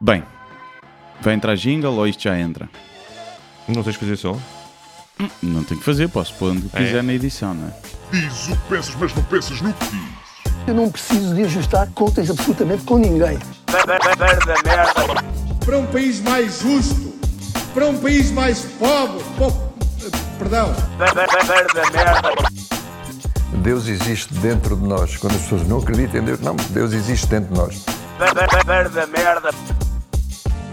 Bem, vai entrar jingle ou isto já entra? Não tens de fazer som? Não tenho que fazer, posso pôr onde É? quiser na edição, não é? Diz o que pensas, mas não pensas no que diz. Eu não preciso de ajustar contas absolutamente com ninguém. para um país mais justo, para um país mais pobre, po- perdão, Deus existe dentro de nós. Quando as pessoas não acreditam em Deus, não, Deus existe dentro de nós.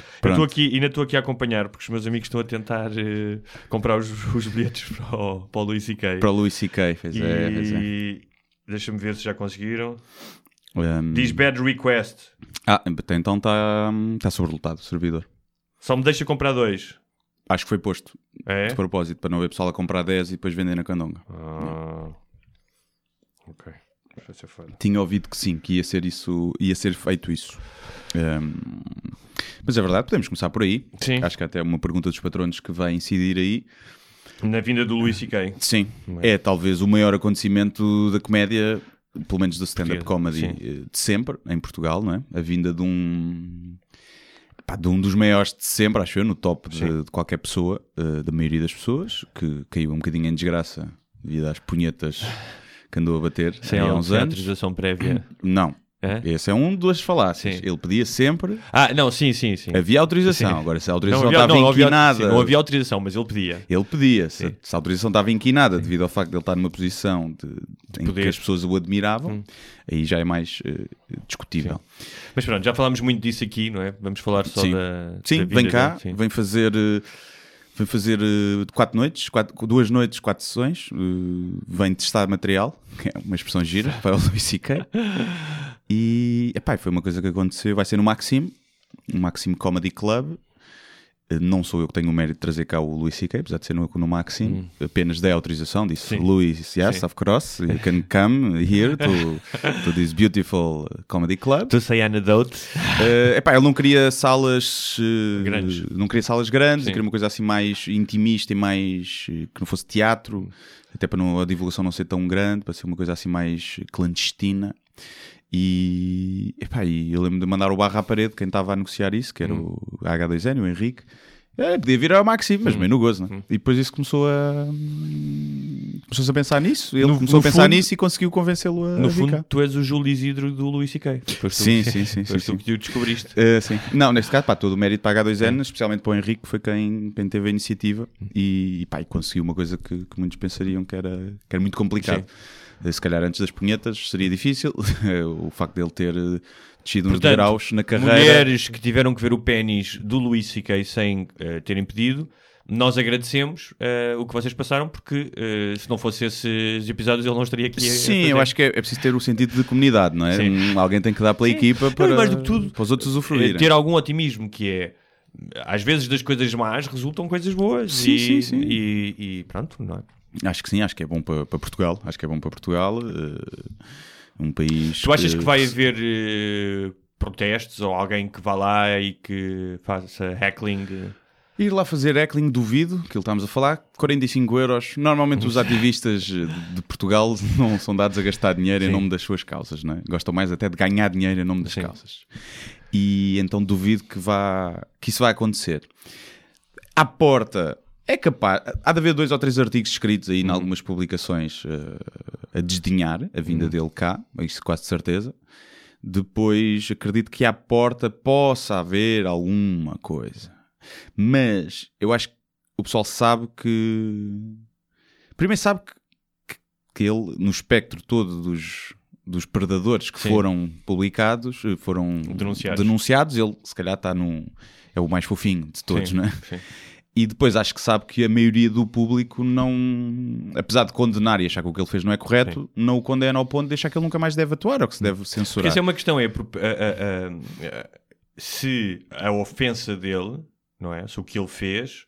Eu Pronto. estou aqui, ainda estou aqui a acompanhar, porque os meus amigos estão a tentar eh, comprar os, os bilhetes para o, para o Luís C.K. Para o Louis C.K. Fez E é, fez é. deixa-me ver se já conseguiram. Um, Diz bad request. Ah, então está tá sobrelotado o servidor. Só me deixa comprar dois. Acho que foi posto É? de propósito, para não haver pessoal a comprar 10 e depois vender na candonga. Ah, ok. Tinha ouvido que sim, que ia ser isso, ia ser feito isso. Um, mas é verdade, podemos começar por aí. Sim. Acho que até uma pergunta dos patronos que vai incidir aí. Na vinda do Luís C.K. Sim, é talvez o maior acontecimento da comédia, pelo menos do stand-up comedy sim. eh, de sempre, em Portugal, não é? A vinda de um. pá, de um dos maiores de sempre, acho eu, no top de, de qualquer pessoa, eh, da maioria das pessoas, que caiu um bocadinho em desgraça devido às punhetas que andou a bater Sem, há uns sem anos. autorização prévia. Não, É? esse é um das falácias. Sim. Ele pedia sempre. Ah, não, sim, sim, sim. Havia autorização, Sim. agora se a Não autorização havia, estava não, havia- inquinada. sim, não havia autorização, mas ele pedia. Ele pedia, se, se a autorização estava inquinada devido ao facto de ele estar numa posição de, em poder. que as pessoas o admiravam, Hum. aí já é mais eh, discutível. Mas pronto, já falámos muito disso aqui, não é? Vamos falar só Sim. da. Sim, da vida vem cá, vem fazer, eh, vem fazer eh, quatro noites, quatro- duas noites, quatro sessões, eh, vem testar material, que é uma expressão gira, para o Luís. E epá, foi uma coisa que aconteceu, vai ser no Maxim, no Maxim Comedy Club. Eh, Não sou eu que tenho o mérito de trazer cá o Luís C.K., apesar de ser no, no Maxim, apenas dei autorização, disse Hum. Luís, yes, Sim. of course, you can come here to, to this beautiful comedy club. To say anecdote. Uh, epá, ele não queria salas uh, Grandes. Não queria salas grandes, queria uma coisa assim mais intimista e mais que não fosse teatro, até para não- a divulgação não ser tão grande, para ser uma coisa assim mais clandestina. E, epá, e eu lembro de mandar o barra à parede, quem estava a negociar isso, que era Hum. o H2N, o Henrique. É, podia vir ao Hum. mas meio no gozo, né? E depois isso começou a. hum, Começou-se a pensar nisso. Ele No- começou no a pensar fundo- nisso e conseguiu convencê-lo a. No vir fundo, tu és o Júlio Isidro do Luís C.K. Tu- Sim, sim, sim, sim, tu que o descobriste. Uh, sim. Não, neste caso, pá, todo o mérito para a H2N, especialmente para o Henrique, que foi quem, quem teve a iniciativa e, pá, e conseguiu uma coisa que, que muitos pensariam que era, que era muito complicado. Uh, Se calhar antes das punhetas seria difícil, o facto dele ter uh, descido uns Portanto, degraus na carreira. Mulheres que tiveram que ver o pênis do Luís C.K. sem eh, terem pedido, nós agradecemos eh, o que vocês passaram, porque eh, se não fosse esses episódios ele não estaria aqui Sim, eu acho que é, é preciso ter o sentido de comunidade, não é? Sim. Um- alguém tem que dar pela equipa para, Não, mais do que tudo, para os outros Eh, usufruírem. ter algum otimismo que é às vezes das coisas más resultam coisas boas Sim, e, sim, sim. E, e pronto, não é? Acho que sim, acho que é bom para, para Portugal. Acho que é bom para Portugal. uh, um país. Tu achas que vai haver eh, protestos ou alguém que vá lá e que faça heckling? Ir lá fazer heckling, duvido, que ele estamos a falar, 45 euros. Normalmente os ativistas de de Portugal não são dados a gastar dinheiro em Sim. nome das suas causas, não é? Gostam mais até de ganhar dinheiro em nome das Sim. causas. E então duvido que, vá, que isso vai acontecer. À porta, é capaz. Há de haver dois ou três artigos escritos aí em Uhum. algumas publicações eh, a desdenhar a vinda Uhum. dele cá, isso quase de certeza. Depois acredito que à porta possa haver alguma coisa. Mas eu acho que o pessoal sabe que. Primeiro sabe que, que- que ele, no espectro todo dos, dos predadores que Sim. foram publicados, eh, foram Denunciados. denunciados, ele se calhar está num. É o mais fofinho de todos, Sim, não é? sim. E depois acho que sabe que a maioria do público não, apesar de condenar e achar que o que ele fez não é correto, não o condena ao ponto de achar que ele nunca mais deve atuar ou que se deve Porque censurar. essa é uma questão, é a- a- a- se a ofensa dele, não é? Se o que ele fez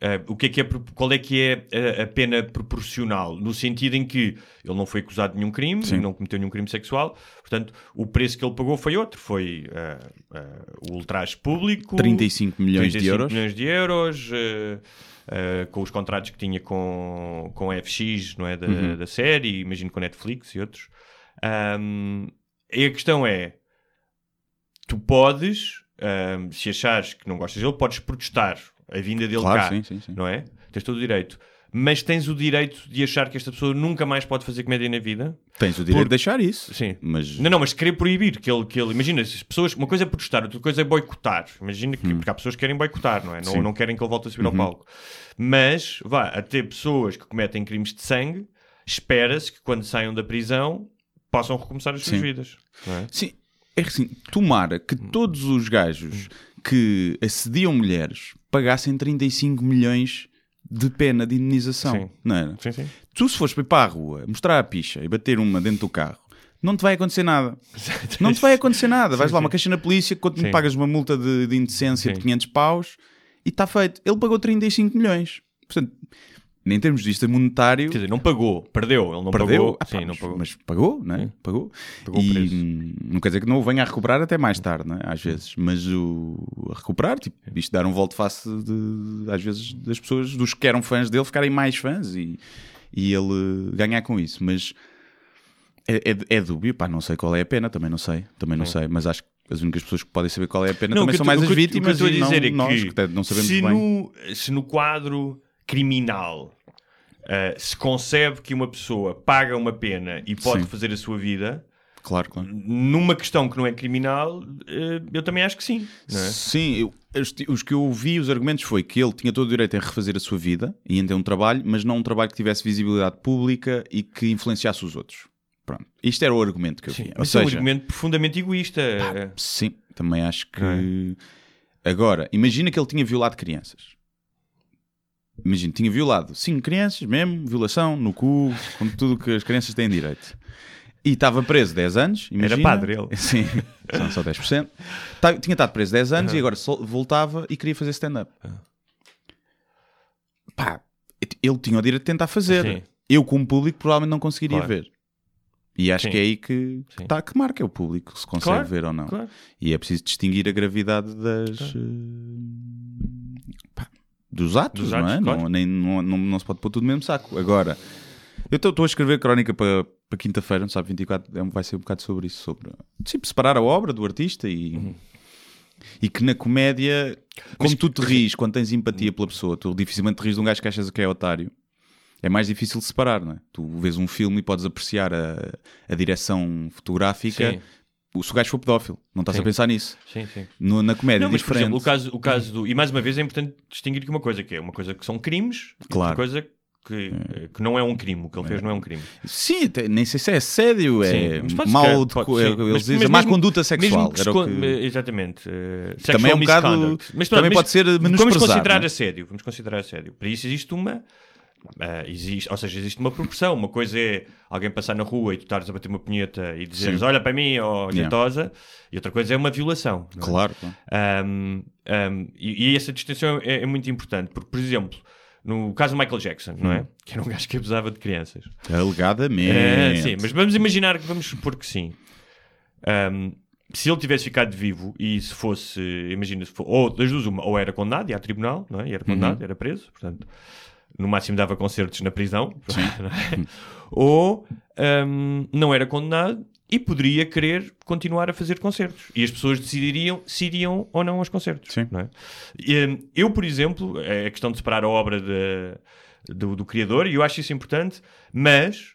ah, o que é que é, qual é que é a, a pena proporcional? No sentido em que ele não foi acusado de nenhum crime, Sim. não cometeu nenhum crime sexual, portanto, o preço que ele pagou foi outro, foi ah, ah, o ultraje público, 35 milhões de 35 euros. milhões de euros, com os contratos que tinha com, com a FX, não é? Da, Uhum. da série, imagino com a Netflix e outros. Ahm, e a questão é: tu podes, ahm, se achares que não gostas dele, podes protestar a vinda dele Claro, cá, sim, sim, sim. não é? Tens todo o direito. Mas tens o direito de achar que esta pessoa nunca mais pode fazer comédia na vida? Tens o direito Por- de deixar isso. Sim. Mas Não, não, mas querer proibir que ele, que ele imagina, as pessoas, uma coisa é protestar, outra coisa é boicotar. Imagina que porque há pessoas que querem boicotar, não é? Não, não querem que ele volte a subir ao palco. Mas vá, até pessoas que cometem crimes de sangue, espera-se que quando saiam da prisão possam recomeçar as suas vidas. É? Sim, é assim, tomara que Hum. todos os gajos que assediam mulheres pagassem 35 milhões de pena de indenização. Sim. Não era? Sim, sim. Tu, se fores para a rua, mostrar a picha e bater uma dentro do carro, não te vai acontecer nada. Não te vai acontecer nada. Vais lá, uma queixa na polícia, quando Sim. pagas uma multa de, de indecência de Sim. 500 paus e está feito. Ele pagou 35 milhões. Portanto, em termos de vista monetário, Quer dizer, não pagou, perdeu. Ele não perdeu. pagou. Ah, pá, sim, não mas, pagou. mas pagou, não é? Pagou. Pagou e preço. não quer dizer que não o venha a recuperar até mais tarde, não é? Às vezes. Mas o a recuperar, tipo, isto dar um volto face de, às vezes, das pessoas, dos que eram fãs dele, ficarem mais fãs e, e ele ganhar com isso. Mas é, é, é dúbio, pá, não sei qual é a pena, também não sei, também não sei, mas acho que as únicas pessoas que podem saber qual é a pena Não, também que são mais as que vítimas o que eu estou a não dizer é nós, que que até não sabemos se bem. No, se no quadro criminal ah, se concebe que uma pessoa paga uma pena e pode Sim. fazer a sua vida, Claro, claro. numa questão que não é criminal, eh, eu também acho que sim. É? Sim, eu- os, que eu ouvi, os argumentos foi que ele tinha todo o direito em refazer a sua vida e em ter um trabalho, mas não um trabalho que tivesse visibilidade pública e que influenciasse os outros. Pronto. Isto era o argumento que eu Sim, vi. Ou mas é um seja, argumento profundamente egoísta. eh, sim, também acho que. Não é? Agora, imagina que ele tinha violado crianças. Imagina, tinha violado cinco crianças mesmo, violação, no cu, com tudo que as crianças têm direito. E estava preso 10 anos. Imagina. padre ele. Sim, são só 10%. Tá- Tinha estado preso 10 anos e agora voltava e queria fazer stand-up. Pá, ele tinha o direito de tentar fazer. Sim. Eu, como público, provavelmente não conseguiria Claro. ver. E acho Sim. que é aí que, Sim. tá, que marca o público, se consegue Claro, ver ou não. claro. E é preciso distinguir a gravidade das, pá, dos atos, Dos não atos, é? claro. Não, nem, não, não, não se pode pôr tudo no mesmo saco. Agora, eu estou a escrever crónica para, para quinta-feira, não sabe, 24, é vai ser um bocado sobre isso, sobre tipo, separar a obra do artista e. Uhum. E que na comédia, como tu te ris quando tens empatia pela pessoa, tu dificilmente te ris de um gajo que achas que é otário. É mais difícil de separar, não é? Tu vês um filme e podes apreciar a, a direção fotográfica. Sim. O se o gajo for pedófilo, não estás Sim. a pensar nisso. Sim, sim. No- na comédia, Não, mas por diferente. exemplo, o caso, o caso do. E mais uma vez é importante distinguir aqui uma coisa: que é uma coisa que são crimes, e Claro. outra coisa que, eh, que não é um crime. O que ele fez não é um crime. Sim, nem sei se é assédio, é mal de, pode é- eles Mas- dizem mas má mesmo- conduta sexual. Que se que- eh, Exatamente. eh, Também é um bocado-. Mas, também mas- pode ser Vamos menosprezado, considerar não é? assédio. Vamos considerar assédio. Para isso existe uma. Ah, existe, ou seja, existe uma proporção. Uma coisa é alguém passar na rua e tu estares a bater uma punheta e dizeres olha para mim, ó Yeah. jeitosa, e outra coisa é uma violação. é? Claro, claro. Um, um, e, e essa distinção é, é muito importante, porque, por exemplo, no caso do Michael Jackson, não Hum. é? Que era um gajo que abusava de crianças. Alegadamente. É, sim, mas vamos imaginar que vamos supor que sim. Um, se ele tivesse ficado vivo e se fosse, imagina, se for, ou das duas, uma, ou era condenado, ia a tribunal, não é? E era condenado, era preso, portanto, no máximo dava concertos na prisão, é? ou um, não era condenado e poderia querer continuar a fazer concertos. E as pessoas decidiriam se iriam ou não aos concertos. Sim. não é? E, um, eu, por exemplo, é a questão de separar a obra de- do, do criador, e eu acho isso importante, mas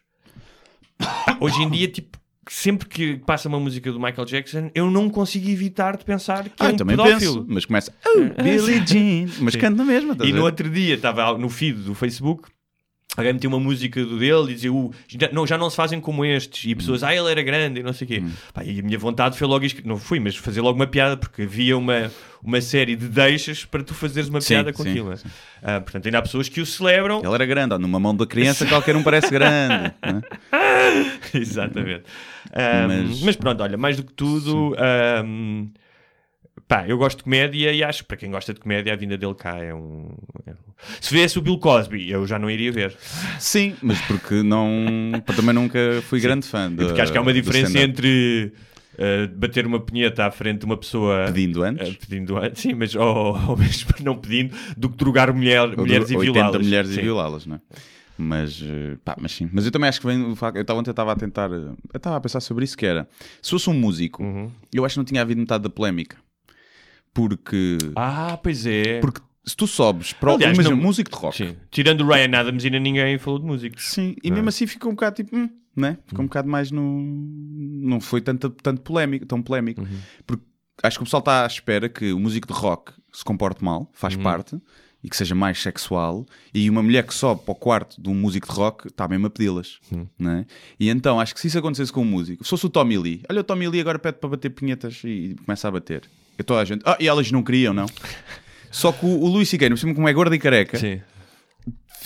hoje em dia, tipo, sempre que passa uma música do Michael Jackson, eu não consigo evitar de pensar que Ah, é um também pedófilo. penso, mas começa oh, Billie Jean, mas Sim. canta na mesma. estás E no outro dia estava no feed do Facebook. Alguém meteu uma música do dele e dizia "Uh, já, não, já não se fazem como estes. E pessoas, Hum. ah, ele era grande e não sei o quê. Pá, e a minha vontade foi logo, não fui, mas fazer logo uma piada, porque havia uma, uma série de deixas para tu fazeres uma Sim, piada com sim, aquilo. né? Ah, portanto, ainda há pessoas que o celebram. Ele era grande, ó, numa mão da criança qualquer um parece grande. não é? Exatamente. Ahm, Mas- mas... pronto, olha, mais do que tudo, ahm, pá, eu gosto de comédia e acho que para quem gosta de comédia, a vinda dele cá é um. é- Se viesse o Bill Cosby, eu já não iria ver. Sim, mas porque não. Também nunca fui grande fã. E porque acho que há uma diferença entre uh, bater uma punheta à frente de uma pessoa. Pedindo antes. uh, pedindo antes, sim, mas ou, ou mesmo não pedindo, do que drogar mulher, Ou mulheres e 80 violá-las. mulheres Sim. e violá-las, não é? Mas, eh, pá, mas sim. Mas eu também acho que vem do facto. Eu estava ontem estava a tentar. eh, Eu estava a pensar sobre isso que era. Se fosse um músico, Uhum. eu acho que não tinha havido metade da polémica. Porque. Ah, pois é. Porque se tu sobes para o. Aliás, Imagina, não- músico de rock. Sim. Tirando o Ryan Adams, ainda ninguém falou de músicos. Sim, e Não é? mesmo assim ficou um bocado tipo, hum, né? Ficou um bocado mais no. Não foi tanto, tanto polémico, tão polémico. Uhum. Porque acho que o pessoal está à espera que o músico de rock se comporte mal, Uhum. faz parte, e que seja mais sexual, e uma mulher que sobe para o quarto de um músico de rock está mesmo a pedi-las. Uhum. Né? E então acho que se isso acontecesse com um músico, se fosse o Tommy Lee, olha o Tommy Lee agora pede para bater punhetas e começa a bater. E toda a gente, ah, e elas não queriam, não? Só que o, o Luís por cima como é gordo e careca, Sim.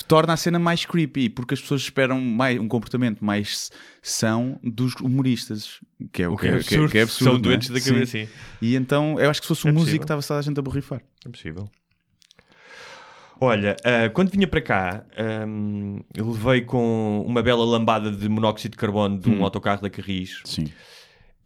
torna a cena mais creepy, porque as pessoas esperam mais, um comportamento mais são dos humoristas, que é o, O que é que, absurdo. que é absurdo. São não é? doentes da Sim. cabeça, sim. E então eu acho que se fosse um É músico estava toda a gente a borrifar. É possível. Olha, ah, quando vinha para cá, ahm, eu levei com uma bela lambada de monóxido de carbono de um autocarro da Carris Sim.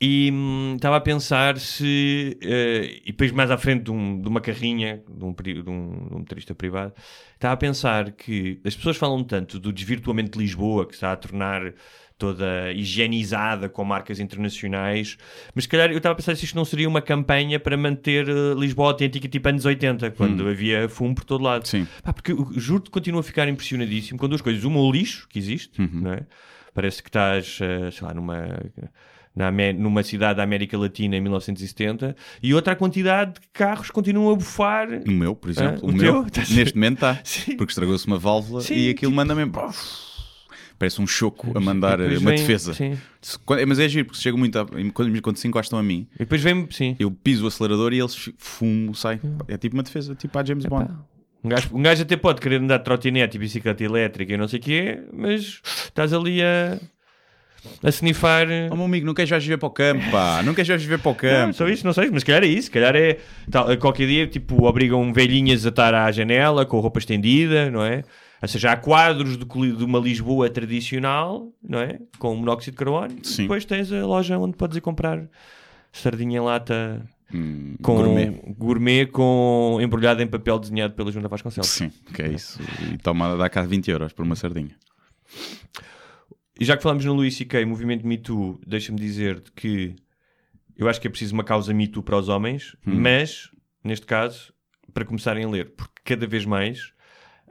e hum, estava a pensar se. eh, e depois, mais à frente de, um- de uma carrinha, de um, de um- de um motorista privado, estava a pensar que as pessoas falam tanto do desvirtuamento de Lisboa, que está a tornar toda higienizada com marcas internacionais, mas se calhar eu estava a pensar se isto não seria uma campanha para manter eh, Lisboa autêntica tipo anos 80, quando havia fumo por todo lado. Sim. Pá, porque juro-te que continuo a ficar impressionadíssimo com duas coisas. Uma, o lixo que existe, não é? Parece que estás, eh, sei lá, numa, na numa cidade da América Latina em 1970. E outra, a quantidade de carros continuam a bufar. O meu, por exemplo, Ah, o, o meu, teu? neste momento está, porque estragou-se uma válvula Sim, e aquilo tipo- manda mesmo. Parece um choco a mandar eh, uma vem- defesa. sim. Se- Mas é giro, porque se chega muito a, quando, quando se encostam a mim, E depois vem, sim. eu piso o acelerador e eles fumo, sai. É tipo uma defesa, tipo a James Bond. Um gajo, um gajo até pode querer andar de trotinete e bicicleta elétrica e não sei o quê, mas estás ali a, a snifar. Oh, meu amigo, não queres já viver para o campo, pá. Não queres já viver para o Não, campo. só isso, não sei, mas se calhar é isso. Se calhar é. Tal, qualquer dia, tipo, obrigam velhinhas a estar à janela com a roupa estendida, não é? Ou seja, há quadros de, de uma Lisboa tradicional, não é? Com monóxido de carbono. E Sim. depois tens a loja onde podes ir comprar sardinha em lata Hum, com gourmet. gourmet com embrulhado em papel desenhado pela Junta Vasconcelos. Sim, que é isso. E toma, dá cá 20 euros por uma sardinha. E já que falamos no Luís C.K., movimento Me Too, deixa-me dizer que eu acho que é preciso uma causa Me Too para os homens, Hum. mas, neste caso, para começarem a ler, porque cada vez mais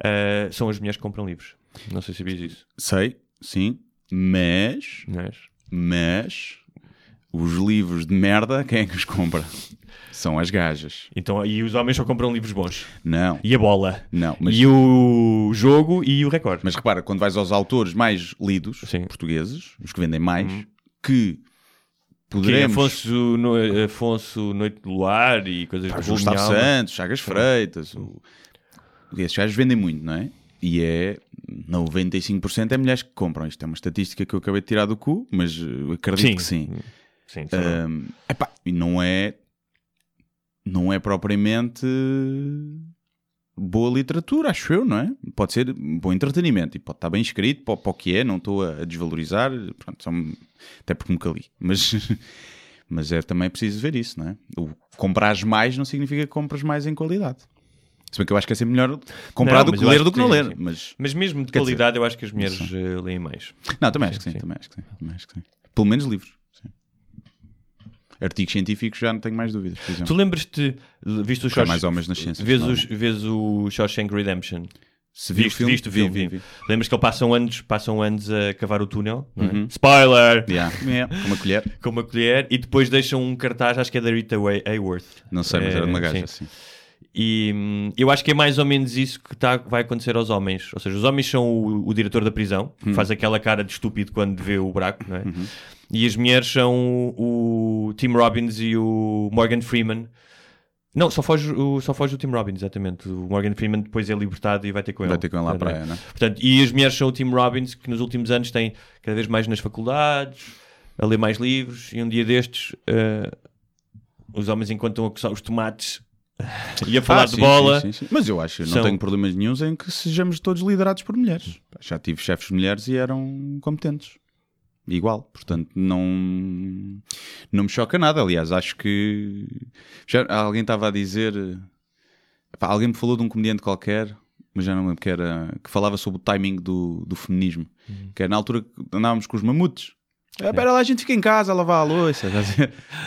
ah, são as mulheres que compram livros. Não sei se sabias isso. Sei, sim, mas, Mas... mas, os livros de merda, quem é que os compra? São as gajas. Então, e os homens só compram livros bons. Não, E a bola. não, mas, E o jogo e o recorde. mas repara, quando vais aos autores mais lidos, Sim. Uhum. portugueses, os que vendem mais, que Que poderemos... Afonso, no, Afonso Noite do Luar e coisas Pá, Gustavo Santos, Chagas Freitas, o... esses gajos vendem muito, não é? E é 95% é mulheres que compram. Isto é uma estatística que eu acabei de tirar do cu, mas uh, acredito Sim. que sim. Sim, verdade. Um, epá, e não é não é propriamente boa literatura, acho eu, não é? Pode ser bom entretenimento e pode estar bem escrito para, para o que é, não estou a, desvalorizar, pronto, até porque me cali. Mas, mas é também preciso ver isso, não é? O comprares mais não significa que compras mais em qualidade. Se bem que eu acho que é sempre melhor comprar Não, do que ler do que não ler. sim. Mas Mas mesmo de qualidade, eu acho que as mulheres eh, leem mais. não, também acho que sim, também acho que sim, também acho que sim. Pelo menos livros. sim. Artigos científicos já não tenho mais dúvidas. Tu lembras-te, viste o Shawshank- mais homens nas ciências, Vês, claro. os, vês o Shawshank Redemption? Se viu o Viste, filme? viste o filme? Vi, vi, vi. Lembras que ele passam anos, passam anos a cavar o túnel? é? Uhum. Spoiler! Yeah. Yeah, Com uma colher. Com uma colher e depois deixam um cartaz, acho que é da Rita Hayworth. Não sei, mas era de uma Eh, gaja sim. assim. E hum, eu acho que é mais ou menos isso que tá, vai acontecer aos homens. Ou seja, os homens são o, o diretor da prisão, Hum. que faz aquela cara de estúpido quando vê o buraco, não é? Uhum. E as mulheres são o, o Tim Robbins e o Morgan Freeman. Não, só foge, o, só foge o Tim Robbins, exatamente. O Morgan Freeman depois é libertado e vai ter com ele. Vai ter com ele à Exatamente. praia, não é? Portanto, e as mulheres são o Tim Robbins, que nos últimos anos tem cada vez mais nas faculdades, a ler mais livros, e um dia destes, eh, os homens, enquanto estão a coçar os tomates Ia falar Ah, de sim, bola. sim, sim. Mas eu acho, eu não São- tenho problemas nenhums em que sejamos todos liderados por mulheres. Já tive chefes mulheres e eram competentes. Igual, portanto, não, não me choca nada. Aliás, acho que já alguém estava a dizer, pá, alguém me falou de um comediante qualquer, mas já não me lembro que era que falava sobre o timing do, do feminismo, que era na altura que andávamos com os mamutes. Ah, Espera lá, a gente fica em casa a lavar a louça.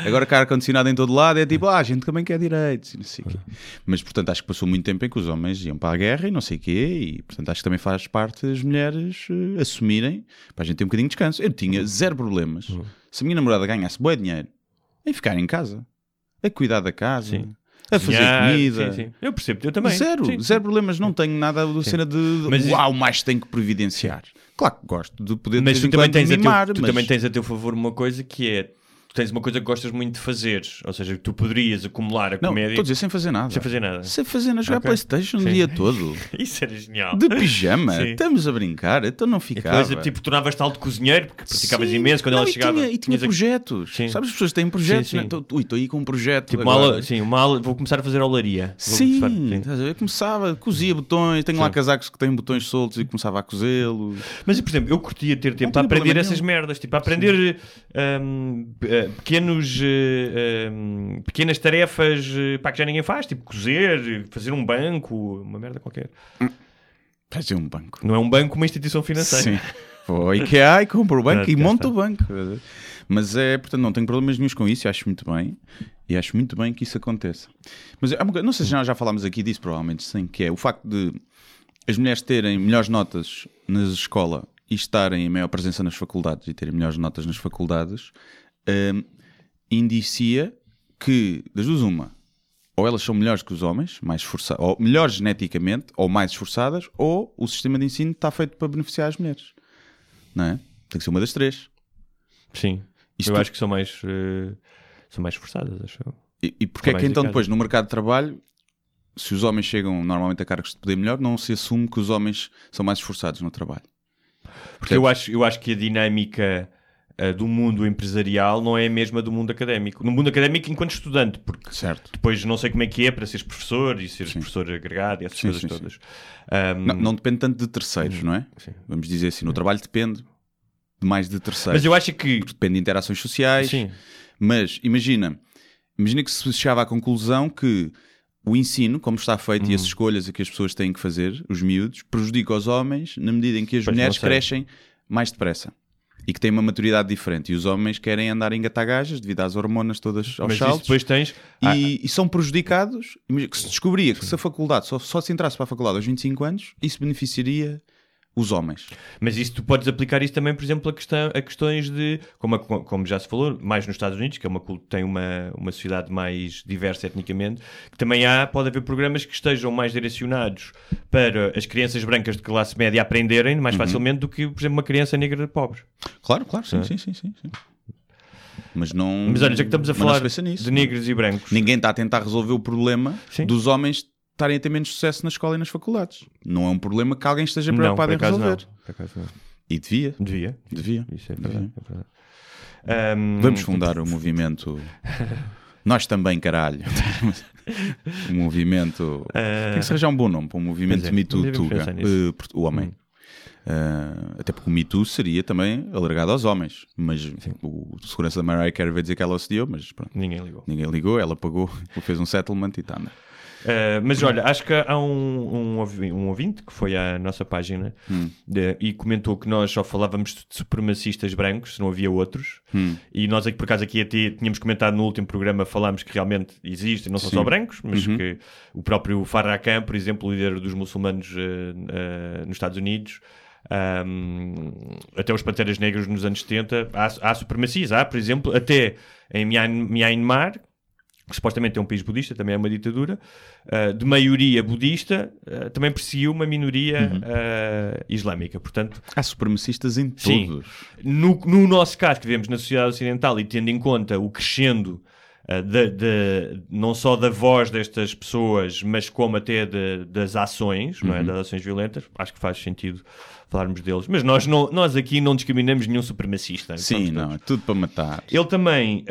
Agora que há ar-condicionado em todo lado é tipo, ah, a gente também quer direitos e não sei quê. Mas, portanto, acho que passou muito tempo em que os homens iam para a guerra e não sei o quê e, portanto, acho que também faz parte as mulheres eh, assumirem para a gente ter um bocadinho de descanso. Eu tinha zero problemas se a minha namorada ganhasse bom dinheiro em ficar em casa, a cuidar da casa, Sim. A fazer Cozinhar, comida. Sim, sim. Eu percebo, eu também. Zero, Sim, zero problemas, não tenho nada da cena de Mas uau, mais tenho que providenciar. Claro que gosto de poder Mas tu também, tens a mimar, teu, tu mas- também tens a teu favor uma coisa que é tu tens uma coisa que gostas muito de fazer, ou seja, que tu poderias acumular a Não, comédia estou a dizer sem fazer nada. sem fazer nada. Sem fazer nada, jogar Ok. Playstation Sim. o dia todo. Isso era genial. De pijama. Sim. Estamos a brincar. Então não ficava. depois, tipo, tornavas tal de cozinheiro porque praticavas Sim. imenso quando Não, ela e chegava. Tinha, e tinha projetos. Sim. Sabes, as pessoas têm projetos. Sim, sim. né? Tô- Ui, estou aí com um projeto. Tipo, uma agora. aula, sim, uma aula, vou começar a fazer olaria. Sim, começar- a ver? começava, cozia botões, tenho lá casacos que têm botões soltos e começava a cozê-los. Mas, por exemplo, eu curtia ter tempo para aprender essas merdas, tipo, a aprender hum, pequenos, eh, hum, pequenas tarefas eh, pá, que já ninguém faz, tipo cozer, fazer um banco, uma merda qualquer. Fazer um banco. Não é um banco, uma instituição financeira. Sim. Vou ao IKEA e compro o banco Pronto, e monto o banco. Mas é, portanto, não tenho problemas nenhums com isso e acho muito bem. E acho muito bem que isso aconteça. Mas coisa- não sei se já, já falámos aqui disso, provavelmente sim, que é o facto de as mulheres terem melhores notas na escola e estarem em maior presença nas faculdades e terem melhores notas nas faculdades, hum, indicia que, das duas, uma, ou elas são melhores que os homens, mais esforça- ou melhores geneticamente, ou mais esforçadas, ou o sistema de ensino está feito para beneficiar as mulheres. Não é? Tem que ser uma das três. Sim. Isto- Eu acho que são mais, eh, são mais forçadas, acho eu. E, e porque é que então depois no mercado de trabalho, se os homens chegam normalmente a cargos de poder melhor, não se assume que os homens são mais esforçados no trabalho? Porque eu acho, eu acho que a dinâmica eh, do mundo empresarial não é a mesma do mundo académico. No mundo académico, enquanto estudante, porque Certo. depois não sei como é que é para seres professor e seres Sim. professor agregado e essas Sim, coisas sim, todas. Ahm, Não, não depende tanto de terceiros, não é? Vamos dizer assim, no trabalho depende de mais de terceiros. Mas eu acho que. Depende de interações sociais. Sim. Mas imagina, imagina que se chegava à conclusão que o ensino, como está feito, Uhum. e as escolhas que as pessoas têm que fazer, os miúdos, prejudica os homens na medida em que as Pois, mulheres crescem mais depressa. E que têm uma maturidade diferente. E os homens querem andar em gatagajas devido às hormonas todas aos Mas saltos. depois tens. Ah, E, e são prejudicados. Que se descobria que se a faculdade só, só se entrasse para a faculdade aos 25 anos, isso beneficiaria os homens. Mas isso tu podes aplicar isso também, por exemplo, a, questão, a questões de, como, a- como já se falou, mais nos Estados Unidos, que é uma, tem uma, uma sociedade mais diversa etnicamente, que também há, pode haver programas que estejam mais direcionados para as crianças brancas de classe média aprenderem Uhum. mais facilmente do que, por exemplo, uma criança negra pobre. Claro, claro, sim, sim, sim, sim, sim. Mas não. Mas olha, já que estamos a falar nisso, de é? negros e brancos, Ninguém está a tentar resolver o problema Sim. dos homens estarem a ter menos sucesso na escola e nas faculdades. Não é um problema que alguém esteja não, preocupado por em resolver. não. Não. E devia. Devia. Devia. Isso é verdade. é verdade. Ahm, Vamos fundar o movimento. Nós também, caralho. o movimento. Tem que se arranjar um bom nome para o movimento é, Me Too Tuga. Hum. Port- o homem. Eh, até porque o Me Too seria também alargado aos homens. Mas o o segurança da Mariah Carey veio dizer que ela odiou, mas pronto. Ninguém ligou. Ninguém ligou, ela pagou, fez um settlement e está. Uh, mas olha, acho que há um, um, um ouvinte que foi à nossa página Hum. de- e comentou que nós só falávamos de supremacistas brancos, se não havia outros. Hum. E nós, aqui, por acaso, aqui até tínhamos comentado no último programa, falámos que realmente existem, não são Sim. só brancos, mas Uhum. que o próprio Farrakhan, por exemplo, o líder dos muçulmanos uh, uh, nos Estados Unidos. um, até os Panteras Negras nos anos 70 há, há supremacias, há por exemplo até em Myan- Myanmar que supostamente é um país budista, também é uma ditadura, uh, de maioria budista, uh, também perseguiu uma minoria Uhum. uh, islâmica. Portanto, Há supremacistas em Sim. todos. no, no nosso caso, que vivemos na sociedade ocidental e tendo em conta o crescendo da- da- não só da voz destas pessoas, mas como até de- das ações, não é? Uhum. das ações violentas. Acho que faz sentido falarmos deles. Mas nós, não, nós aqui não discriminamos nenhum supremacista. Sim, não, todos. é tudo para matar. Ele também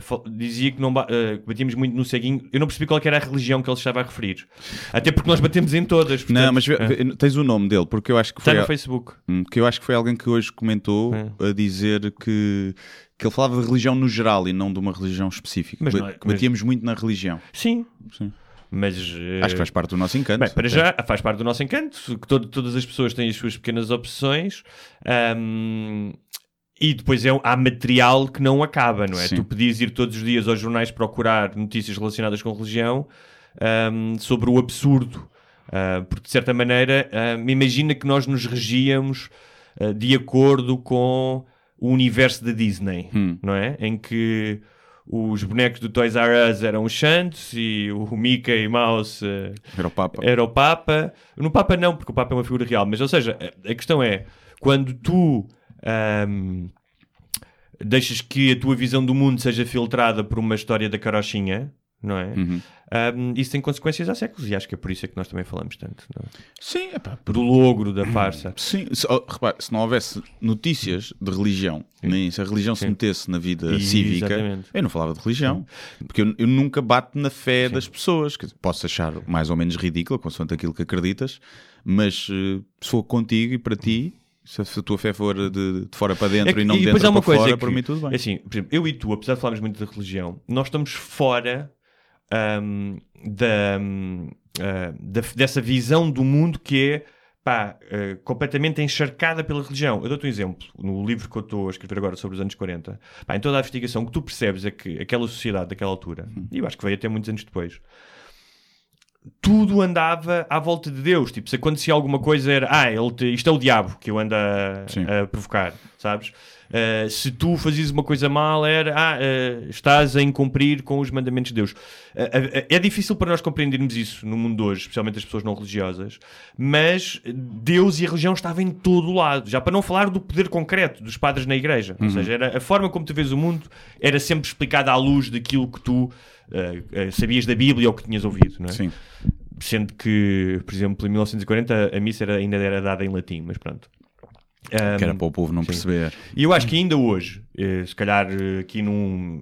fa- dizia que não que batíamos muito no ceguinho. Eu não percebi qual era a religião que ele estava a referir. Até porque nós batemos em todas. Não, portanto, mas vê- ah, vê- tens o nome dele, porque eu acho que Está foi. no Facebook. Hum, que eu acho que foi alguém que hoje comentou É. a dizer que, que ele falava de religião no geral e não de uma religião específica. Mas não é- batíamos muito na religião. Sim. Sim. Mas Acho que faz parte do nosso encanto. Bem, para já faz parte do nosso encanto, que todo- todas as pessoas têm as suas pequenas obsessões. ahm, e depois é, um- há material que não acaba, não é? Sim. Tu podias ir todos os dias aos jornais procurar notícias relacionadas com religião ahm, sobre o absurdo. Ah, porque, de certa maneira, ahm, imagina que nós nos regíamos ah, de acordo com o universo da Disney, Hum. não é? Em que os bonecos do Toys R Us eram os santos e o Mickey Mouse ah, Era o Papa. era o Papa. No Papa não, porque o Papa é uma figura real. Mas, ou seja, a a questão é, quando tu ahm, deixas que a tua visão do mundo seja filtrada por uma história da carochinha, não é? Uhum. Ahm, isso tem consequências há séculos e acho que é por isso é que nós também falamos tanto. não é? Sim, epá, Do logro, da farsa. Sim, se, oh, repare, se não houvesse notícias de religião, nem se a religião se Sim. metesse na vida E- cívica, exatamente. eu não falava de religião. Porque eu, eu nunca bato na fé das pessoas. Dizer, posso achar mais ou menos ridícula, consoante aquilo que acreditas, mas eh, se for contigo e para ti, se a, se tua fé for de, de fora para dentro É que- e não de depois dentro para coisa fora, é que, para mim tudo bem. é Assim, por exemplo, eu e tu, apesar de falarmos muito de religião, nós estamos fora ahm, da, ahm, ah, da- dessa visão do mundo que é pá, ah, completamente encharcada pela religião. Eu dou-te um exemplo. No livro que eu estou a escrever agora sobre os anos 40, pá, em toda a investigação, o que tu percebes é que aquela sociedade daquela altura, e eu acho que veio até muitos anos depois, tudo andava à volta de Deus. Tipo, se acontecia alguma coisa, era ah, ele te- isto é o diabo que eu ando a, a provocar, sabes? Ah, se tu fazias uma coisa mal, era ah, ah, estás a incumprir com os mandamentos de Deus. Ah, é difícil para nós compreendermos isso no mundo de hoje, especialmente as pessoas não religiosas, mas Deus e a religião estavam em todo o lado. Já para não falar do poder concreto dos padres na igreja. Uhum. Ou seja, era, a forma como tu vês o mundo era sempre explicada à luz daquilo que tu sabias da Bíblia ou que tinhas ouvido, não é? Sim. Sendo que, por exemplo, em 1940 a missa era- ainda era dada em latim, mas pronto. Um, Que era para o povo não perceber. e eu acho que ainda hoje, eh, se calhar eh, aqui num,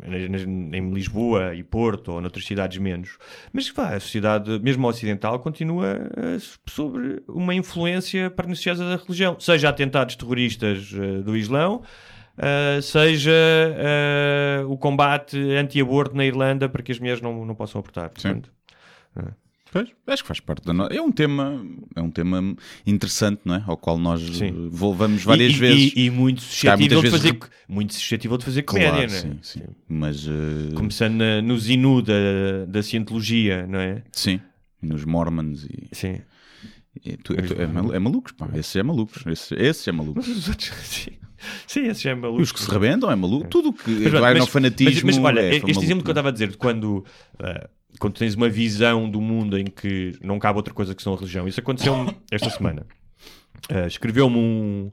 em Lisboa e Porto ou noutras cidades menos, mas vá, a sociedade, mesmo ocidental, continua eh, sobre uma influência perniciosa da religião. Seja atentados terroristas do Islão, seja o combate anti-aborto na Irlanda para que as mulheres não, não possam abortar. Sim. Portanto, Pois, acho que faz parte da nossa. É um tema, é um tema interessante, não é? Ao qual nós Sim. eh, volvamos várias e, e- vezes. E, e muito suscetível de vezes fazer, muito suscetível de fazer claro, comédia, sim, não é? sim. Mas eh, Começando na- no Zinu da, da Cientologia, não é? sim, nos Mormons e, Sim. e tu- tu- é, mal- é malucos, pá. Esses é malucos, esses, esses é malucos. Mas os outros, sim. Sim, esse já é E maluco. os que se rebentam é maluco. Tudo o que Mas, vai mas- no fanatismo. Mas, mas olha, é este maluco, exemplo que eu é? estava a dizer, de quando, ah, quando tens uma visão do mundo em que não cabe outra coisa que são a religião, isso aconteceu esta semana. Ah, Escreveu-me um,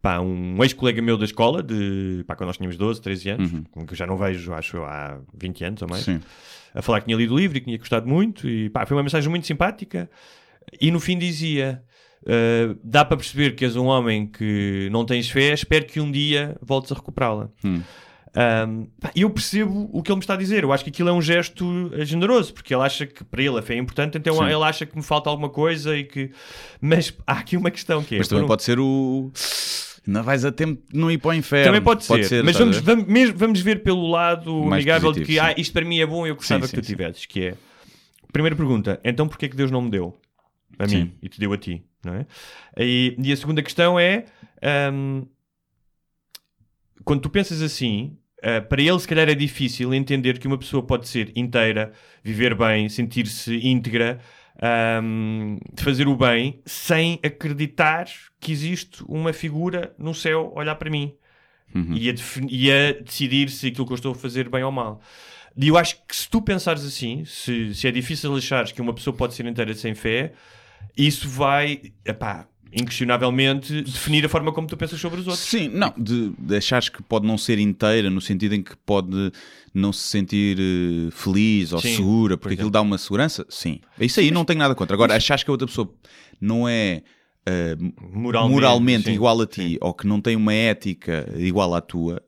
pá, um ex-colega meu da escola, de, pá, quando nós tínhamos 12, 13 anos, que eu já não vejo, acho eu, há 20 anos ou mais. Sim. a falar que tinha lido o livro e que tinha gostado muito e pá, foi uma mensagem muito simpática e no fim dizia "Uh, dá para perceber que és um homem que não tens fé espero que um dia voltes a recuperá-la Hum. Um, eu percebo o que ele me está a dizer eu acho que aquilo é um gesto eh, generoso porque ele acha que para ele a fé é importante então Sim. ele acha que me falta alguma coisa e que mas há aqui uma questão que é Mas também um- pode ser o. Não vais a tempo de não ir para o inferno. também pode ser, mas estás vamos, vamos, mesmo- vamos ver pelo lado Mais amigável de positivo, que sim. ah, isto para mim é bom e eu gostava Sim, que tu sim, tivesses, que é primeira pergunta, então porquê que Deus não me deu a mim e te deu a ti, não é? E, e a segunda questão é hum, quando tu pensas assim, ah, para ele se calhar é difícil entender que uma pessoa pode ser inteira, viver bem, sentir-se íntegra, de fazer o bem, sem acreditar que existe uma figura no céu olhar para mim Uhum. e, a e a decidir se aquilo que eu estou a fazer bem ou mal. E eu acho que se tu pensares assim, se, se é difícil achares que uma pessoa pode ser inteira sem fé, isso vai. Epá, inquestionavelmente, definir a forma como tu pensas sobre os outros. Sim, não, de, de achares que pode não ser inteira, no sentido em que pode não se sentir eh, feliz ou Sim, segura, por porque aquilo dá uma segurança, sim. Isso aí não tenho nada contra. Agora, achares que a outra pessoa não é eh, Moralmente, moralmente, sim, igual a ti ou que não tem uma ética igual à tua,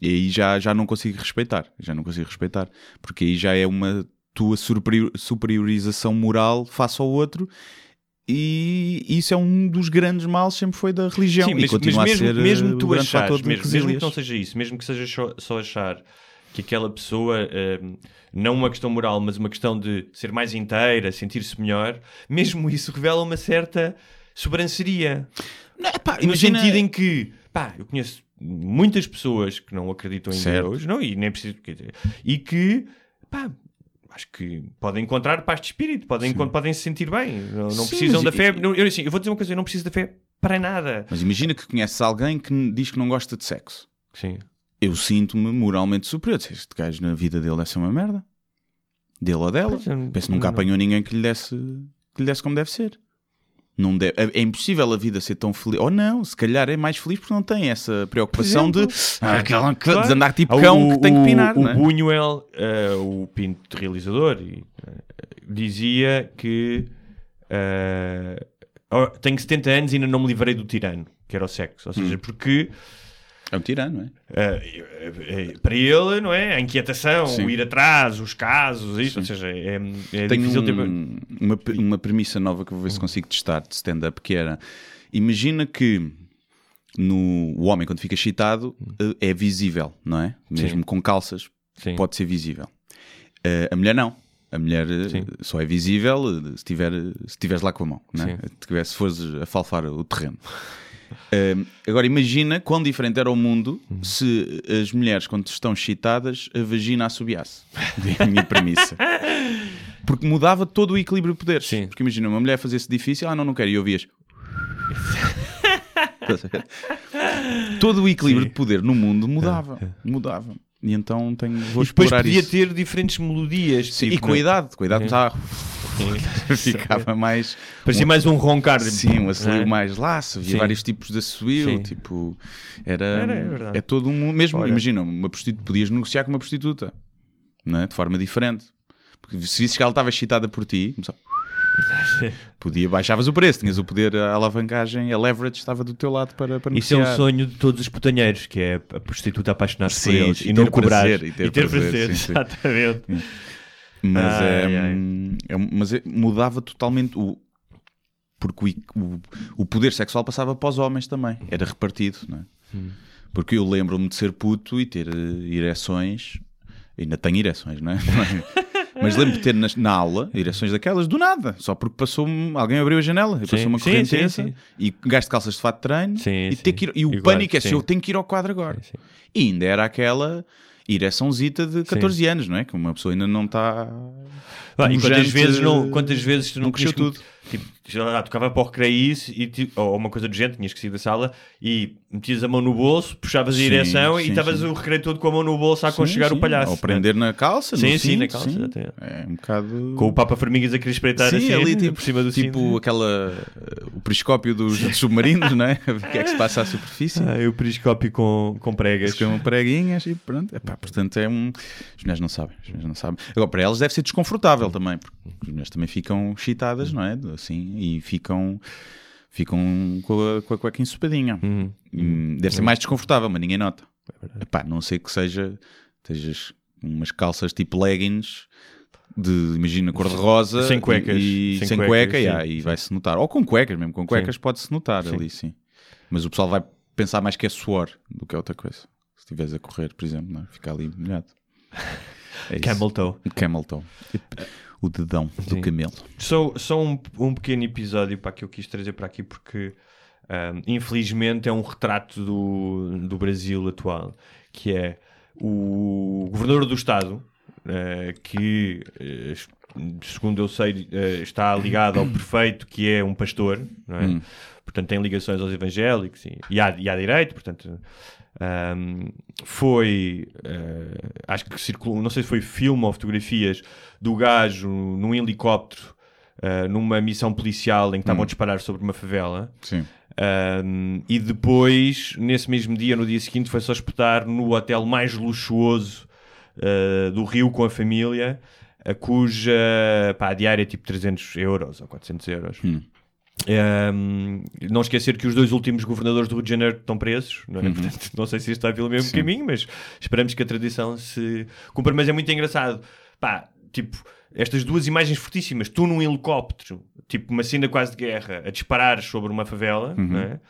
e aí já, já não consigo respeitar. Já não consigo respeitar. Porque aí já é uma tua superior- superiorização moral face ao outro. E isso é um dos grandes males sempre foi da religião Sim, e mas, continua mas a mesmo, ser mesmo eh, tu achares, mesmo, mesmo que não seja isso, mesmo que seja só, só achar que aquela pessoa, hum, não uma questão moral, mas uma questão de ser mais inteira, sentir-se melhor, mesmo isso revela uma certa sobranceria. Não, epá, No imagina- sentido em que, pá, eu conheço muitas pessoas que não acreditam em Certo. Deus, não, e nem preciso, e que, pá, acho que podem encontrar paz de espírito, podem, podem se sentir bem, não, não precisam da fé. Não, eu, assim, eu vou dizer uma coisa, eu não preciso da fé para nada. Mas imagina que conheces alguém que diz que não gosta de sexo. Sim. Eu sinto-me moralmente superior. Este gajo na vida dele deve ser uma merda. Dele ou dela. Pois, eu- Penso que nunca não. apanhou ninguém que lhe desse, que lhe desse como deve ser. Não deve, é, é impossível a vida ser tão feliz. Ou não, se calhar é mais feliz porque não tem essa preocupação de, ah, aquela- de andar tipo Ah, cão o- que tem que o- pinar. O, não é? Buñuel, eh, o pinto realizador, e, eh, dizia que oh, tenho 70 anos e ainda não me livrei do tirano, que era o sexo. Ou Hum. seja, porque É um tirano, não é? eh, eh, eh, para ele, não é? A inquietação, Sim. o ir atrás, os casos, isso, ou seja, é, é Tenho difícil ter. um- uma, uma premissa nova que vou ver se consigo testar de stand-up, que era, imagina que no, o homem quando fica excitado eh, é visível, não é? Mesmo Sim. com calças Sim. pode ser visível. Eh, a mulher não. A mulher eh, Sim. só é visível se tiver, se estiveres lá com a mão, não é? Sim. Se tiver- se fores a falfar o terreno. Eh, agora imagina quão diferente era o mundo Uhum. se as mulheres, quando estão excitadas, a vagina assobiasse. É a minha premissa. Porque mudava todo o equilíbrio de poderes. Sim. Porque imagina, uma mulher fazia-se difícil, ah, não, não quero, e ouvias. todo o equilíbrio Sim. de poder no mundo mudava. Mudava. E então tenho, vou E depois explorar podia isso. ter diferentes melodias. Sim, tipo, e com a idade, ficava mais. Parecia mais um roncar. Sim, um assobio não é? mais laço, havia vários tipos de assobio, Sim. tipo, era, Era, é é todo um mesmo, Olha. imagina, uma prostituta, podias negociar com uma prostituta, não é? de forma diferente, porque se visses que ela estava excitada por ti, começava- podia, baixavas o preço, tinhas o poder, a alavancagem, a leverage estava do teu lado para, para Isso é um sonho de todos os putanheiros, que é a prostituta apaixonar-se por eles e e, não cobrar. prazer, e ter prazer, sim, sim. exatamente. Mas, é, é- mas é- mudava totalmente o porque o, o, o poder sexual passava para os homens também, era repartido, não é? Hum. Porque eu lembro-me de ser puto e ter eh, ereções, ainda tenho ereções, não é? Mas lembro de ter na, na aula ereções daquelas do nada, só porque passou alguém abriu a janela e Sim, passou uma correnteza e gasto de calças de fato de treino Sim, e, sim. ter que ir- e o E pânico é se eu tenho que ir ao quadro agora. E ainda era aquela ereçãozita de 14 anos, não é? Que uma pessoa ainda não está. E quantas vezes, não, quantas vezes tu não, não cresceu que- Tipo, lá, tocava para o recreio e, ou uma coisa do género, tinhas que sair da sala e metias a mão no bolso, puxavas a Sim, direção e sim, estavas sim. o recreio todo com a mão no bolso a aconchegar o palhaço. Ou prender na calça, Sim, no sim, na cinto, calça, sim. É um bocado. Com o Papa Formigas a querer espreitar Sim, assim, ali tipo, por cima do tipo cinto. aquela. uh, o periscópio dos, submarinos, não é? O que é que se passa à superfície. Ah, o periscópio com, com pregas. Com preguinhas e pronto. Epá, portanto, é um. As mulheres não sabem. As mulheres não sabem. Agora, para elas deve ser desconfortável também, porque as mulheres também ficam excitadas, não é? Assim, e ficam. Ficam com a, com a cueca ensopadinha. Uhum. Hum, Deve ser mais desconfortável, mas ninguém nota. Epá, não sei que seja. Tejas umas calças tipo leggings. De, imagina, cor-de-rosa Sem cuecas. e, Sem sem, cuecas, cueca, sim, yeah, e vai-se notar, ou com cuecas mesmo, com cuecas pode-se notar Sim. ali, sim. Mas o pessoal vai pensar mais que é suor do que é outra coisa. Se estiveres a correr, por exemplo, não é? fica ali molhado. É. Camel toe. Camel toe. O dedão do Sim. camelo. Só, só um, um pequeno episódio para que eu quis trazer para aqui, porque ahm, infelizmente é um retrato do, do Brasil atual, que é o governador do Estado, eh, que, eh, segundo eu sei, eh, está ligado ao prefeito, que é um pastor, é? portanto tem ligações aos evangélicos e, e, à, e à direita, portanto. Ahm, foi eh, acho que circulou, não sei se foi filme ou fotografias do gajo num helicóptero ah, numa missão policial em que estavam a disparar sobre uma favela. Sim. Um, e depois, nesse mesmo dia, no dia seguinte, foi só espetar no hotel mais luxuoso uh, do Rio com a família, a cuja pá, a diária é tipo 300 euros ou 400 euros. Um, não esquecer que os dois últimos governadores do Rio de Janeiro estão presos, não, é? Portanto, não sei se isto está pelo mesmo Sim. caminho, mas esperamos que a tradição se cumpra. Mas é muito engraçado, pá, tipo, estas duas imagens fortíssimas, tu num helicóptero, tipo uma cena quase de guerra, a disparar sobre uma favela, não é?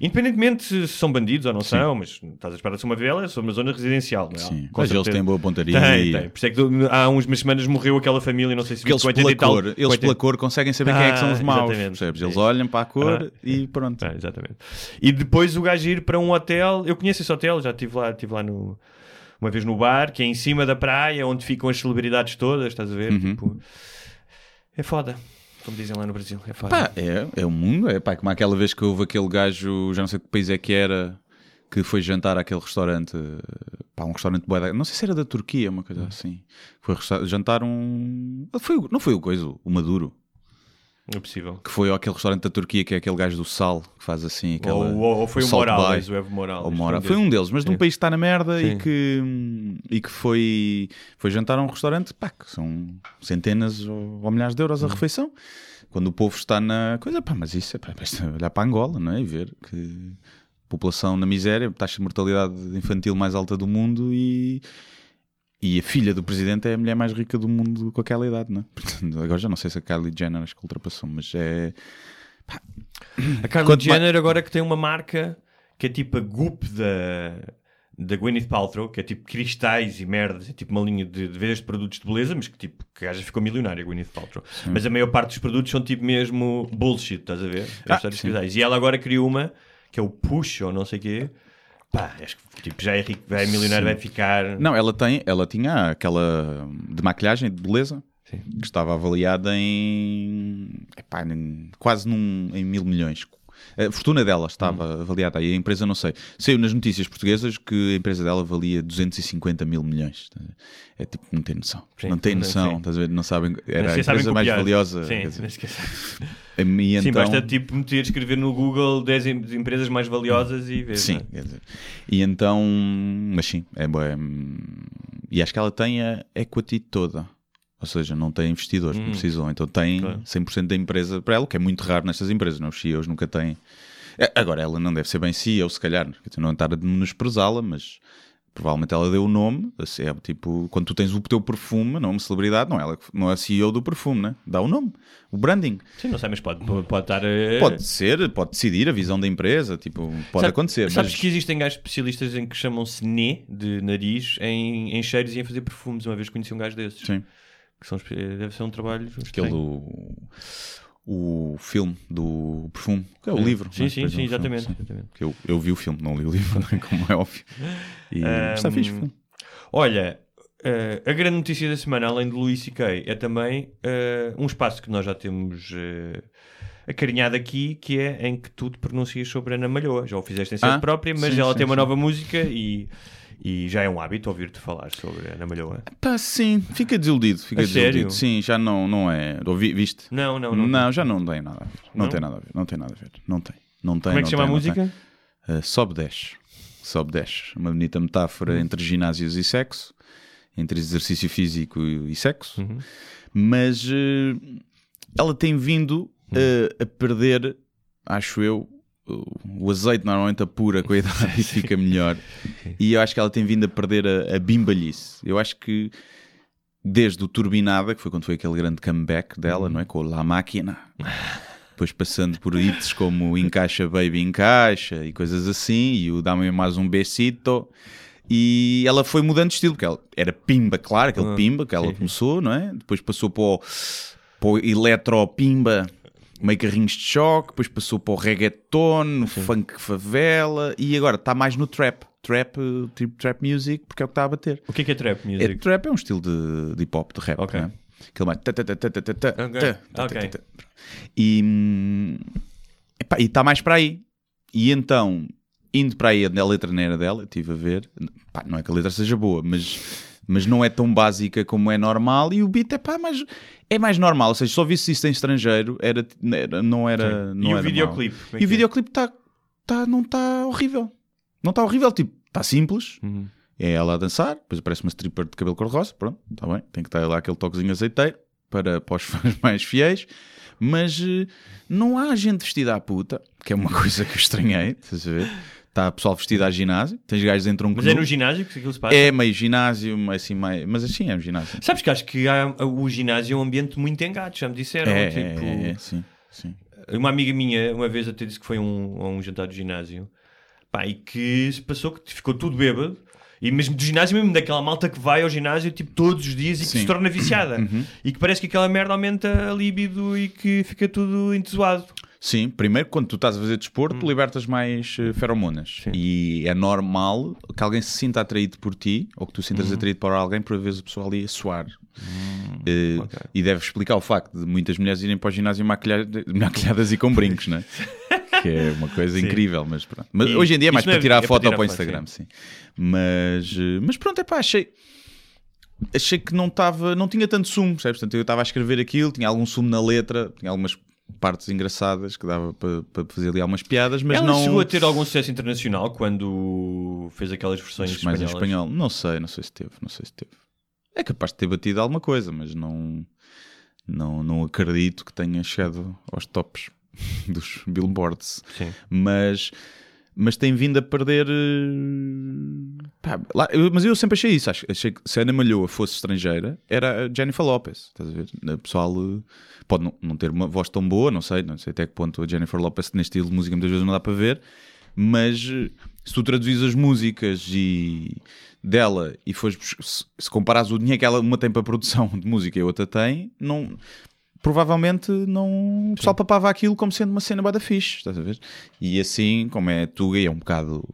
Independentemente se são bandidos ou não são, mas estás a disparar sobre uma favela, é sobre uma zona residencial, não é? Sim. Com Mas eles têm boa pontaria. Tem, e- tem. Por isso é que há uns umas semanas morreu aquela família, não sei se Porque eles, com 80 pela tal- cor, eles 80 pela cor conseguem saber quem é que são os Ah, maus. exatamente. Percebes? Eles É. olham para a cor Ah. e pronto. É, exatamente. E depois o gajo ir para um hotel. Eu conheço esse hotel, já estive lá, estive lá no, uma vez no bar, que é em cima da praia, onde ficam as celebridades todas, estás a ver? Uhum. Tipo, é foda, como dizem lá no Brasil. É foda. Pá, é, é o mundo. É pá, como aquela vez que houve aquele gajo, já não sei que país é que era, que foi jantar àquele restaurante. Pá, um restaurante bué da- Não sei se era da Turquia, uma Hum. coisa assim. Foi jantar um. Foi, não foi o coisa, o Maduro. É possível. Que foi aquele restaurante da Turquia que é aquele gajo do sal que faz assim. Aquela, Ou, ou- ou foi o. Morales, o Evo Morales. Ou Mora. Foi um deles, mas de um país que está na merda Sim. e que, e que foi, foi jantar a um restaurante, pá, que são centenas ou, ou milhares de euros a refeição. Quando o povo está na coisa, pá, mas isso é pá, basta olhar para Angola, não é? E ver que população na miséria, taxa de mortalidade infantil mais alta do mundo e, e a filha do presidente é a mulher mais rica do mundo com aquela idade, não é? Portanto, agora já não sei se a Kylie Jenner acho que ultrapassou, mas é. A Kylie Quanto mais- Jenner agora que tem uma marca que é tipo a Goop da, da Gwyneth Paltrow, que é tipo cristais e merdas, é tipo uma linha de, de vezes de produtos de beleza, mas que tipo, que gaja ficou milionária, a Gwyneth Paltrow. Mas a maior parte dos produtos são tipo mesmo bullshit, estás a ver? Ah, sim. E ela agora criou uma, que é o Push ou não sei o quê. Pá, acho que tipo, já é rico, já é milionário, vai ficar... Não, ela tem, ela tinha aquela de maquilhagem de beleza que estava avaliada em, epá, em- quase num, em mil milhões. A fortuna dela estava avaliada aí, a empresa não sei. Saiu nas notícias portuguesas que a empresa dela valia 250 mil milhões. É tipo, não tem noção. Sim, não tem noção, sim. estás a ver? Não sabem. Era a empresa mais valiosa. Sim, dizer, sabem. e Sim, então, basta tipo meter, escrever no Google 10 em- empresas mais valiosas e ver. Sim, é? quer dizer. E então, mas sim, é bué, hum, E acho que ela tem a equity toda. Ou seja, não tem investidores, não precisam. Então tem Hum. Claro. 100% da empresa para ela, o que é muito raro nestas empresas. Não? Os CEOs nunca têm. É, Agora, ela não deve ser bem CEO, se calhar. Não estar a menosprezá-la, mas provavelmente ela deu o nome. assim, É tipo, quando tu tens o teu perfume, não é uma celebridade, não é, ela, não é a CEO do perfume, né? dá o nome, o branding. Sim, não sei, mas pode, pode, pode estar. a- Pode ser, pode decidir a visão da empresa, tipo, pode Sabe- acontecer. Sabes mas... que existem gajos especialistas em que chamam-se NE de nariz em, em cheiros e em fazer perfumes. Uma vez conheci um gajo desses. Sim. Que são, deve ser um trabalho. Aquele do o filme do perfume, que é o Sim. livro. Sim, é? sim, Depois sim, um filme, exatamente. exatamente. Eu, eu vi o filme, não li o livro, é? como é óbvio. E está fixe o filme. Olha, eh, a grande notícia da semana, além de Louis C.K., é também eh, um espaço que nós já temos eh, acarinhado aqui, que é em que tu te pronuncias sobre Ana Malhoa. Já o fizeste em sede Ah, própria, mas sim, ela sim, tem uma sim. nova música e, e já é um hábito ouvir-te falar sobre Ana Malhoa. Pá, sim, fica desiludido. Fica A desiludido. sério? Sim, já não, não é. Ouvi, viste? Não, não, não. já não tem nada a ver. Não, Não? tem nada a ver. Não tem nada a ver. Não tem. Não tem Como é que não chama a tem, não música? Uh, sobe 10. Sobe 10. Uma bonita metáfora Hum. entre ginásios e sexo, entre exercício físico e, e sexo, Uhum. mas uh, ela tem vindo Hum. uh, a perder, acho eu, o- azeite normalmente apura com a idade e fica melhor. E eu acho que ela tem vindo a perder a, a bimbalhice. Eu acho que desde o Turbinada, que foi quando foi aquele grande comeback dela, não é? Com La Máquina. Depois passando por hits como Encaixa Baby Encaixa e coisas assim, e o Dá-me mais um besito. E ela foi mudando de estilo, porque ela era pimba, claro, aquele Ah, pimba que ela começou, não é? Depois passou para o, para o eletro pimba, meio carrinhos de choque, depois passou para o reggaeton, o funk favela, e agora está mais no trap. Trap, eh, tipo trap music, porque é o que está a bater. O que é que é trap É, music? trap é um estilo de, de hip hop, de rap, Ok. não é? Aquele mais. ta, ta, ta, ta, ta, ta, ta, Ok, ta, ta, ok. ta, ta. E hum, epá, e está mais para aí. E então, indo para aí, a letra não era dela, eu estive a ver. Pá, não é que a letra seja boa, mas mas não é tão básica como é normal. E o beat é pá, mais, é mais normal. Ou seja, se só visse isso em estrangeiro, era, era- não era. Sim. Não E o era videoclipe? mau. Como é E o é? videoclipe tá, tá, não está horrível. Não está horrível, tipo, está simples. Uhum. É ela a dançar, depois aparece uma stripper de cabelo cor-de-rosa, pronto, está bem. Tem que estar lá aquele toquezinho azeiteiro para, para os fãs mais fiéis. Mas eh, não há gente vestida à puta, que é uma coisa que eu estranhei, estás a ver? Está pessoal vestido à ginásio, tens gajos dentro um Mas é no ginásio que aquilo se passa? É meio ginásio, assim, meio... mas assim é um ginásio. Sabes que acho que há, o ginásio é um ambiente muito engado, já me disseram. É, tipo, é, é, sim, sim. Uma amiga minha, uma vez até disse que foi um, a um jantar de ginásio pá, e que se passou que ficou tudo bêbado. E mesmo do ginásio, mesmo daquela malta que vai ao ginásio tipo todos os dias e que Sim. se torna viciada. Uhum. E que parece que aquela merda aumenta a libido e que fica tudo entusiasmado. Sim, primeiro, quando tu estás a fazer desporto, libertas mais eh, feromonas. E é normal que alguém se sinta atraído por ti, ou que tu sintas atraído por alguém, por vezes o pessoal ali a suar. Eh, E deve explicar o facto de muitas mulheres irem para o ginásio maquilhada- maquilhadas e com brincos, não é? que é uma coisa incrível, mas pronto. Mas E hoje em dia é mais para é- tirar é a para foto tirar para o foto, Instagram, sim. Mas, eh, mas pronto, é pá, achei. Achei que não estava, não tinha tanto sumo, percebes? Portanto, eu estava a escrever aquilo, tinha algum sumo na letra, tinha algumas partes engraçadas que dava para, para fazer ali algumas piadas, mas Ela não. chegou a ter algum sucesso internacional quando fez aquelas versões Acho que mais em espanholas? espanhol. Não sei, não sei se teve, não sei se teve. É capaz de ter batido alguma coisa, mas não, não, não acredito que tenha chegado aos tops dos billboards. Sim. Mas, mas tem vindo a perder. Pá, lá- eu- mas eu sempre achei isso. acho- Achei que se a Ana Malhoa fosse estrangeira, era a Jennifer Lopez. Estás a ver? O pessoal eh, pode não, não ter uma voz tão boa, não sei, não sei até que ponto a Jennifer Lopez neste estilo de música muitas vezes não dá para ver. Mas eh, se tu traduzis as músicas e dela e fores se, se comparares o dinheiro que ela uma tem para produção de música e a outra tem, não provavelmente não o pessoal papava aquilo como sendo uma cena bada fixe, estás a ver? E assim, como é Tuga e é um bocado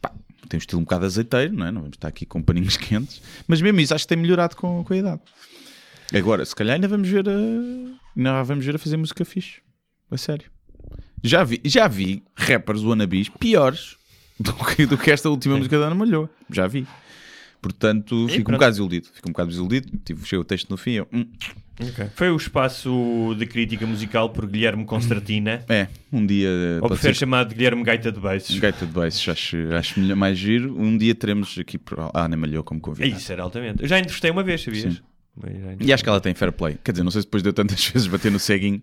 pá, tem um estilo um bocado azeiteiro, não é? Não vamos estar aqui com paninhos quentes, mas mesmo isso acho que tem melhorado com, com a idade. Agora, se calhar ainda vamos ver a ainda vamos ver a fazer música fixe, a sério. Já vi, já vi rappers wannabes piores do que, do que esta última música da Ana Malhoa. Já vi. Portanto, fico um pronto. bocado desiludido. Fico um bocado desiludido. Tive cheio o texto no fim. Eu, hum, Foi o espaço de crítica musical por Guilherme Constratina. é, um dia. Ou prefere ser- chamar de Guilherme Gaita de Baixos? Gaita de baixo, acho, acho melhor, mais giro. Um dia teremos aqui a Ana Malhoa como convidada. Isso era altamente. Eu já entrevistei uma vez, sabias? Sim. Entrevistei. E acho que ela tem fair play. Quer dizer, não sei se depois de eu tantas vezes bater no ceguinho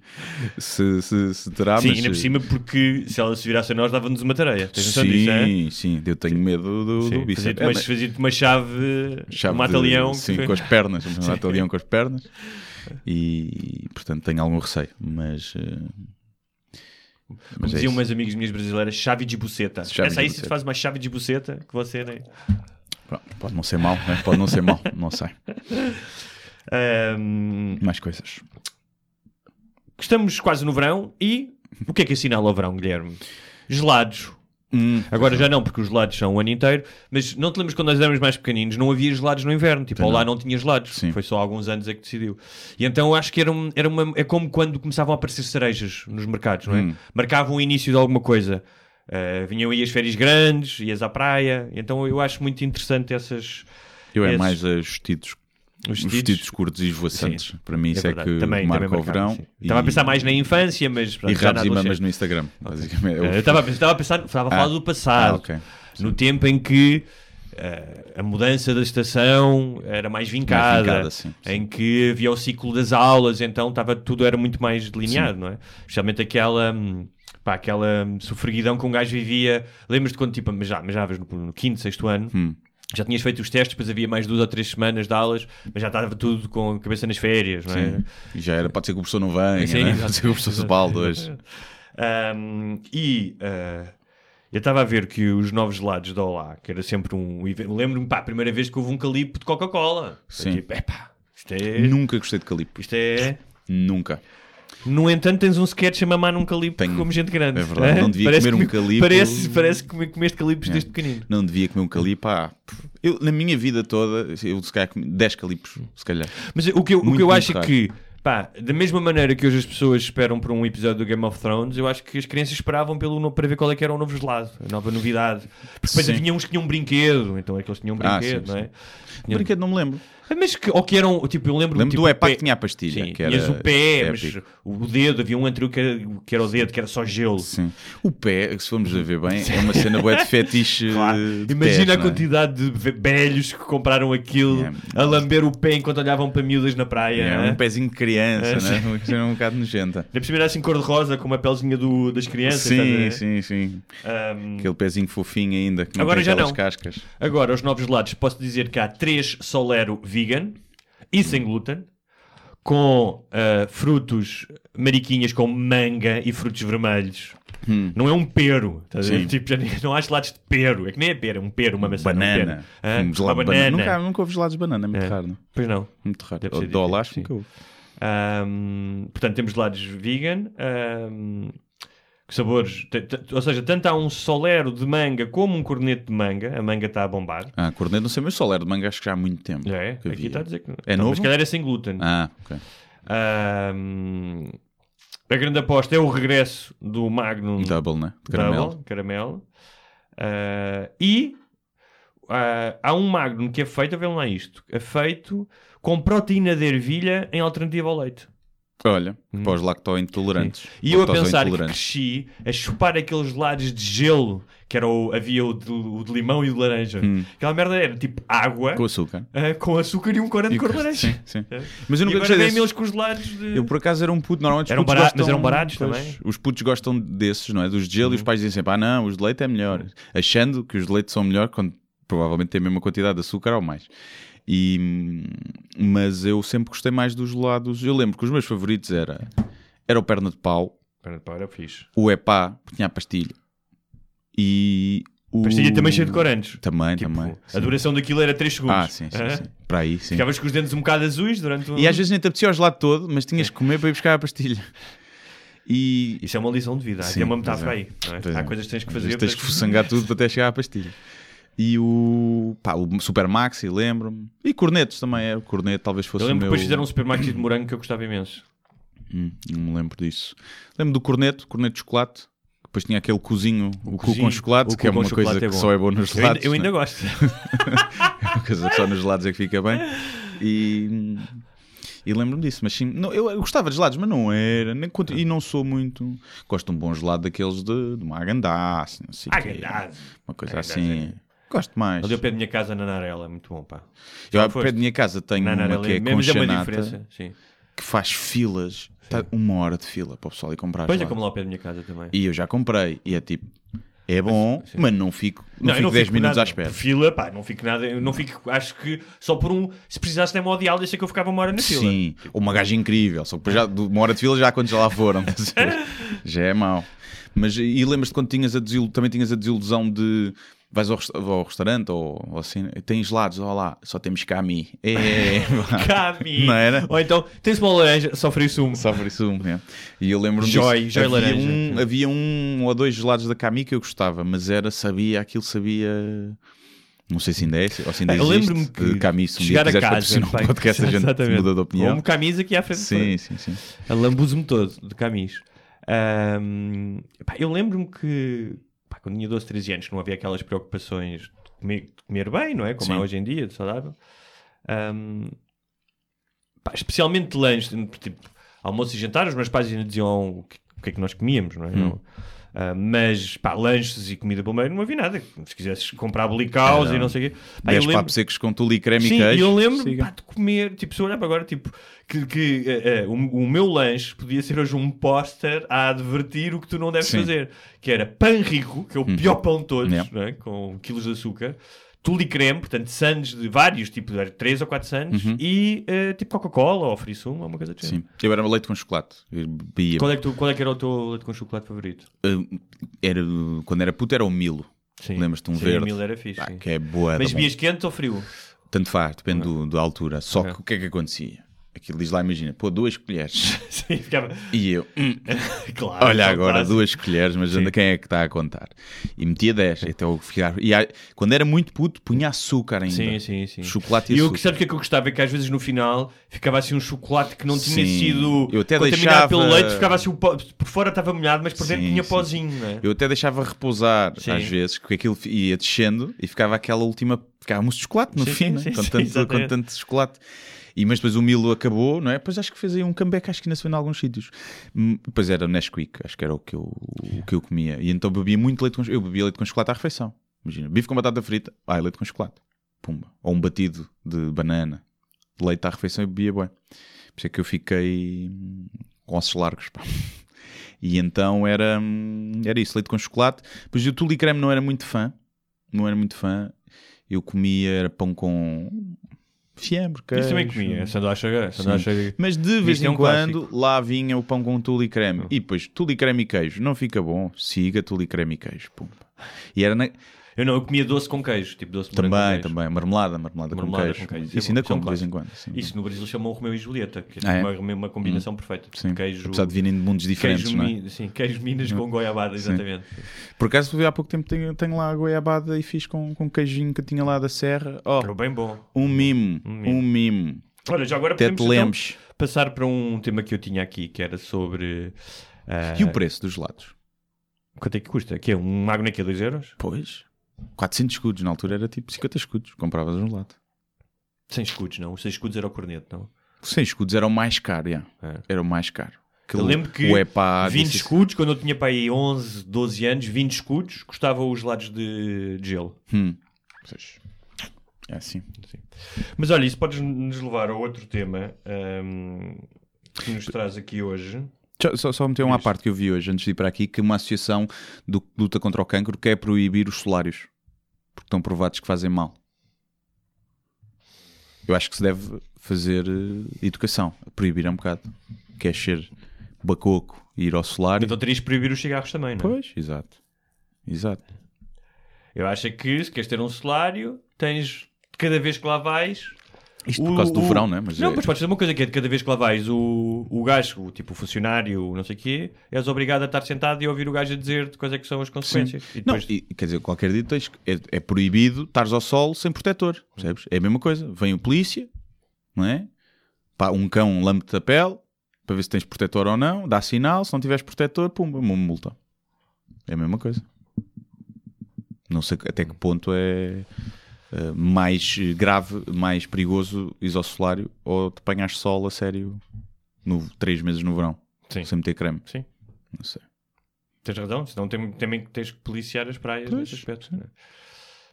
se, se, se terá, Sim, mas. ainda por cima, porque se ela se virasse a nós, dava-nos uma tareia. Tens noção sim, disso, é? sim, eu tenho medo do, do Sim, bíceps. Fazia-te É, uma, mas- fazia-te uma chave, chave um mata-leão. Sim, que- com as pernas. Um mata-leão com as pernas. E, portanto, tenho algum receio. Mas. eh, Como mas é diziam isso. umas amigas minhas brasileiras, chave de buceta. Chave Essa de aí, se buceta. tu faz uma chave de buceta, que você. Pronto, Pode não ser mau, né? pode não ser mau, não sei. Mais coisas. estamos quase no verão e o que é que assinala o verão, Guilherme? Gelados. Hum, Agora já não, porque os gelados são o ano inteiro, mas não te lembras quando nós éramos mais pequeninos, não havia gelados no inverno, tipo, lá não. não tinha gelados, Sim. foi só há alguns anos é que decidiu. E então eu acho que era, um- era uma, é como quando começavam a aparecer cerejas nos mercados, não é? Hum. Marcavam o início de alguma coisa. Uh, vinham aí as férias grandes, ias à praia, então eu acho muito interessante essas. eu é esses- mais a vestidos, Os os vestidos. vestidos curtos e esvoaçantes. Para mim, isso é, verdade. que Também- marca também o verão. sim. Estava a pensar mais na infância, mas E pronto, rabos e mamas no Instagram, basicamente. Eu estava a pensar, estava a, pensar, estava a falar Ah. do passado. Ah, ok. No tempo em que eh, a mudança da estação era mais vincada, vincada, sim, sim. em que havia o ciclo das aulas, então estava, tudo era muito mais delineado, não é? Especialmente aquela, hum, pá, aquela hum, sofreguidão que um gajo vivia. Lembras-te quando, tipo, mas já, mas já no, no quinto, sexto ano, Hum. Já tinhas feito os testes, depois havia mais duas ou três semanas de aulas, mas já estava tudo com a cabeça nas férias, não é? Sim. E já era, pode ser que o professor não venha, Sim, né? pode ser que o professor Sebaldo hoje. Um, e uh, eu estava a ver que os novos gelados da Olá, que era sempre um evento. Lembro-me, pá, a primeira vez que houve um calipo de Coca-Cola. Sim. Tipo, epá, isto é. Nunca gostei de calipo. Isto é. Nunca. No entanto, tens um sketch a mamar num calipo Tenho. como gente grande. É verdade, não devia Parece comer um que- calipo. Parece, parece que comeste calipos É. desde pequenino. Não devia comer um calipo. Ah, eu, na minha vida toda, eu se calhar comi 10 calipos, se calhar. Mas o que eu, o Muito, que eu acho é raro. que Pá, da mesma maneira que hoje as pessoas esperam por um episódio do Game of Thrones, eu acho que as crianças esperavam pelo, para ver qual é que era o novo gelado, a nova novidade. Porque depois Sim. havia uns que tinham um brinquedo, então aqueles tinham um Ah, brinquedo, sim, não é? Tinha- Brinquedo não me lembro. Mas que, ou que eram, tipo, eu lembro Lembro tipo, do epá pé- que tinha a pastilha, Sim, que era tinhas o pé, épico. mas o dedo, havia um anterior que era, que era o dedo, que era só gelo. Sim. O pé, se formos a ver bem, é uma cena boa de fetiche. Claro. de Imagina pés, a é? quantidade de ve- velhos que compraram aquilo Yeah. a lamber o pé enquanto olhavam para miúdas na praia. É, né? um pezinho de criança, É, né? uma cena um bocado nojenta. Cima era assim cor-de-rosa com uma pelezinha do, das crianças. Sim, sim, sim. Ahm, Aquele pezinho fofinho ainda, que não Agora tem já não. cascas. Agora, os novos gelados, posso dizer que há três Solero vegan e sem glúten, com ah, frutos mariquinhas com manga e frutos vermelhos. Não é um pero? Hum. Sim. Tipo, não há gelados de pero. É que nem é pero, é um pero, uma maçã. não é um Banana. pero. Ah, Um gelado uma banana. banana. Nunca, nunca houve gelados de banana, é muito É. raro. Não? Pois não. Muito raro. Deve que sim. nunca houve. Ahm, portanto, temos gelados vegan. que sabores, ou seja, tanto há um solero de manga como um corneto de manga. A manga está a bombar. Ah, corneto, não sei, mas Soler de manga acho que já há muito tempo. É? que Aqui havia. está a dizer que. É Então, novo? Mas se calhar é sem glúten. Ah, ok. Ahm, a grande aposta é o regresso do Magnum Double, né? De caramelo. Double, caramelo. Ah, e ah, há um Magnum que é feito, vejam lá isto, é feito com proteína de ervilha em alternativa ao leite. Olha, para os lacto-intolerantes. E eu a pensar que cresci a chupar aqueles gelados de gelo, que era o, havia o de, o de limão e o de laranja. Aquela merda era tipo água Hum. Com açúcar. ah, com açúcar e um corante de cor de laranja. Sim, sim. É. Mas eu nunca gostei desses. eles com os gelados de... Eu por acaso era um puto, normalmente os Eram putos baratos, gostam... mas eram baratos pois, também. Os putos gostam desses, não é? Dos de gelo Uhum. e os pais dizem sempre, ah não, os de leite é melhor. Achando que os de leite são melhor quando provavelmente tem a mesma quantidade de açúcar ou mais. E, mas eu sempre gostei mais dos gelados. Eu lembro que os meus favoritos era, era o perna de pau, Para, para, fixe. o epá, porque tinha a pastilha. E o... Pastilha também cheio de corantes. Também, Tipo, também. a sim. duração daquilo era 3 segundos. Ah, sim, sim, Hã? sim. Para aí, sim. Ficavas com os dentes um bocado azuis durante um... E às vezes nem te apetecia o gelado todo, mas tinhas que comer para ir buscar a pastilha. E Isso é uma lição de vida. Sim, é uma metáfora é. aí. é? Há é. coisas que tens que fazer. tens que sangar tudo para até chegar à pastilha. E o, pá, o Super Maxi, lembro-me. E cornetos também era. O corneto talvez fosse Eu lembro o que meu... depois fizeram um supermarket de morango que eu gostava imenso. Hum, não me lembro disso. Lembro do corneto, corneto de chocolate. Depois tinha aquele cozinho, o, cu cozinho, com chocolate, o que é cu uma coisa que é bom. só é boa nos Eu ainda, eu ainda né? gosto. É uma coisa que só nos gelados é que fica bem. E, e lembro-me disso. Mas sim, não, eu, gostava de gelados, mas não era. Nem, e não sou muito. Gosto de um bom gelado daqueles de, de uma não sei o. Agandaz. Uma coisa Agandaz assim. Gosto mais. Ali ao pé da minha casa na Narela, é muito bom, pá. Eu Já ao foste? pé da minha casa tenho Na uma que é com uma chanata, que faz filas. Está uma hora de fila para o pessoal ir comprar Pois é como lá ao pé da minha casa também. E eu já comprei. E é tipo, é bom, Sim. mas não fico, não eu fico 10 minutos nada. à espera. Fila, pá, não fico nada. Eu não fico, acho que só por um. Se precisasse de hemodial, deixa que eu ficava uma hora na fila. Sim, uma gaja incrível. Só que depois já, uma hora de fila já quando já lá foram. já é mau. Mas e lembras-te quando tinhas a desilu- também tinhas a desilusão de vais ao, ao restaurante ou, ou assim, tem gelados, olha lá, só temos cami. É, pá. Cami. Não era? Ou então, tens uma laranja, sofre sumo. Só por isso, é. E eu lembro-me Joy, disso. Joy havia laranja. Um, havia um ou dois gelados da Cami que eu gostava, mas era, sabia, aquilo sabia. Não sei se ainda é, ou se ainda eu existe. lembro-me que de Cami, se um dia chegar a quiseres casa, um podcast, a gente exatamente. muda de opinião. Ou um camis aqui à frente. Sim, sim, sim. A lambuzo-me todo de camis. Pá, eu lembro-me que pá, quando tinha 12, 13 anos, não havia aquelas preocupações de comer, de comer bem, não é? Como Sim. há hoje em dia, de saudável. Ahm, pá, especialmente de lanche, tipo, almoço e jantar, os meus pais ainda diziam o que, o que é que nós comíamos, não é? Não- ah, mas pá, lanches e comida pelo meio não havia nada. Se quisesses comprar blicaus Era e não sei o quê. Pá, eu 10 lembro- papos secos com tule e creme Sim, e queijo. e eu lembro Siga. pá, de comer, tipo, se eu olhar para agora, tipo, que, que eh, eh, o, o meu lanche podia ser hoje um póster a advertir o que tu não deves Sim. fazer, que era pão rico, que é o pior pão de todos, Yeah. não é? com quilos de açúcar, tule creme, portanto, sandes de vários, tipo, de 3 ou 4 sandes, e eh, tipo Coca-Cola ou frisumo, ou uma coisa do género. Sim. Eu era leite com chocolate. Bebia. Qual é, que tu, qual é que era o teu leite com chocolate favorito? Uh, era, quando era puto era o Milo. Sim. Lembras-te um Sim, verde? Mil era fixe, sim. que é boa. Mas bebias quente ou frio? Tanto faz, depende do- da altura. Só que o que é que acontecia? Aquilo diz lá, imagina, pô, duas colheres. Sim, ficava. E eu, hum, Claro. olha agora, clássico. duas colheres, mas anda quem é que está a contar? E metia 10, então eu ficava. E quando era muito puto, punha açúcar ainda. Sim, sim, sim. Chocolate e E eu açúcar. que sabe o que é que eu gostava? É que às vezes no final ficava assim um chocolate que não tinha Sim. sido Eu até contaminado deixava- pelo leite, ficava assim, por fora estava molhado, mas por dentro Sim, tinha sim. pozinho, não é? Eu até deixava repousar Sim. às vezes, porque aquilo ia descendo e ficava aquela última. Ficava mousse de chocolate no Sim, fim, sim, né? sim, com, tanto, com tanto chocolate. E, mas depois o Milo acabou, não é? Depois acho que fez aí um comeback, acho que ainda se em alguns sítios. Hum, Depois era Nesquik, acho que era o que, eu, o que eu comia. E então bebia muito leite com Eu bebia leite com chocolate à refeição. Imagina, bife com batata frita, ah, leite com chocolate. Pumba. Ou um batido de banana, leite à refeição e bebia bem. Por isso é que eu fiquei hum, com ossos largos, pá. E então era, hum, era isso, leite com chocolate. Depois o tule creme não era muito fã. Não era muito fã. Eu comia era pão com fiambre, queijo. Isso também comia, sanduíche, sanduíche. Mas de vez é em um quando clássico. lá vinha o pão com tule e creme. E depois tule e creme e queijo. Não fica bom. Siga tule e creme e queijo. Pumba. E era na... Eu não, eu comia doce com queijo, tipo doce também, com queijo. também. Marmelada, marmelada, Marmelada com queijo. com queijo. Isso é ainda é um como de vez em quando. sim. Isso no Brasil chamam Romeu e Julieta, que é Ah, é? uma, uma combinação perfeita. Tipo, Sim. Queijo, Apesar de virem de mundos diferentes, queijo, não é? sim, queijo Minas com goiabada, exatamente. Por acaso, há pouco tempo tenho, tenho lá a goiabada e fiz com, com queijinho que tinha lá da serra. Oh, É bem bom. um mimo. Um mimo. Um mimo. Olha, já agora Até podemos então, passar para um tema que eu tinha aqui, que era sobre... ah, E o preço dos gelados? Quanto é que custa? Que é um magno aqui a 2 euros? Pois. 400 escudos. Na altura era tipo 50 escudos. Compravas um gelado. 100 escudos, não. Os 100 escudos era o corneto, não? 100 escudos era o mais caro, já. É. Era o mais caro. Eu lembro que EPA 20 disse- escudos, quando eu tinha para aí 11, 12 anos, 20 escudos, custavam os gelados de, de gelo. Hum. É assim. Mas olha, isso pode nos levar a outro tema ahm, que nos traz aqui hoje. Só- Só, meter uma parte que eu vi hoje, antes de ir para aqui, que uma associação do, que luta contra o cancro quer proibir os solários. Porque estão provados que fazem mal. Eu acho que se deve fazer eh, educação. Proibir é um bocado. Quer ser bacoco e ir ao solário. Então terias de proibir os cigarros também, não é? Pois, exato. Exato. Eu acho é que se queres ter um salário, tens cada vez que lá vais. Isto por o- causa do o- verão, não é? Mas não, é- mas podes fazer uma coisa que é de cada vez que lá vais, o, o gajo, o, tipo o funcionário, não sei o quê, és obrigado a estar sentado e ouvir o gajo a dizer quais é que são as consequências. E Não, depois, e, quer dizer, qualquer dia tens, é, é proibido estares ao sol sem protetor, percebes? É a mesma coisa. Vem o polícia, não é? Pá, um cão lambe-te a pele para ver se tens protetor ou não, dá sinal, se não tiveres protetor, pumba, uma multa. É a mesma coisa. Não sei até que ponto é eh, mais grave, mais perigoso isosolário ou te apanhas sol a sério no, três meses no verão, Sim. sem meter creme. Sim. Não sei. tens razão, senão tem- também tens que policiar as praias Pois, nesse aspecto. não é?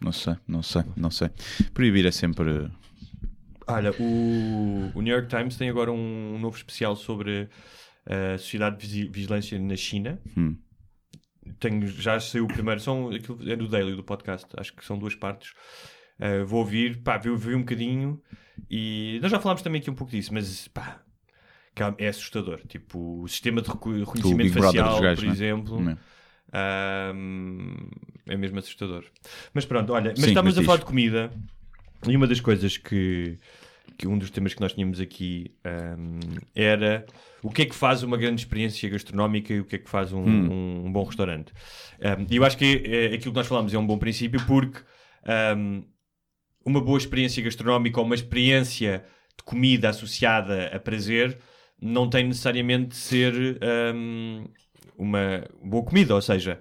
Não sei, não sei, não sei. Proibir é sempre. Olha, o, o New York Times tem agora um novo especial sobre a sociedade de vigilância na China. Hum. Tenho, já saiu o primeiro, são, aquilo é do Daily, do podcast, acho que são duas partes. Uh, vou ouvir, pá, vi, vi um bocadinho e nós já falámos também aqui um pouco disso, mas pá, é assustador. Tipo, o sistema de reco- reconhecimento facial, gajos, por né? exemplo, é? É mesmo assustador. Mas pronto, olha, mas Sim, estávamos mas a falar de comida e uma das coisas que, que um dos temas que nós tínhamos aqui ahm, era o que é que faz uma grande experiência gastronómica e o que é que faz um, Hum. um bom restaurante. E eu acho que é, aquilo que nós falamos é um bom princípio porque uma boa experiência gastronómica ou uma experiência de comida associada a prazer não tem necessariamente de ser hum, uma boa comida, ou seja,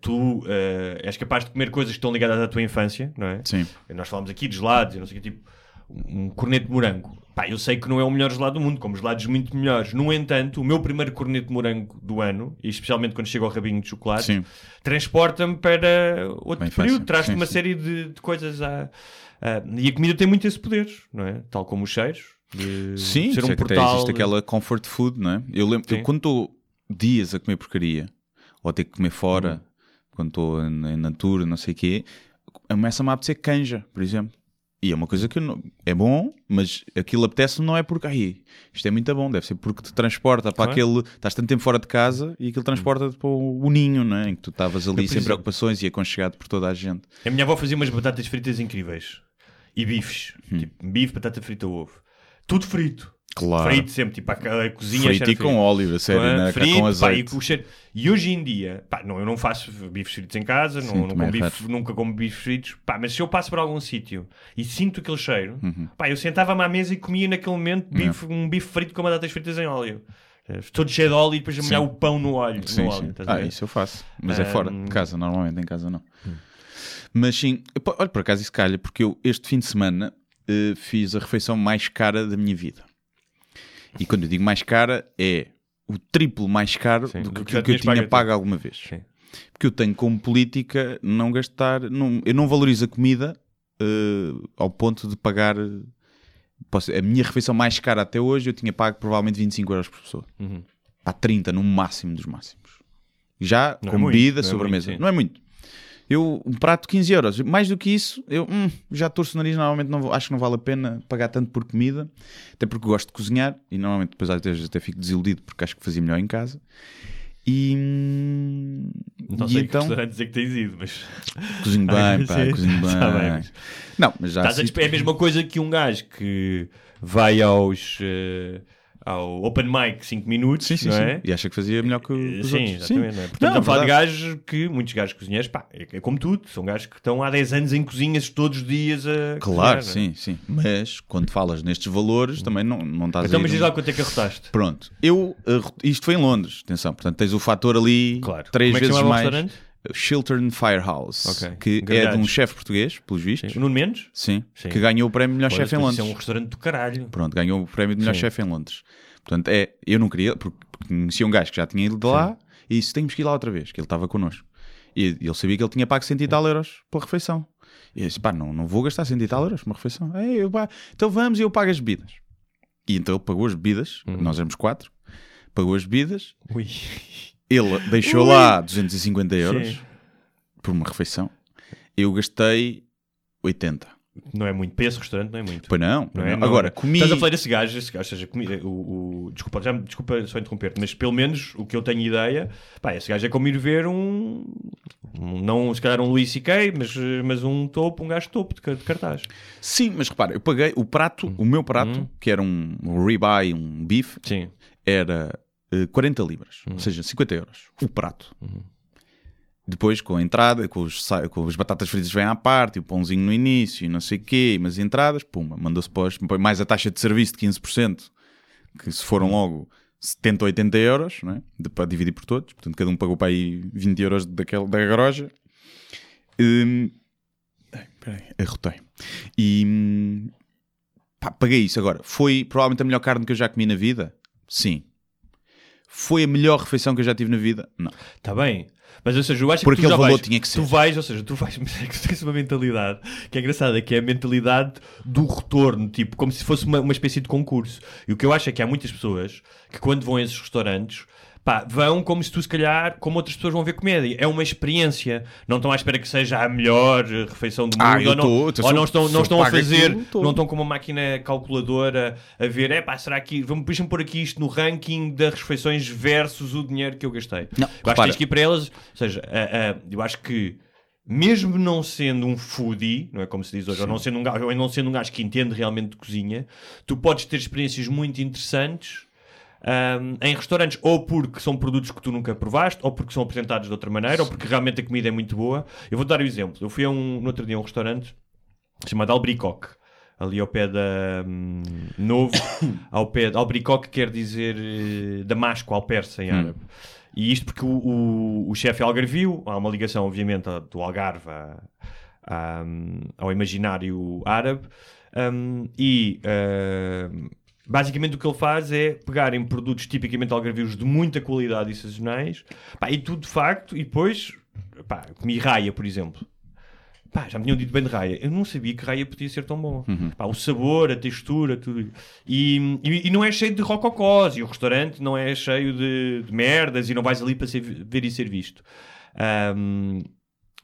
tu eh, és capaz de comer coisas que estão ligadas à tua infância, não é? Sim. Nós falamos aqui de gelados, e não sei o que, tipo um corneto de morango. Pá, eu sei que não é o melhor gelado do mundo, como gelados muito melhores. No entanto, o meu primeiro corneto de morango do ano, e especialmente quando chega ao rabinho de chocolate, transporta-me para outro a infância. período, traz-te Sim, uma sim. série de, de coisas à, à- E a comida tem muito esse poder, não é? Tal como os cheiros. De Sim, ser um sei que até portal. existe aquela comfort food, não é? Eu lembro, eu Sim. quando estou dias a comer porcaria, ou a ter que comer fora, Uhum. quando estou em, em natura, não sei o quê, começa-me a apetecer canja, por exemplo. E é uma coisa que não, é bom, mas aquilo apetece não é porque ai, isto é muito bom, deve ser porque te transporta para Claro. aquele. Estás tanto tempo fora de casa e aquilo transporta-te para o, ninho, não é? Em que tu estavas ali sem preocupações e aconchegado por toda a gente. A minha avó fazia umas batatas fritas incríveis. E bifes. Hum. Tipo, bife, batata frita, ovo. Tudo frito. Claro. frito sempre, tipo, a, a cozinha Frito e com óleo, a sério, é? né? Frito, com pá, e, azeite. com o cheiro. e hoje em dia, pá, não, eu não faço bifes fritos em casa, Sim, não, não como é bife- nunca como bifes fritos, pá, mas se eu passo por algum sítio e sinto aquele cheiro, Uhum. pá, eu sentava-me à mesa e comia naquele momento bife- um bife frito com batatas fritas em óleo. Eh, Todo cheio de óleo e depois a molhar o pão no óleo. Sim, no sim. óleo a Ah, isso eu faço. Mas é fora de casa, normalmente em casa não. Mas sim, olha, por acaso isso calha, porque eu este fim de semana eh, fiz a refeição mais cara da minha vida. E quando eu digo mais cara, é o triplo mais caro Sim, do que aquilo que eu tinha pago alguma vez. Sim. Porque eu tenho como política não gastar, não- eu não valorizo a comida eh, ao ponto de pagar. posso- a minha refeição mais cara até hoje eu tinha pago provavelmente 25 euros por pessoa. Uhum. Pá, 30 no máximo dos máximos. Já Não é com muito, bebida, é sobremesa. sim. não é muito. Eu, um prato 15 euros. Mais do que isso, eu hum, já torço o nariz. Normalmente não, acho que não vale a pena pagar tanto por comida. Até porque gosto de cozinhar. E normalmente depois às vezes até fico desiludido porque acho que fazia melhor em casa. E, hum, Não e sei então que dizer que tens ido, mas. cozinho bem, pá, cozinho bem. está bem, mas- Não, mas já Estás a é a mesma coisa que um gajo que vai aos. eh, ao Open Mic 5 minutos, Sim, sim, não sim. é? E acha que fazia melhor que os Sim, outros. exatamente. não é? Portanto, Não, a falar de gajos que, muitos gajos cozinheiros, pá, é, é como tudo, são gajos que estão há 10 anos em cozinhas todos os dias a Claro, cozinhar, é? sim, sim. Mas quando falas nestes valores, também não, não estás Então, mas diz lá quanto é que arrotaste. Pronto, eu uh, isto foi em Londres, atenção, portanto tens o fator ali Claro. três Como é que vezes o mais. Chiltern Firehouse, Ok. que é de um chefe português, pelos vistos, Sim. Nuno Mendes? sim, Sim. que ganhou o prémio de melhor chefe em isso Londres. é um restaurante do caralho. Pronto, ganhou o prémio de melhor Sim. chefe em Londres. Portanto, é, eu não queria, porque, conhecia um gajo que já tinha ido de lá e disse: temos que ir lá outra vez, que ele estava connosco. E ele sabia que ele tinha pago 100 e tal euros pela refeição. E eu disse: pá, não, não vou gastar 100 e tal euros por uma refeição. É, eu, pá, então vamos e eu pago as bebidas. E então ele pagou as bebidas, Uhum. nós éramos quatro, pagou as bebidas, Ui. Ele deixou lá 250 euros Sim. por uma refeição. Eu gastei 80. Não é muito. Para esse restaurante não é muito. Pois não, Não é? não. Agora comi. Estás a falar desse gajo, esse gajo, ou seja, comi- o, o- desculpa, já, desculpa só interromper mas pelo menos o que eu tenho ideia, pá, esse gajo é como ir ver um, um- não se calhar um Luís C.K., mas, mas um topo, um gajo topo de, de cartaz. Sim, mas repara, eu paguei o prato, Hum. o meu prato, que era um, um ribeye, um bife, Sim. era eh, 40 libras, Hum. ou seja, 50 euros. O prato. Depois, com a entrada, com, os, com as batatas fritas vêm à parte, e o pãozinho no início, e não sei o quê, mas entradas, puma, mandou-se os- mais a taxa de serviço de 15%, que se foram logo 70 ou 80 euros, não é? De- para dividir por todos, portanto, cada um pagou para aí 20 euros daquele, da garoja. Ai, peraí, arrotei. E hum, pá, paguei isso. Agora, foi provavelmente a melhor carne que eu já comi na vida? Sim. Foi a melhor refeição que eu já tive na vida? Não. Está bem. Mas, ou seja, eu acho Por que tu já valor vais, tinha que ser. Tu vais, ou seja, tu vais, mas é que tu tens uma mentalidade que é engraçada, que é a mentalidade do retorno, tipo, como se fosse uma, uma espécie de concurso. E o que eu acho é que há muitas pessoas que quando vão a esses restaurantes, pá, vão como se tu, se calhar, como outras pessoas vão ver comédia. É uma experiência. Não estão à espera que seja a melhor eh, refeição do mundo. Ah, ou não, tô- ou não estão, não estão a fazer, aquilo, não estão com uma máquina calculadora a ver, é pá, será que, vamos, deixa-me pôr aqui isto no ranking das refeições versus o dinheiro que eu gastei. Não, eu acho que tens que ir para elas, ou seja, a- a- eu acho que mesmo não sendo um foodie, não é como se diz hoje, ou não sendo um gajo, ou não sendo um gajo que entende realmente de cozinha, tu podes ter experiências muito interessantes ahm, em restaurantes, ou porque são produtos que tu nunca provaste, ou porque são apresentados de outra maneira, ou porque realmente a comida é muito boa. Eu vou dar um exemplo. Eu fui a um, no outro dia a um restaurante chamado Albricoque, ali ao pé da hum, Novo, ao pé de Albricoque quer dizer eh, Damasco, ao persa em árabe. E isto porque o, o, o chefe algarvio, há uma ligação, obviamente, do Algarve a- a, hum, ao imaginário árabe, hum, e hum, basicamente o que ele faz é pegar em produtos tipicamente algarvios de muita qualidade e sazonais, pá, e tudo de facto, e depois, pá, comi raia, por exemplo. Pá, já me tinham dito bem de raia. Eu não sabia que raia podia ser tão bom. Pá, o sabor, a textura, tudo. E, e, e não é cheio de rococós. E o restaurante não é cheio de, de merdas e não vais ali para ser, ver e ser visto. Ahm,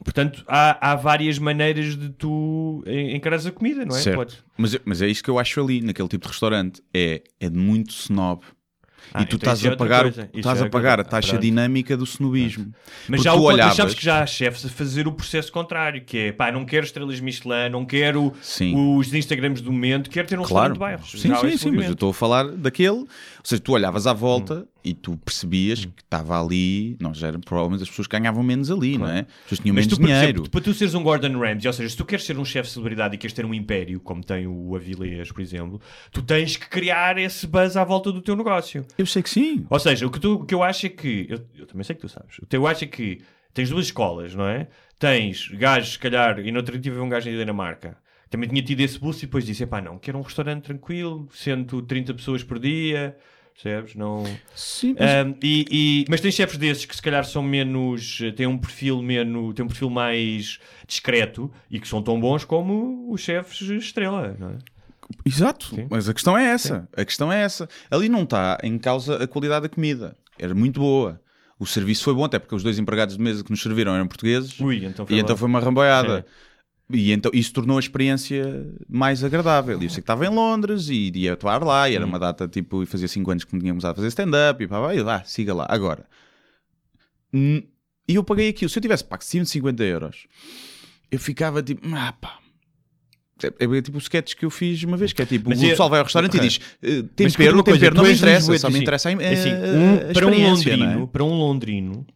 portanto, há, há várias maneiras de tu en- encarares a comida, não é? Certo. Podes. Mas, mas é isto que eu acho ali, naquele tipo de restaurante. É, é muito snob. Ah, e tu então estás isso é a pagar, Isso estás é a pagar a taxa pronto. dinâmica do snobismo. Mas já o olhavas- sabes que já há chefes a fazer o processo contrário, que é pá, não quero estrelas Michelin, não quero Sim. os Instagrams do momento, quero ter um Claro. restaurante de bairros. Sim, Já sim, esse sim, mas eu estou a falar daquele. Ou seja, tu olhavas à volta Hum. E tu percebias que estava ali. Não, já era, provavelmente as pessoas ganhavam menos ali, não é? As pessoas tinham Mas menos tu, dinheiro. exemplo, para tu seres um Gordon Ramsay, ou seja, se tu queres ser um chefe de celebridade e queres ter um império, como tem o Avilés, por exemplo, tu tens que criar esse buzz à volta do teu negócio. Eu sei que sim. Ou seja, o que, tu- o que eu acho é que. Eu, eu também sei que tu sabes. O que eu acho é que tens duas escolas, não é? Tens gajos, se calhar, e no outro dia tive um gajo na Dinamarca. Também tinha tido esse boost e depois disse: pá, não, quero um restaurante tranquilo, 130 pessoas por dia, percebes? Não. Sim, mas- e, e- mas tem chefes desses que se calhar são menos. têm um perfil menos. têm um perfil mais discreto e que são tão bons como os chefes estrela, não é? Exato, Sim. mas a questão é essa. A questão é essa. Ali não está em causa a qualidade da comida. Era muito boa. O serviço foi bom, até porque os dois empregados de mesa que nos serviram eram portugueses. Ui, então e logo. então foi uma ramboiada. E então isso tornou a experiência mais agradável. E eu sei que estava em Londres e ia atuar lá, e era uma data tipo, e fazia 5 anos que me tinha começado a fazer stand-up, e pá, vai lá, siga lá. Agora, e eu paguei aquilo. Se eu tivesse pago 150 euros, eu ficava tipo, ah pá. É, é tipo o sketch que eu fiz uma vez, que é tipo, Mas o é- pessoal vai ao restaurante Ok. e diz eh, tempero, coisa, tempero, tu não me interessa, só me assim, interessa a, a, é assim, a um- para um experiência, não é? londrino, para um londrino,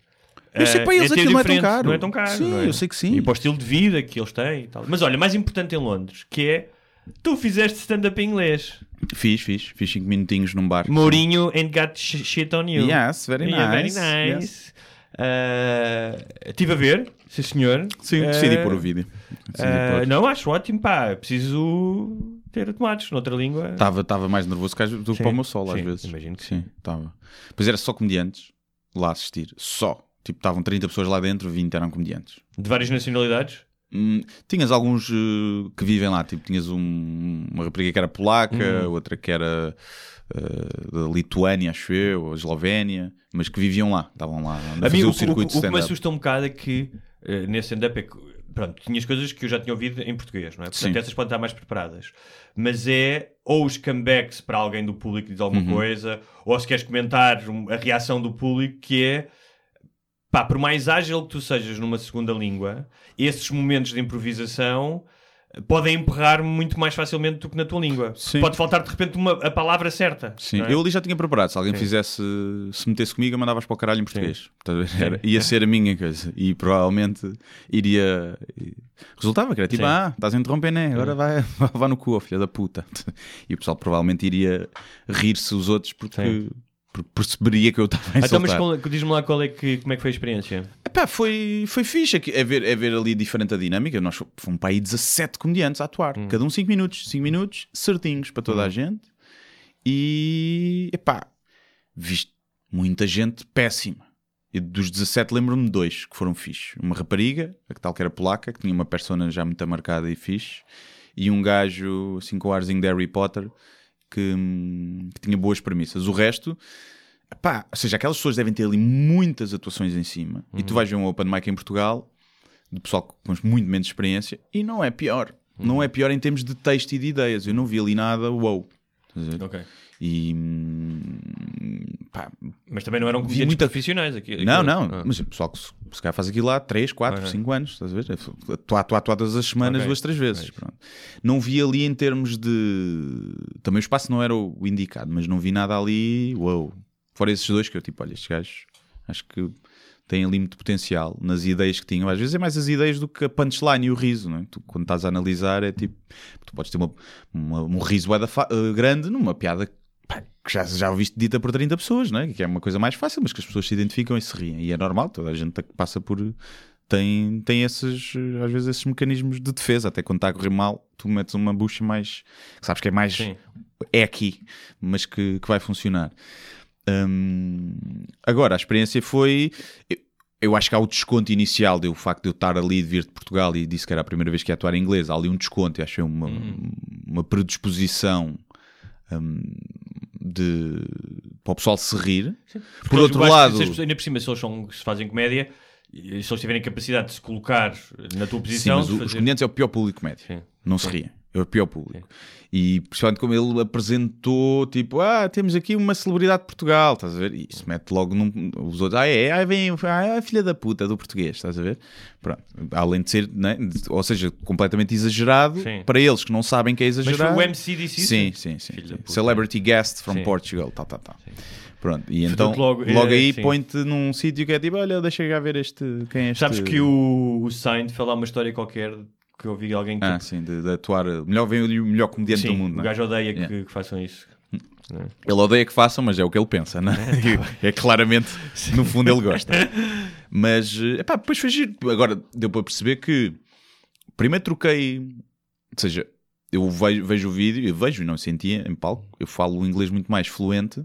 Eu sei que para eh, eles é aquilo não é tão caro. Não é tão caro. Sim, é? eu sei que sim. E para o estilo de vida que eles têm e tal. Mas olha, mais importante em Londres, que é tu fizeste stand-up em inglês. Fiz, fiz, fiz 5 minutinhos num bar. Mourinho ain't got sh- shit on you. Yes, very Yeah, nice. very nice. Uh, estive a ver, sim senhor. Sim, Uh, decidi pôr o vídeo. Decidi uh, pôr. não, acho ótimo, pá. Preciso ter tomates noutra língua. Estava mais nervoso que do que para o meu solo, às sim, vezes. imagino que sim. Estava. Pois era só comediantes lá a assistir. Só. Tipo, estavam 30 pessoas lá dentro, 20 eram comediantes. De várias nacionalidades. Hum, tinhas alguns eh, que vivem lá, tipo, tinhas um- uma rapariga que era polaca, Hum. outra que era eh, da Lituânia, acho eu, ou Eslovénia, mas que viviam lá, estavam lá a fazer mim, o, o, o, circuito o de que me assusta um bocado é que eh, nesse stand-up é que, pronto, tinhas coisas que eu já tinha ouvido em português, não é? Portanto, Sim. essas podem estar mais preparadas. Mas é ou os comebacks para alguém do público que diz alguma Uhum. coisa, ou se queres comentar a reação do público, que é pá, por mais ágil que tu sejas numa segunda língua, esses momentos de improvisação eh, podem emperrar muito mais facilmente do que na tua língua. Sim. Pode faltar de repente uma, a palavra certa. Sim, é? eu ali já tinha preparado. Se alguém fizesse, se metesse comigo, mandavas para o caralho em português. Era- ia ser a minha coisa. E provavelmente iria. Resultava que era tipo, Sim. ah, estás a interromper, né? Agora vai, vai no cu, filha da puta. E o pessoal provavelmente iria rir-se os outros Sim. porque perceberia que eu estava a Então, insultar. mas qual- diz-me lá qual é que, como é que foi a experiência. Epá, foi, foi fixe aqui, é, ver, é ver ali diferente a dinâmica. Nós fomos para aí 17 comediantes a atuar, Hum. cada um 5 minutos, 5 minutos, certinhos para toda a gente. E epá, viste muita gente péssima. E dos 17 lembro-me de dois que foram fixe. Uma rapariga, a que tal que era polaca, que tinha uma persona já muito marcada e fixe, e um gajo assim com o arzinho de Harry Potter que, que tinha boas premissas. O resto, Pá, ou seja, aquelas pessoas devem ter ali muitas atuações em cima. E tu vais ver um open mic em Portugal, de pessoal com muito menos experiência, e não é pior. Não é pior em termos de texto e de ideias. Eu não vi ali nada, wow. Estás a ver? Ok. E pá, Mas também não eram comediantes muita- profissionais aqui. não, aquilo. não, Ah. mas o pessoal que se, se calhar faz aquilo lá 3, 4, Ok. 5 anos, estás a ver? Atuar, todas as semanas, Ok. duas, três vezes. É. Não vi ali em termos de. Também o espaço não era o indicado, mas não vi nada ali, uou. Fora esses dois que eu tipo, olha, estes gajos acho que têm ali muito potencial nas ideias que tinham. Às vezes é mais as ideias do que a punchline e o riso, não é? Tu, quando estás a analisar, é tipo, tu podes ter uma, uma- um riso eh, grande numa piada pá, que já, já ouviste dita por 30 pessoas, não é? Que é uma coisa mais fácil, mas que as pessoas se identificam e se riem. E é normal, toda a gente que passa por. Tem, tem esses, às vezes, esses mecanismos de defesa. Até quando está a correr mal, tu metes uma bucha mais. que sabes que é mais. Sim. É aqui, mas que, que vai funcionar. Hum, agora, a experiência foi. Eu, eu acho que há o desconto inicial do facto de eu estar ali, de vir de Portugal e disse que era a primeira vez que ia atuar em inglês. Há ali um desconto, eu achei uma, uma predisposição hum, de, para o pessoal se rir. Por Porque outro lado, pessoas- ainda por cima, se eles, são, se fazem comédia, e se eles tiverem capacidade de se colocar na tua sim, posição, mas de o- os fazer- comediantes é o pior público médio. Sim. Não se riem. É o pior público. E principalmente como ele apresentou, tipo, ah, temos aqui uma celebridade de Portugal, estás a ver? E isso mete logo num, os outros, ah, é, ah, vem, ah, é a filha da puta do português, estás a ver? Pronto. Além de ser, né? ou seja, completamente exagerado, Sim. para eles que não sabem que é Mas exagerado. o MC disse isso? Sim, sim, sim. Sim. puta. Celebrity guest from Sim. Portugal, tal, tal, tal. Pronto, e Portanto, então logo- logo, é, aí põe-te num sítio que é tipo, olha, deixa cá ver este, quem é este... Sabes que o, o Seinfeld há uma história qualquer que eu ouvi alguém que. Ah, sim, de, de atuar, melhor, vem o melhor comediante Sim, do mundo, o não é? gajo odeia que, Yeah. que façam isso. Ele odeia que façam, mas é o que ele pensa, não é? é claramente, no fundo, ele gosta. Mas, eh, epá, depois foi giro. Agora, deu para perceber que, primeiro troquei, ou seja, eu vejo, vejo o vídeo, eu vejo e não sentia em palco, eu falo o inglês muito mais fluente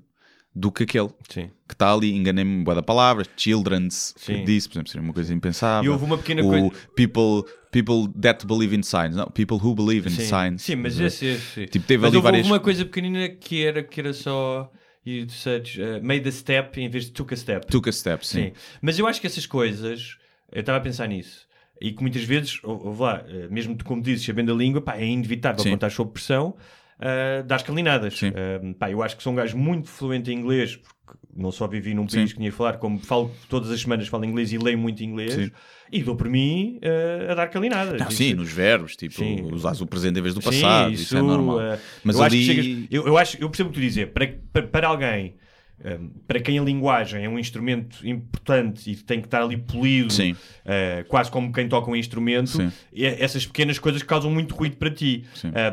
do que aquele Sim. que está ali, enganei-me boa da palavras, children's, que disse, por exemplo, seria uma coisa impensável. E houve uma pequena o coisa- People, people that believe in signs, não, people who believe in Sim, signs. sim mas ver? esse, esse. Tipo, teve mas ali várias- uma coisa pequenina que era, que era só. You said, uh, made a step em vez de took a step. Took a step, sim. Sim. Mas eu acho que essas coisas, eu estava a pensar nisso, e que muitas vezes, ou, ou lá, eh, mesmo tu, como dizes, sabendo a língua, pá, é inevitável Sim. quando estás sob pressão, uh, dar calinadas. Sim. Uh, pá, eu acho que sou um gajo muito fluente em inglês, porque não só vivi num país Sim. que tinha que falar, como falo todas as semanas falo inglês e leio muito inglês, Sim. e dou por mim uh, a dar calinadas. Não, Isso- sim, nos verbos, tipo, Sim. usas o presente em vez do Sim, passado, isso, é normal. eh, Mas eu, acho ali- que chegas- eu, eu acho, eu percebo o que tu dizer. Para, para, para alguém, um, para quem a linguagem é um instrumento importante e tem que estar ali polido, eh, quase como quem toca um instrumento, e- essas pequenas coisas causam muito ruído para ti.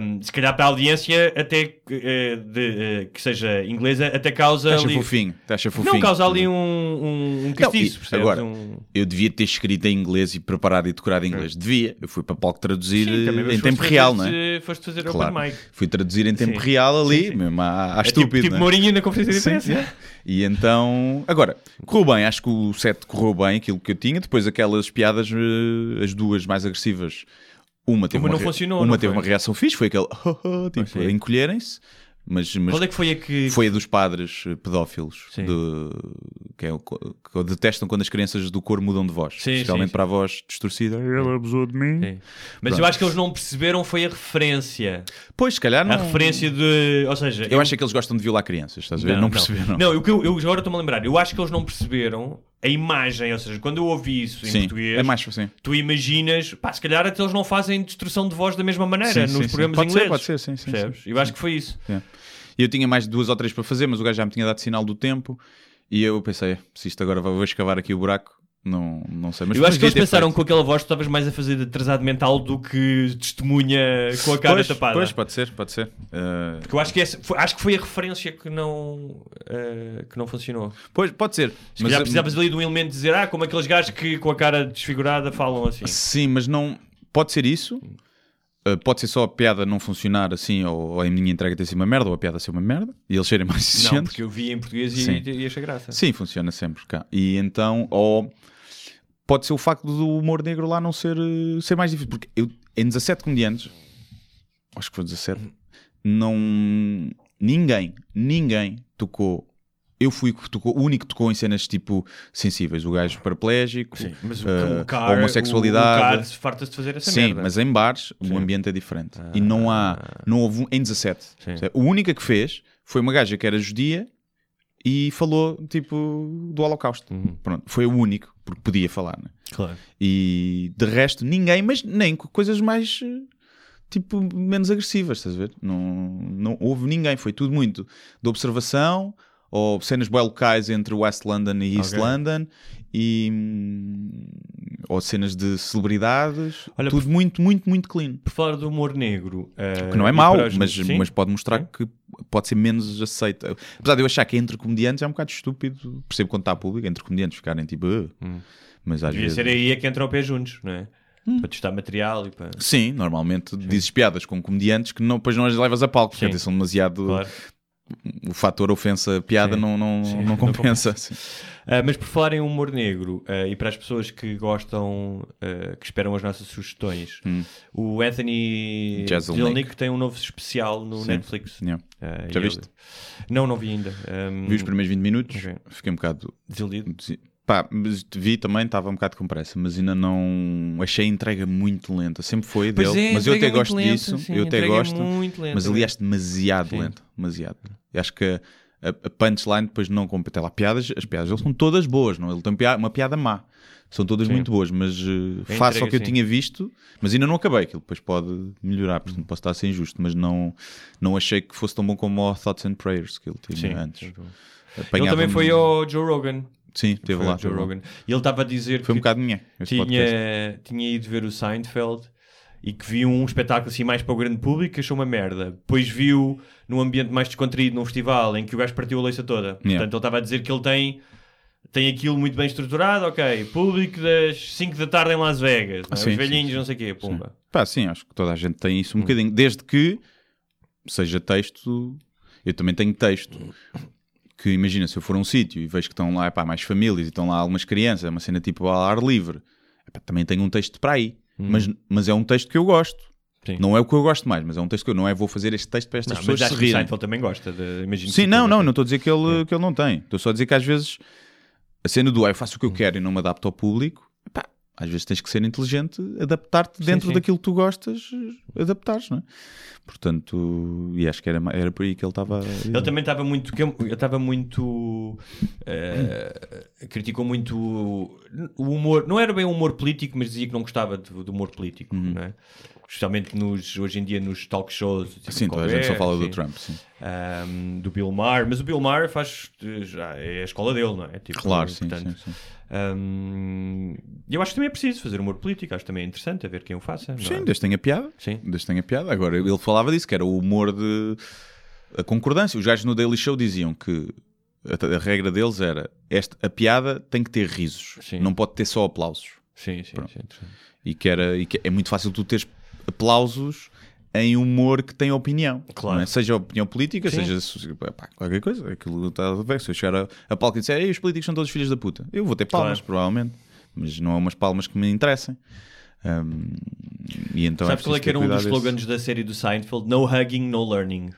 Um, se calhar para a audiência, até eh, de, eh, que seja inglesa, até causa Acha ali. fofinho, acha fofinho. Não, causa ali um, um, um castiço, e percebes? agora, Um- Eu devia ter escrito em inglês e preparado e decorado em inglês. Devia. Eu fui para palco traduzir Sim, eh, em tempo fazer- real, não é? Foste fazer Claro. open mic. Fui traduzir em tempo Sim. real ali, Sim, mesmo à, à É tipo, estúpido. tipo não é? Mourinho na conferência de imprensa. E então, agora, correu bem, acho que o set correu bem, aquilo que eu tinha. Depois, aquelas piadas, eh, as duas mais agressivas, uma teve Uma re- Uma teve uma reação fixe, foi aquele tipo, sim. a encolherem-se. Mas, mas Qual é que foi a que. foi a dos padres pedófilos Sim. de- que, é que detestam quando as crianças do cor mudam de voz, Sim, especialmente sim, para a voz distorcida. Ele abusou de mim. Sim. Mas Pronto. eu acho que eles não perceberam foi a referência. Pois, se calhar não. A referência de. Ou seja, Eu acho é que eles gostam de violar crianças, estás a ver? Não, perceberam. Não, que eu, eu agora estou-me a lembrar. Eu acho que eles não perceberam a imagem. Ou seja, quando eu ouvi isso em Sim, português, é mais assim. tu imaginas, pá, se calhar até eles não fazem destrução de voz da mesma maneira Sim, nos sim, sim. programas Pode ser, ingleses. pode ser, sim, sim, Percebes? sim, Eu acho que foi isso. É. E eu tinha mais duas ou três para fazer, mas o gajo já me tinha dado sinal do tempo. E eu pensei, se isto agora vou escavar aqui o buraco, não, não sei. Mas eu acho que eles pensaram feito. com aquela voz que estavas mais a fazer de atrasado mental do que testemunha com a cara pois, tapada. Pois, pode ser, pode ser. Uh, Porque eu acho que, essa- foi, acho que foi a referência que não, eh, que não funcionou. pois, pode ser. Se Mas, calhar uh, precisavas ali de um elemento de dizer, ah, como aqueles gajos que com a cara desfigurada falam assim. Sim, mas não. Pode ser isso. Uh, pode ser só a piada não funcionar assim, ou, ou a minha entrega ter sido uma merda, ou a piada ser uma merda, e eles serem mais Não, exigentes. porque eu vi em português Sim. e, e achei graça. Sim, funciona sempre cá. E então, ou pode ser o facto do humor negro lá não ser, eh, ser mais difícil. Porque eu, em 17 comediantes, acho que foi 17, não. Ninguém, ninguém tocou. Eu fui o que tocou, o único que tocou em cenas tipo sensíveis. O gajo paraplégico, Sim, mas o, eh, o cara, homossexualidade. o, o cara farta-se de fazer essa Sim, merda. mas em bares o ambiente é diferente. E não há, não houve um, em 17. Sim. O única que fez foi uma gaja que era judia e falou tipo do Holocausto. Pronto, foi o único, porque podia falar, né? Claro. E de resto, ninguém, mas nem coisas mais eh, tipo menos agressivas, estás a ver? Não, não houve ninguém, foi tudo muito de observação ou cenas bem locais entre West London e East Ok. London e hum, ou cenas de celebridades, Olha, tudo muito, muito, muito clean. Por falar do humor negro... eh, Que não é mau, mas, Sim? mas pode mostrar Sim. que pode ser menos aceito. Apesar de eu achar que entre comediantes é um bocado estúpido, percebo quando está a público, entre comediantes ficarem tipo, "Ah", mas às Devia vezes. ser aí é que entram o pé juntos, não é? Hum. Para testar material e para... Sim, normalmente dizes piadas com comediantes que não, depois não as levas a palco, porque Sim. são demasiado. Claro. O fator ofensa-piada Sim. não, não, Sim, não não compensa. Ah, mas por falar em humor negro ah, e para as pessoas que gostam, ah, que esperam as nossas sugestões, o Anthony Jeselnik. Tem um novo especial no Sim. Netflix. Yeah. Ah, Já ele- viste? Não, não vi ainda. Um, Vi os primeiros 20 minutos, Ok. fiquei um bocado. Desiludido. desi- Pá, vi também, estava um bocado com pressa, mas ainda não. Achei a entrega muito lenta. Sempre foi Pois dele. é, mas eu entrega até é gosto lenta, disso. sim, eu até entrega é gosto. lenta mas ali mesmo. acho demasiado Sim. lento. Demasiado. Eu acho que a, a punchline depois não compete. Lá, piadas, as piadas dele são todas boas, não? Ele tem uma piada má. São todas Sim. muito boas, mas uh, A face ao entrega, que eu tinha visto, mas ainda não acabei, aquilo depois pode melhorar, portanto posso estar a ser injusto, mas não, não achei que fosse tão bom como o Thoughts and Prayers que ele tinha antes. Ele também foi ao Joe Rogan. Sim, teve lá. Joe. Rogan. E ele estava a dizer Foi um que bocado minha. podcast. tinha, tinha ido ver o Seinfeld e que viu um espetáculo assim mais para o grande público que achou uma merda. Depois viu num ambiente mais descontraído, num festival, em que o gajo partiu a leiça toda. Portanto, ele estava a dizer que ele tem, tem aquilo muito bem estruturado, ok, público das 5 da tarde em Las Vegas, não é? Sim, os velhinhos, sim, sim. não sei o quê, pumba. Pá, sim, acho que toda a gente tem Hum. isso um bocadinho. Desde que seja texto, eu também tenho texto. Que imagina, se eu for a um sítio e vejo que estão lá pá, mais famílias e estão lá algumas crianças, é uma cena tipo ao ar livre, epá, também tenho um texto para aí. Mas, mas é um texto que eu gosto. Hum. Sim. Não é o que eu gosto mais, mas é um texto que eu não é vou fazer este texto para estas Não, pessoas mas se rirem. Seinfeld também gosta, de, imagino Sim, não, não, não estou a dizer que ele, que ele não tem. Estou só a dizer que às vezes a cena do ah, eu faço o Hum. que eu quero e não me adapto ao público, pá, às vezes tens que ser inteligente, adaptar-te dentro sim. daquilo que tu gostas, adaptares, não é? Portanto, e acho que era, era por aí que ele estava. Ele também estava muito. Eu estava muito. eh, criticou muito o humor. Não era bem o humor político, mas dizia que não gostava de- do humor político, não é? Especialmente nos, hoje em dia nos talk shows. tipo Sim, toda a gente só Colbert, fala do sim. Trump, sim. Ahm, do Bill Maher, mas o Bill Maher faz. Já é a escola dele, não é? Tipo, Claro, sim, portanto, sim, sim. Ahm, eu acho que também é preciso fazer humor político, acho que também é interessante a ver quem o faça. Sim, é? desde tenha piada. Sim. Desde tenha piada. Agora, ele falava disso, que era o humor de. a concordância. Os gajos no Daily Show diziam que a, a regra deles era esta, a piada tem que ter risos, Sim. não pode ter só aplausos. Sim, sim, sim. E que, era, e que é muito fácil tu teres aplausos em humor que tem opinião. Claro. não é? Seja opinião política, Sim. seja pá, qualquer coisa. Aquilo está a ver. Se eu chegar a, a palco e disser "Ei, os políticos são todos filhos da puta, eu vou ter palmas, Claro. provavelmente. Mas não é umas palmas que me interessem. Hum, e então Sabes qual é que era um dos slogans da série do Seinfeld? No hugging, no learning.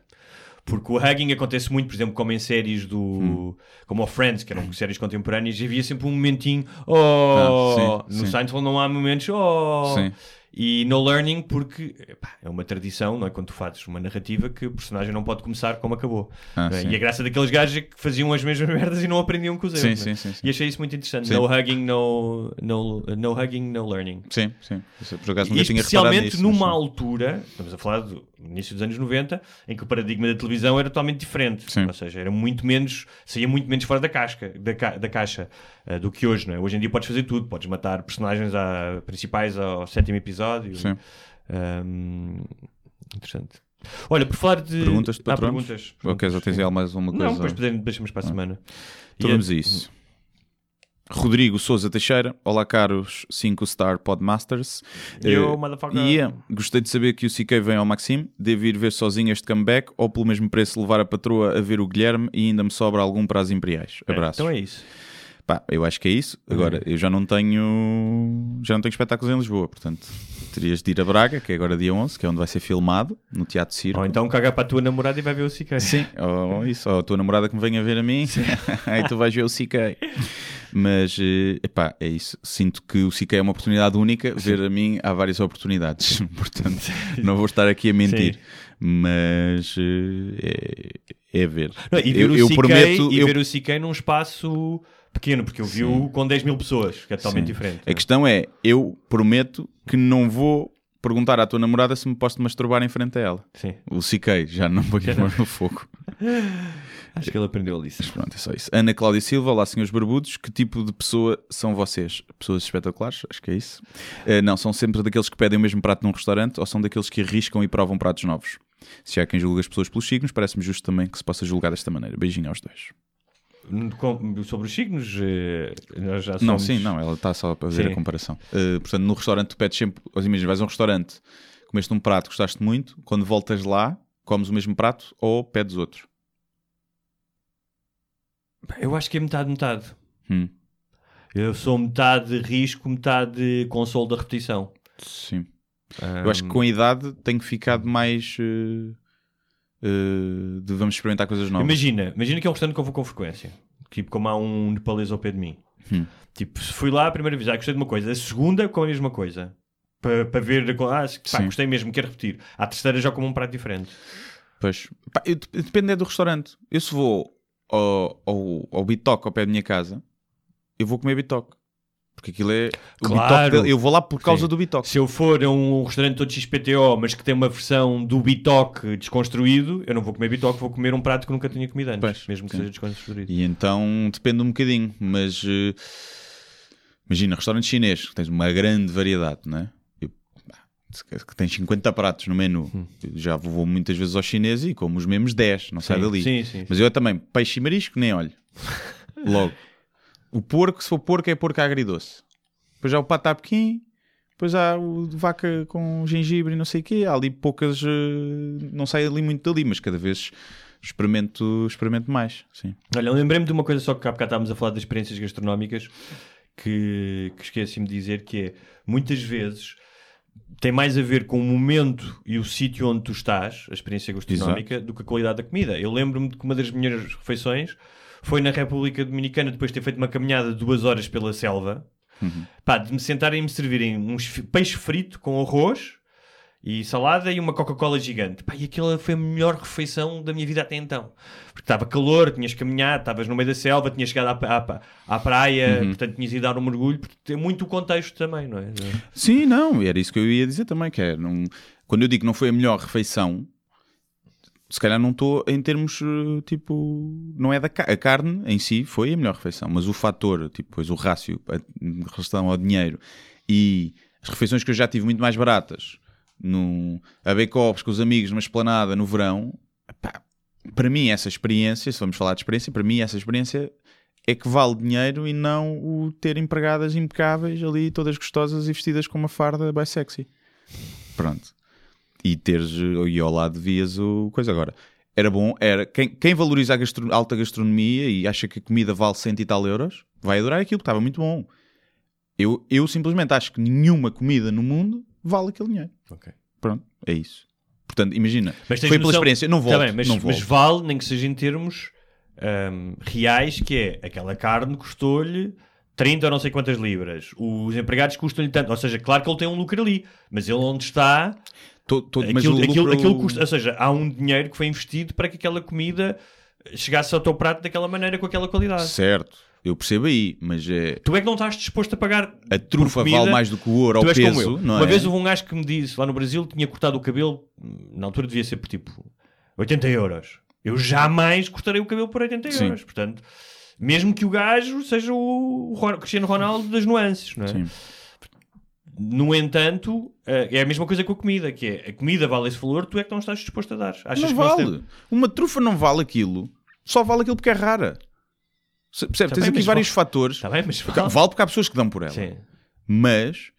Porque o hugging acontece muito, por exemplo, como em séries do. Hum. como o Friends, que eram séries contemporâneas, havia sempre um momentinho. Oh! Ah, sim, no sim. Seinfeld não há momentos. Oh! Sim. E no learning, porque epá, é uma tradição, não é? Quando tu fazes uma narrativa que o personagem não pode começar como acabou. Ah, é? E a graça daqueles gajos é que faziam as mesmas merdas e não aprendiam com os erros. Sim, é? sim, sim. E achei isso muito interessante. Sim. No hugging, no, no, no hugging, no learning. Sim, sim. Por acaso E tinha especialmente nisso. numa mas altura, estamos a falar do início dos anos 90, em que o paradigma da televisão era totalmente diferente. Sim. Ou seja, era muito menos, saía muito menos fora da, casca, da, ca- da caixa eh, do que hoje. Não é? Hoje em dia podes fazer tudo, podes matar personagens à- principais ao sétimo episódio. Sim. Ahm, interessante. Olha, por falar de. Perguntas de Há patrões? perguntas. Ou queres ou tens mais uma coisa? Não, depois podemos- deixamos para a semana. Então E vamos é- a isso. Rodrigo Souza Teixeira, olá caros 5 Star Podmasters. Yo, Eh, motherfucker. yeah, gostei de saber que o CK vem ao Maxime. Devo ir ver sozinho este comeback ou pelo mesmo preço levar a patroa a ver o Guilherme e ainda me sobra algum para as Imperiais. É, Abraços. então é isso. Pá, eu acho que é isso. Agora, eu já não tenho já não tenho espetáculos em Lisboa, portanto, terias de ir a Braga, que é agora dia 11, que é onde vai ser filmado, no Teatro Circo. Ou então caga para a tua namorada e vai ver o CK. Sim, ou isso, ou a tua namorada que me venha ver a mim, aí tu vais ver o CK. Mas, eh, epá, é isso. Sinto que o CK é uma oportunidade única, ver a mim há várias oportunidades. Portanto, não vou estar aqui a mentir. Sim. Mas eh, é, é ver. Não, e ver, eu, o eu CK, prometo. e eu- ver o CK num espaço pequeno, porque eu vi-o com 10 mil pessoas, que é totalmente Sim. diferente. A questão é, eu prometo que não vou perguntar à tua namorada se me posso masturbar em frente a ela. Sim. O CK, já não vou pôr no fogo. Acho que ele aprendeu ali. Mas pronto, é só isso. Ana Cláudia Silva, olá senhores barbudos, que tipo de pessoa são vocês? Pessoas espetaculares? Acho que é isso. Eh, não, são sempre daqueles que pedem o mesmo prato num restaurante ou são daqueles que arriscam e provam pratos novos? Se há quem julga as pessoas pelos signos, parece-me justo também que se possa julgar desta maneira. Beijinho aos dois. Com- Sobre os signos, eh, nós já somos... Não, sim, não, ela está só a fazer Sim. a comparação. Eh, portanto, no restaurante tu pedes sempre, imagina, vais a um restaurante, comeste um prato, gostaste muito, quando voltas lá, comes o mesmo prato ou pedes outro. Eu acho que é metade, metade. Hum, Eu sou metade risco, metade consolo da repetição. sim. Eu acho que com a idade tenho ficado mais eh, eh, de vamos experimentar coisas novas. Imagina, imagina que é um restaurante que eu vou com frequência. Tipo, como há um nepalês ao pé de mim. Tipo, se fui lá a primeira vez, ah, gostei de uma coisa, a segunda com a mesma coisa. Para pa ver, ah, pá, gostei mesmo, quero repetir. À terceira já como um prato diferente. Pois. Pá, eu- depende é do restaurante. Eu se vou ao, ao, ao Bitoque ao pé da minha casa, eu vou comer Bitoque. Porque aquilo é. O Claro. Bitoque, eu vou lá por causa Sim. do Bitoque. Se eu for a um restaurante todo XPTO, mas que tem uma versão do bitoque desconstruído, eu não vou comer bitoque, vou comer um prato que nunca tinha comido antes, Pois, mesmo que sim. seja desconstruído. E então depende um bocadinho, mas eh, imagina, restaurante chinês, que tens uma grande variedade, não é? Eu, que tens 50 pratos no menu. Hum. Já vou muitas vezes ao chinês e como os mesmos 10, não sai Sim, dali. sim, sim, Mas eu também, peixe e marisco, nem olho. Logo. O porco, se for porco, é porco agridoce. Depois há o pato à pequim, depois há o de vaca com gengibre e não sei o quê. Há ali poucas, eh, não sai ali muito dali, mas cada vez experimento, experimento mais. Sim. Olha, lembrei-me de uma coisa só que há bocado estávamos a falar das experiências gastronómicas que, que esqueci-me de dizer que é, muitas vezes tem mais a ver com o momento e o sítio onde tu estás, a experiência gastronómica, do que a qualidade da comida. Eu lembro-me de que uma das minhas refeições foi na República Dominicana, depois de ter feito uma caminhada de duas horas pela selva, pá, de me sentarem e me servirem uns fi- peixe frito com arroz e salada e uma Coca-Cola gigante. Pá, e aquela foi a melhor refeição da minha vida até então. Porque estava calor, tinhas caminhado, estavas no meio da selva, tinhas chegado à, à- à praia, portanto tinhas ido dar um mergulho. Tem muito o contexto também, não é? Sim, não, era isso que eu ia dizer também, que é, não, quando eu digo que não foi a melhor refeição, se calhar não estou em termos, eh, tipo, não é da ca- a carne em si foi a melhor refeição, mas o fator, tipo, pois o rácio em relação ao dinheiro e as refeições que eu já tive muito mais baratas, no, a Bake-Offs com os amigos, numa esplanada no verão, pá, para mim essa experiência, se vamos falar de experiência, para mim essa experiência é que vale dinheiro e não o ter empregadas impecáveis ali, todas gostosas e vestidas com uma farda bem sexy. Pronto. E teres, e ao lado vias o coisa agora. Era bom, era quem, quem valoriza a gastro- alta gastronomia e acha que a comida vale cento e tal euros, vai adorar aquilo, estava muito bom. Eu, eu simplesmente acho que nenhuma comida no mundo vale aquele dinheiro. Ok. Pronto, é isso. Portanto, imagina, Mas foi pela noção- experiência, não volto, Tá bem, mas, não mas volto. vale, nem que seja em termos ahm, reais, que é aquela carne custou-lhe 30 ou não sei quantas libras. Os empregados custam-lhe tanto. Ou seja, claro que ele tem um lucro ali, mas ele onde está, Tô- mas aquilo, o aquilo, aquilo custa. Ou seja, há um dinheiro que foi investido para que aquela comida chegasse ao teu prato daquela maneira, com aquela qualidade. Certo, eu percebo aí, mas é, Tu é que não estás disposto a pagar a trufa comida, vale mais do que o ouro ao peso, Uma é? vez houve um gajo que me disse lá no Brasil tinha cortado o cabelo, na altura devia ser por tipo 80 euros. Eu jamais cortarei o cabelo por 80 Sim. euros. Portanto, mesmo que o gajo seja o Ron- Cristiano Ronaldo das nuances, não é? Sim. No entanto, eh, é a mesma coisa com a comida, que é a comida vale esse valor, tu é que não estás disposto a dar. Achas não vale. temos- Uma trufa não vale aquilo. Só vale aquilo porque é rara. Percebe? Tá Tens bem, aqui mas vários vale- fatores. Está bem, mas vale. Vale porque há pessoas que dão por ela. Sim. Mas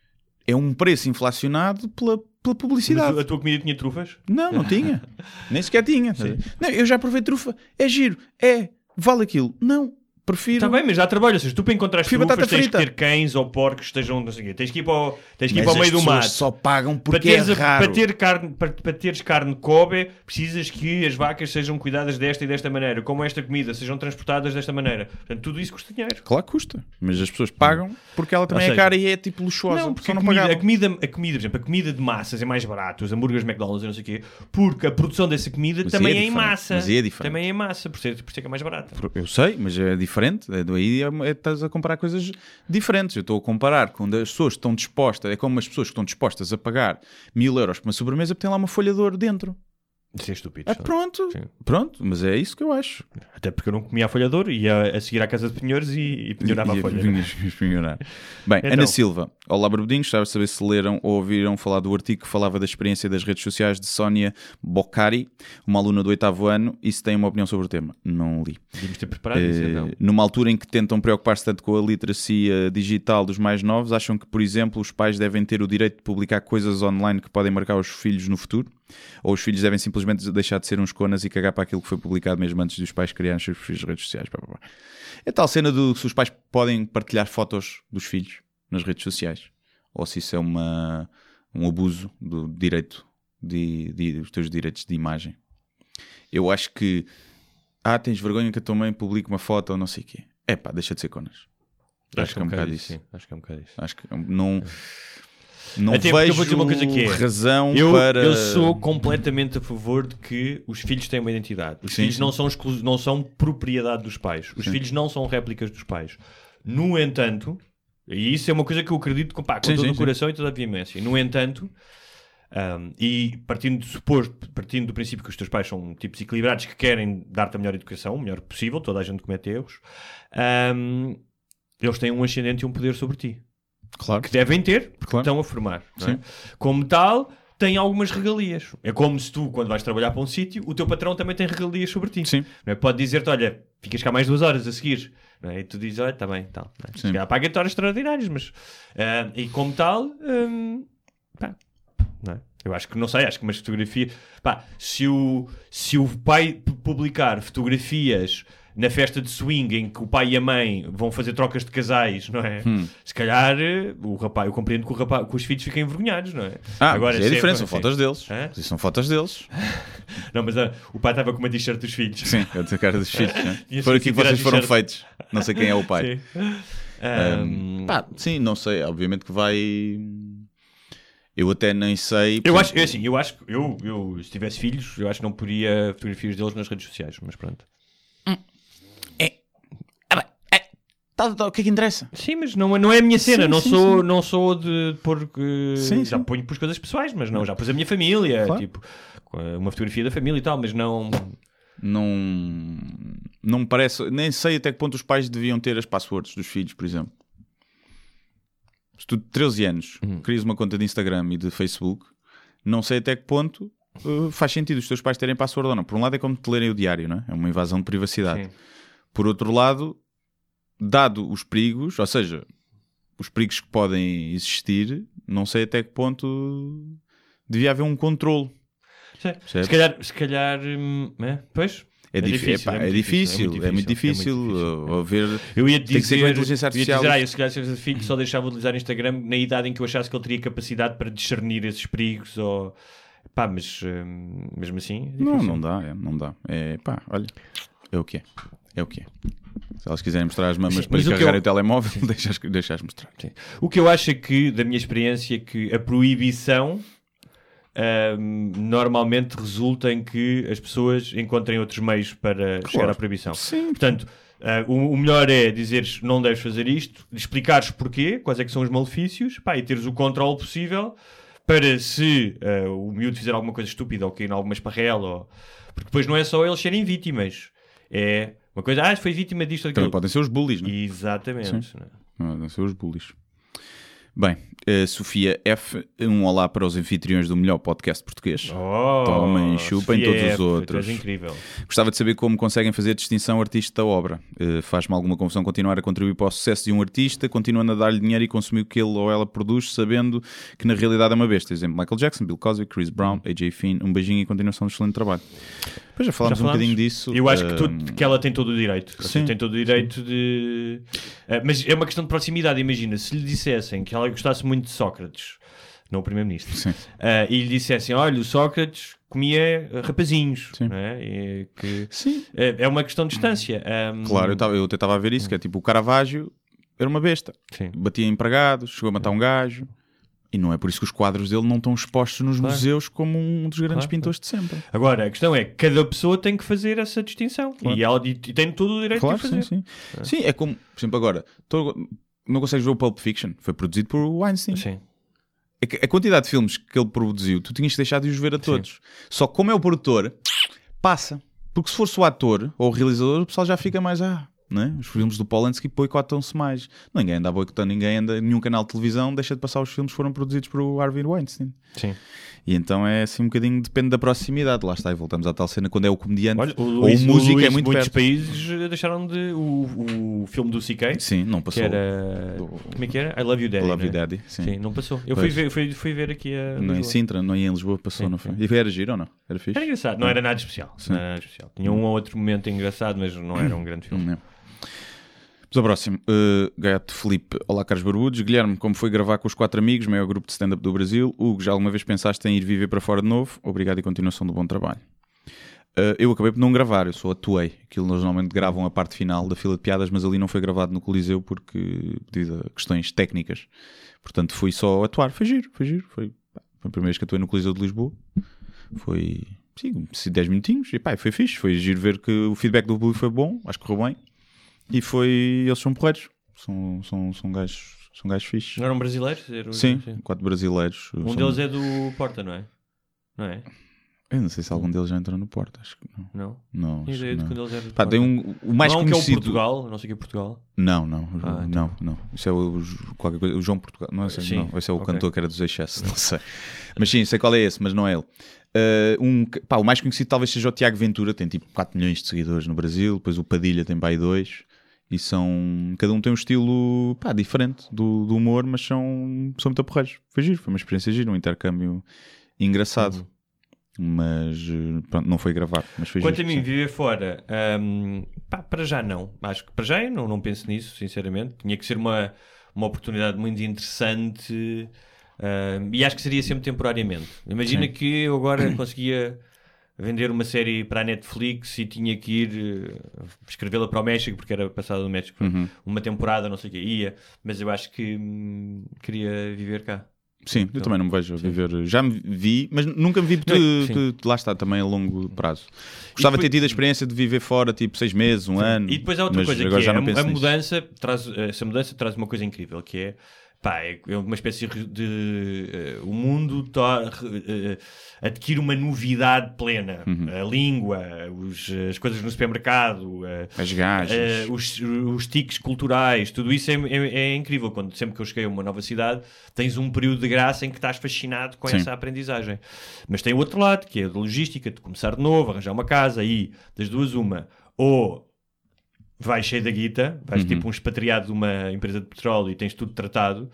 é um preço inflacionado pela, pela Mas publicidade. a tua comida tinha trufas? Não, não tinha. Nem sequer tinha. Não, eu já provei trufa. É giro. É. Vale aquilo. Não. Prefiro. Está bem, mas dá trabalho. Ou seja, tu para encontrar trufas tens frita. que ter cães ou porcos que estejam, não sei o quê. Tens que ir para o, tens que ir Mas para o meio do mato. só pagam Para porque teres, é raro. para, ter carne, para, para teres carne Kobe, precisas que as vacas sejam cuidadas desta e desta maneira, como esta comida, sejam transportadas desta maneira. Portanto, tudo isso custa dinheiro. Claro que custa. Mas as pessoas pagam porque ela também Ou é seja, cara e é tipo luxuosa. Não, porque Só a não comida, a, comida, a comida, por exemplo, a comida de massas é mais barata, os hambúrgueres McDonald's e não sei o quê, porque a produção dessa comida Mas também aí é é, em massa. Mas é diferente. Também é em massa, por ser, por ser que é mais barata. Eu sei, mas é diferente. É, daí é, é, estás a comparar coisas diferentes. Eu estou a comparar com as pessoas estão dispostas, é como as pessoas que estão dispostas a pagar mil euros por uma sobremesa porque tem lá uma folha de ouro dentro. Isso é estúpido. Ah, só. pronto, Sim. pronto, mas é isso que eu acho. Até porque eu não comia a folha de ouro, ia a seguir à casa de penhores e, e penhorava a folha. vinhas- penhorar. Bem, Então. Ana Silva. Olá, Barbudinhos. Gostava de saber se leram ou ouviram falar do artigo que falava da experiência das redes sociais de Sónia Boccari, uma aluna do oitavo ano, e se tem uma opinião sobre o tema. Não li. Devíamos ter preparado isso, Eh, então. numa altura em que tentam preocupar-se tanto com a literacia digital dos mais novos, acham que, por exemplo, os pais devem ter o direito de publicar coisas online que podem marcar os filhos no futuro? Ou os filhos devem simplesmente deixar de ser uns conas e cagar para aquilo que foi publicado mesmo antes dos pais criarem os seus perfis de redes sociais? Pá, pá, pá. É tal cena do se os pais podem partilhar fotos dos filhos nas redes sociais. Ou se isso é uma, um abuso do direito, de, de- dos teus direitos de imagem. Eu acho que ah, tens vergonha que a tua mãe publique uma foto ou não sei o quê. É pá, deixa de ser conas. Acho que é um bocado isso. Acho que é um bocado isso. Acho que não, não Até porque eu vejo vou dizer uma coisa que é, razão Eu, para. eu sou completamente a favor de que os filhos têm uma identidade. Os Sim, filhos sim. Não, são exclu- não são propriedade dos pais. Os filhos não são réplicas dos pais. No entanto, e isso é uma coisa que eu acredito com, pá, com Sim, todo sim, o sim. coração e toda a veemência. No entanto, um, e partindo, de suposto, partindo do princípio que os teus pais são tipos equilibrados que querem dar-te a melhor educação, o melhor possível, toda a gente comete erros, um, eles têm um ascendente e um poder sobre ti Claro. que devem ter, porque Claro. estão a formar. não é? Como tal, tem algumas regalias. É como se tu, quando vais trabalhar para um sítio, o teu patrão também tem regalias sobre ti. Sim. Não é? Pode dizer-te, olha, ficas cá mais duas horas a seguir. É? E tu dizes, olha, está bem, tal. Não é? Paga-te horas extraordinárias, mas... ah, e como tal, hum, pá, não é? Eu acho que, não sei, acho que umas fotografias... Pá, se o, se o pai pu- publicar fotografias na festa de swing em que o pai e a mãe vão fazer trocas de casais, não é? Hum. Se calhar eh, o rapaz, eu compreendo que, o rapaz, que os filhos fiquem envergonhados, não é? Ah, Agora, é diferente, são assim- fotos deles. Hã? São fotos deles. Não, mas ah, o pai estava com uma t-shirt dos filhos. Sim, a cara dos filhos. né? Tinha Foram aqui que vocês foram feitos. Não sei quem é o pai. Sim. Ahm, Pá, sim, não sei. Obviamente que vai. Eu até nem sei. eu acho, é assim, eu acho que eu, eu, se tivesse filhos, eu acho que não poria fotografias deles nas redes sociais, mas pronto. Tá, tá, o que é que interessa? Sim, mas não, é- não é a minha cena, Sim, não, sim, sou, sim. não sou de pôr. Sim, já sim. ponho por coisas pessoais, mas não, já pus a minha família, Claro. tipo, uma fotografia da família e tal, mas não. Não. Não me parece. Nem sei até que ponto os pais deviam ter as passwords dos filhos, por exemplo. Se tu, de 13 anos, Uhum. crias uma conta de Instagram e de Facebook, não sei até que ponto uh, faz sentido os teus pais terem password ou não. Por um lado, é como te lerem o diário, não é? É uma invasão de privacidade. Sim. Por outro lado, dado os perigos, ou seja, os perigos que podem existir, não sei até que ponto devia haver um controle. Se calhar, se calhar hum, é? pois. É, dif- difícil, é é, muito difícil, difícil, é muito difícil, haver. Eu ia Tem que dizer, a inteligência eu ia artificial. dizer, ah, eu se calhar se tivesse filho só deixava de utilizar Instagram na idade em que eu achasse que ele teria capacidade para discernir esses perigos ou... Pá, mas hum, mesmo assim... é Não, não dá, é, não dá. É pá, olha, é o que é. É o que é. Se elas quiserem mostrar as mamas Sim, para mas lhe o carregar eu- o telemóvel, deixas, deixas mostrar. Sim. O que eu acho é que, da minha experiência, é que a proibição hum, normalmente resulta em que as pessoas encontrem outros meios para chegar à proibição. Sim. Portanto, ah, o, o melhor é dizeres não deves fazer isto, explicares porquê, quais é que são os malefícios, pá, e teres o controle possível para se ah, o miúdo fizer alguma coisa estúpida ou cair em alguma esparrela, ou... porque depois não é só eles serem vítimas, é uma coisa, ah, foi vítima disto ou Também daquilo. podem ser os bullies, não é? Exatamente. né? Não, Podem ser os bullies. Bem, eh, Sofia F, um olá para os anfitriões do melhor podcast português. Oh, Tomem, chupem Sofia todos os F, tu outros. és incrível. Gostava de saber como conseguem fazer distinção artista da obra. Eh, Faz-me alguma confusão continuar a contribuir para o sucesso de um artista, continuando a dar-lhe dinheiro e consumir o que ele ou ela produz, sabendo que na realidade é uma besta. Exemplo, Michael Jackson, Bill Cosby, Chris Brown, AJ Finn. Um beijinho e continuação de excelente trabalho. Depois já falámos Já um falámos? bocadinho disso. Eu acho que, tu- que ela tem todo o direito. Sim, tem todo o direito de. Eh, mas é uma questão de proximidade. Imagina, se lhe dissessem que ela gostasse muito de Sócrates, não o Primeiro-Ministro, eh, e lhe dissessem: olha, o Sócrates comia rapazinhos, Sim. é? E que, Sim. eh, é uma questão de distância. Ahm, Claro, eu, tava, eu até estava a ver isso, que é tipo, o Caravaggio era uma besta. Sim. Batia empregados, chegou a matar um gajo. E não é por isso que os quadros dele não estão expostos nos Claro. museus como um dos grandes Claro, pintores de sempre. Agora, a questão é: cada pessoa tem que fazer essa distinção. Claro. E, ela, e, tem todo o direito Claro, de fazer. sim, sim. Sim, é como, por exemplo, agora, não consegues ver o Pulp Fiction? Foi produzido por Weinstein. Sim. É A quantidade de filmes que ele produziu, tu tinhas que deixar de os ver a todos. Só que como é o produtor, passa. Porque se fosse o ator ou o realizador, o pessoal já fica mais. Ah, né? Os filmes do Polanski boicotam-se mais. Ninguém anda a boicotar ninguém, anda, nenhum canal de televisão deixa de passar os filmes que foram produzidos por o Harvey Weinstein. Sim. E então é assim um bocadinho, depende da proximidade. Lá está, e voltamos à tal cena quando é o comediante Olha, o ou Luís, o músico Luís, é muito muitos perto. países eh, deixaram de. O, o filme do CK, Sim, não que passou. era. Do- Como é que era? I Love You Daddy. Love You né? Daddy, sim. Sim, não passou. Eu fui ver, fui, fui ver aqui a. Não em. Sintra, não em Lisboa, passou, Sim, não foi? sim. E era giro ou não? Era fixe? Era engraçado, não era nada especial. Não era nada especial. Tinha um ou outro momento engraçado, mas não era um grande filme. Não é. Vamos ao próximo. Uh, Gato Felipe, olá caros barbudos. Guilherme, como foi gravar com os quatro amigos, maior grupo de stand-up do Brasil? Hugo, já alguma vez pensaste em ir viver para fora de novo? Obrigado e continuação do bom trabalho. Uh, eu acabei por não gravar, eu só atuei. Aquilo eles normalmente gravam a parte final da fila de piadas, mas ali não foi gravado no Coliseu porque devido a questões técnicas. Portanto, fui só atuar. Foi giro, foi giro. Foi, foi a primeira vez que atuei no Coliseu de Lisboa. Foi, sim, 10 minutinhos. E pá, foi fixe. Foi giro ver que o feedback do público foi bom, acho que correu bem. E foi. Eles são porreiros. São, são, são gajos. São gajos fixes. Não eram brasileiros? Eram- Sim, quatro brasileiros. Um São- deles é do Porta, não é? Não é? Eu não sei se algum deles já entrou no Porto, acho que não. Não? Não, ideia de quando eles eram Pá, tem um, o mais não há um que é o conhecido. Portugal, não sei o que é Portugal. Não, não, Ah, então. não, não. Isso é o, qualquer coisa, o João Portugal. Não, é esse, Sim, não, esse é o ok. cantor que era dos Excessos, não sei. Mas sim, sei qual é esse, mas não é ele. Uh, um, pá, o mais conhecido talvez seja o Tiago Ventura, tem tipo 4 milhões de seguidores no Brasil. Depois o Padilha tem pai 2. E são. Cada um tem um estilo pá, diferente do, do humor, mas são, são muito porreiros. Foi giro, foi uma experiência gira, um intercâmbio engraçado. Mas eh, pronto, não foi gravado. Mas foi Quanto giro, a mim, viver fora, hum, pá, para já não. Acho que para já eu não, não penso nisso, sinceramente. Tinha que ser uma, uma oportunidade muito interessante hum, e acho que seria sempre temporariamente. Imagina Sim. que eu agora conseguia vender uma série para a Netflix e tinha que ir eh, escrevê-la para o México, porque era passada no México Uhum. uma temporada, não sei o que, ia, mas eu acho que hum, queria viver cá. Sim, eu Então, também não me vejo a viver. Já me vi, mas nunca me vi de, sim. de- lá está também a longo prazo. Gostava de ter tido a experiência de viver fora, tipo seis meses, um ano. E depois há outra coisa que é a, a mudança traz essa mudança traz uma coisa incrível que é pá, é uma espécie de eh, o mundo eh, adquire uma novidade plena Uhum. a língua os- as coisas no supermercado eh, As gajas. os, os tiques culturais tudo isso é, é- é incrível quando sempre que eu cheguei a uma nova cidade tens um período de graça em que estás fascinado com Sim. essa aprendizagem mas tem o outro lado que é a de logística de começar de novo arranjar uma casa e das duas uma ou vais cheio da guita, vais Uhum. tipo um expatriado de uma empresa de petróleo e tens tudo tratado,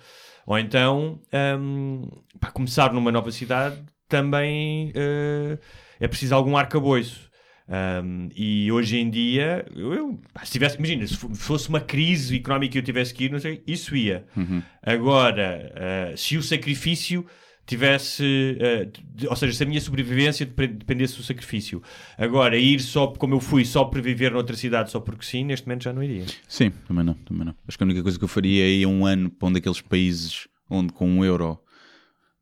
ou então hum, para começar numa nova cidade também eh, é preciso algum arcabouço. Um, e hoje em dia, eu, se tivesse, imagina, se fo- fosse uma crise económica e eu tivesse que ir, não sei, isso ia. Uhum. Agora, eh, se o sacrifício tivesse, de- ou seja, se a minha sobrevivência dependesse do sacrifício. Agora, ir só como eu fui, só para viver noutra cidade, só porque sim, neste momento já não iria. Sim, também não, também não. Acho que a única coisa que eu faria é ir um ano para um daqueles países onde com um euro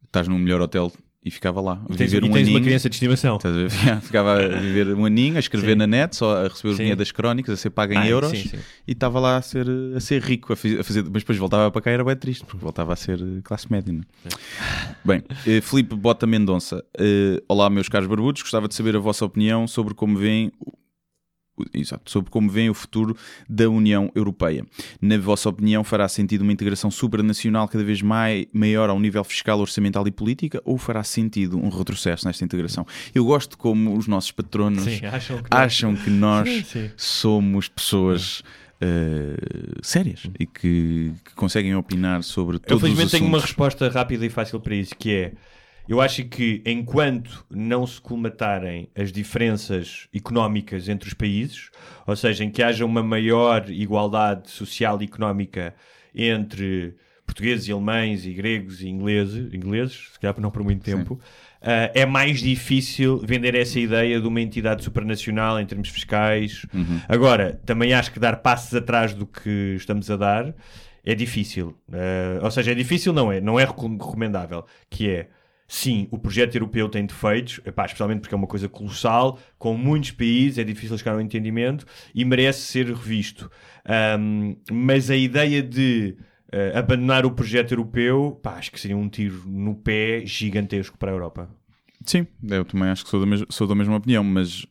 estás num melhor hotel e ficava lá. A viver um aninho. de estimação. Estás a ver? Ficava a viver um aninho, a escrever Sim. na net, só a receber o dinheiro das crónicas, a ser pago em Ah, euros sim, sim. e estava lá a ser, a ser rico, a fazer, mas depois voltava para cá e era bem triste, porque voltava a ser eh, classe média. não é? Bem, eh, Filipe Bota Mendonça, eh, olá meus caros barbudos, gostava de saber a vossa opinião sobre como veem Exato, sobre como veem o futuro da União Europeia. Na vossa opinião, fará sentido uma integração supranacional cada vez mai, maior ao nível fiscal, orçamental e política ou fará sentido um retrocesso nesta integração? Eu gosto como os nossos patronos Sim, acham que acham que nós Sim, sim. somos pessoas eh, sérias e que, que conseguem opinar sobre Eu todos os felizmente tenho uma resposta rápida e fácil para isso, que é eu acho que enquanto não se colmatarem as diferenças económicas entre os países, ou seja, em que haja uma maior igualdade social e económica entre portugueses e alemães e gregos e ingleses, ingleses se calhar não por muito tempo, ah, é mais difícil vender essa ideia de uma entidade supranacional em termos fiscais. Agora, também acho que dar passos atrás do que estamos a dar é difícil. Ah, ou seja, é difícil, não é, não é recom- recomendável, que é Sim, o projeto europeu tem defeitos, epá, especialmente porque é uma coisa colossal, com muitos países, é difícil chegar a um entendimento e merece ser revisto. Ahm, mas a ideia de eh, abandonar o projeto europeu, pá, acho que seria um tiro no pé gigantesco para a Europa. Sim, eu também acho que sou da, mes- sou da mesma opinião, mas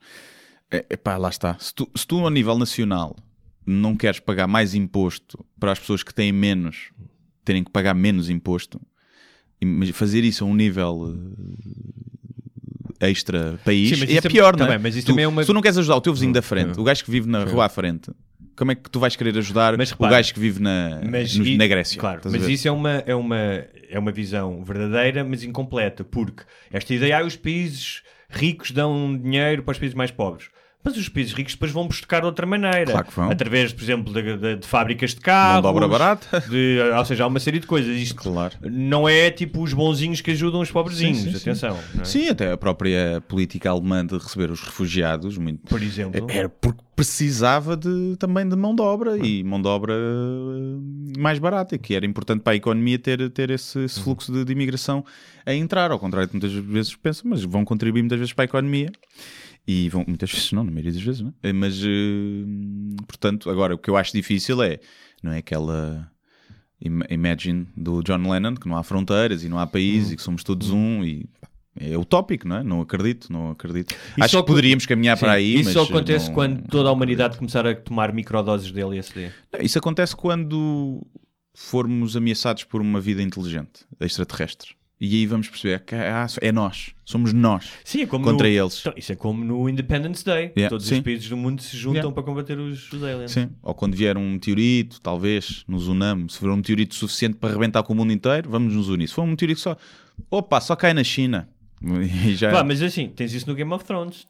é, epá, lá está. Se tu, se tu, a nível nacional não queres pagar mais imposto para as pessoas que têm menos terem que pagar menos imposto, mas fazer isso a um nível eh, extra país Sim, mas é isso é- pior, tá não é? mas isso tu, também é uma- Se tu não queres ajudar o teu vizinho da frente, o gajo que vive na Sim. rua à frente, como é que tu vais querer ajudar Mas o repara, gajo que vive na, Mas no- na Grécia? Claro, mas isso é uma, é, uma, é uma visão verdadeira, mas incompleta, porque esta ideia, ah, os países ricos dão dinheiro para os países mais pobres. Mas os países ricos depois vão buscar de outra maneira. Claro que vão. Através, por exemplo, de, de- de fábricas de carros. Mão de obra barata. de- ou seja, há uma série de coisas. Isto Claro. não é tipo os bonzinhos que ajudam os pobrezinhos. Sim, sim, sim. Atenção. não é? Sim, até a própria política alemã de receber os refugiados, muito, Por exemplo. era porque precisava de, também de mão de obra e mão de obra eh, mais barata, que era importante para a economia ter, ter esse, esse fluxo de, de imigração a entrar, ao contrário de muitas vezes pensam, mas vão contribuir muitas vezes para a economia. E vão, muitas vezes não, na maioria das vezes, não é? Mas, eh, portanto, agora o que eu acho difícil é, não é aquela im- Imagine do John Lennon, que não há fronteiras e não há país e que somos todos um e pá, é utópico, não é? Não acredito, não acredito. acho só que poderíamos caminhar Sim, para aí, Isso só acontece não- quando toda a humanidade começar a tomar microdoses de LSD. Não, Isso acontece quando formos ameaçados por uma vida inteligente, extraterrestre. E aí vamos perceber que ah, é nós, somos nós Sim, é contra no... eles. Então, isso é como no Independence Day. Yeah, Todos sim. os países do mundo se juntam Yeah. para combater os, os aliens. Sim. Ou quando vier um meteorito, talvez nos unamos. Se for um meteorito suficiente para arrebentar com o mundo inteiro, vamos nos unir. Se for um meteorito só, opa, só cai na China. E já... Vá, mas assim, tens isso no Game of Thrones.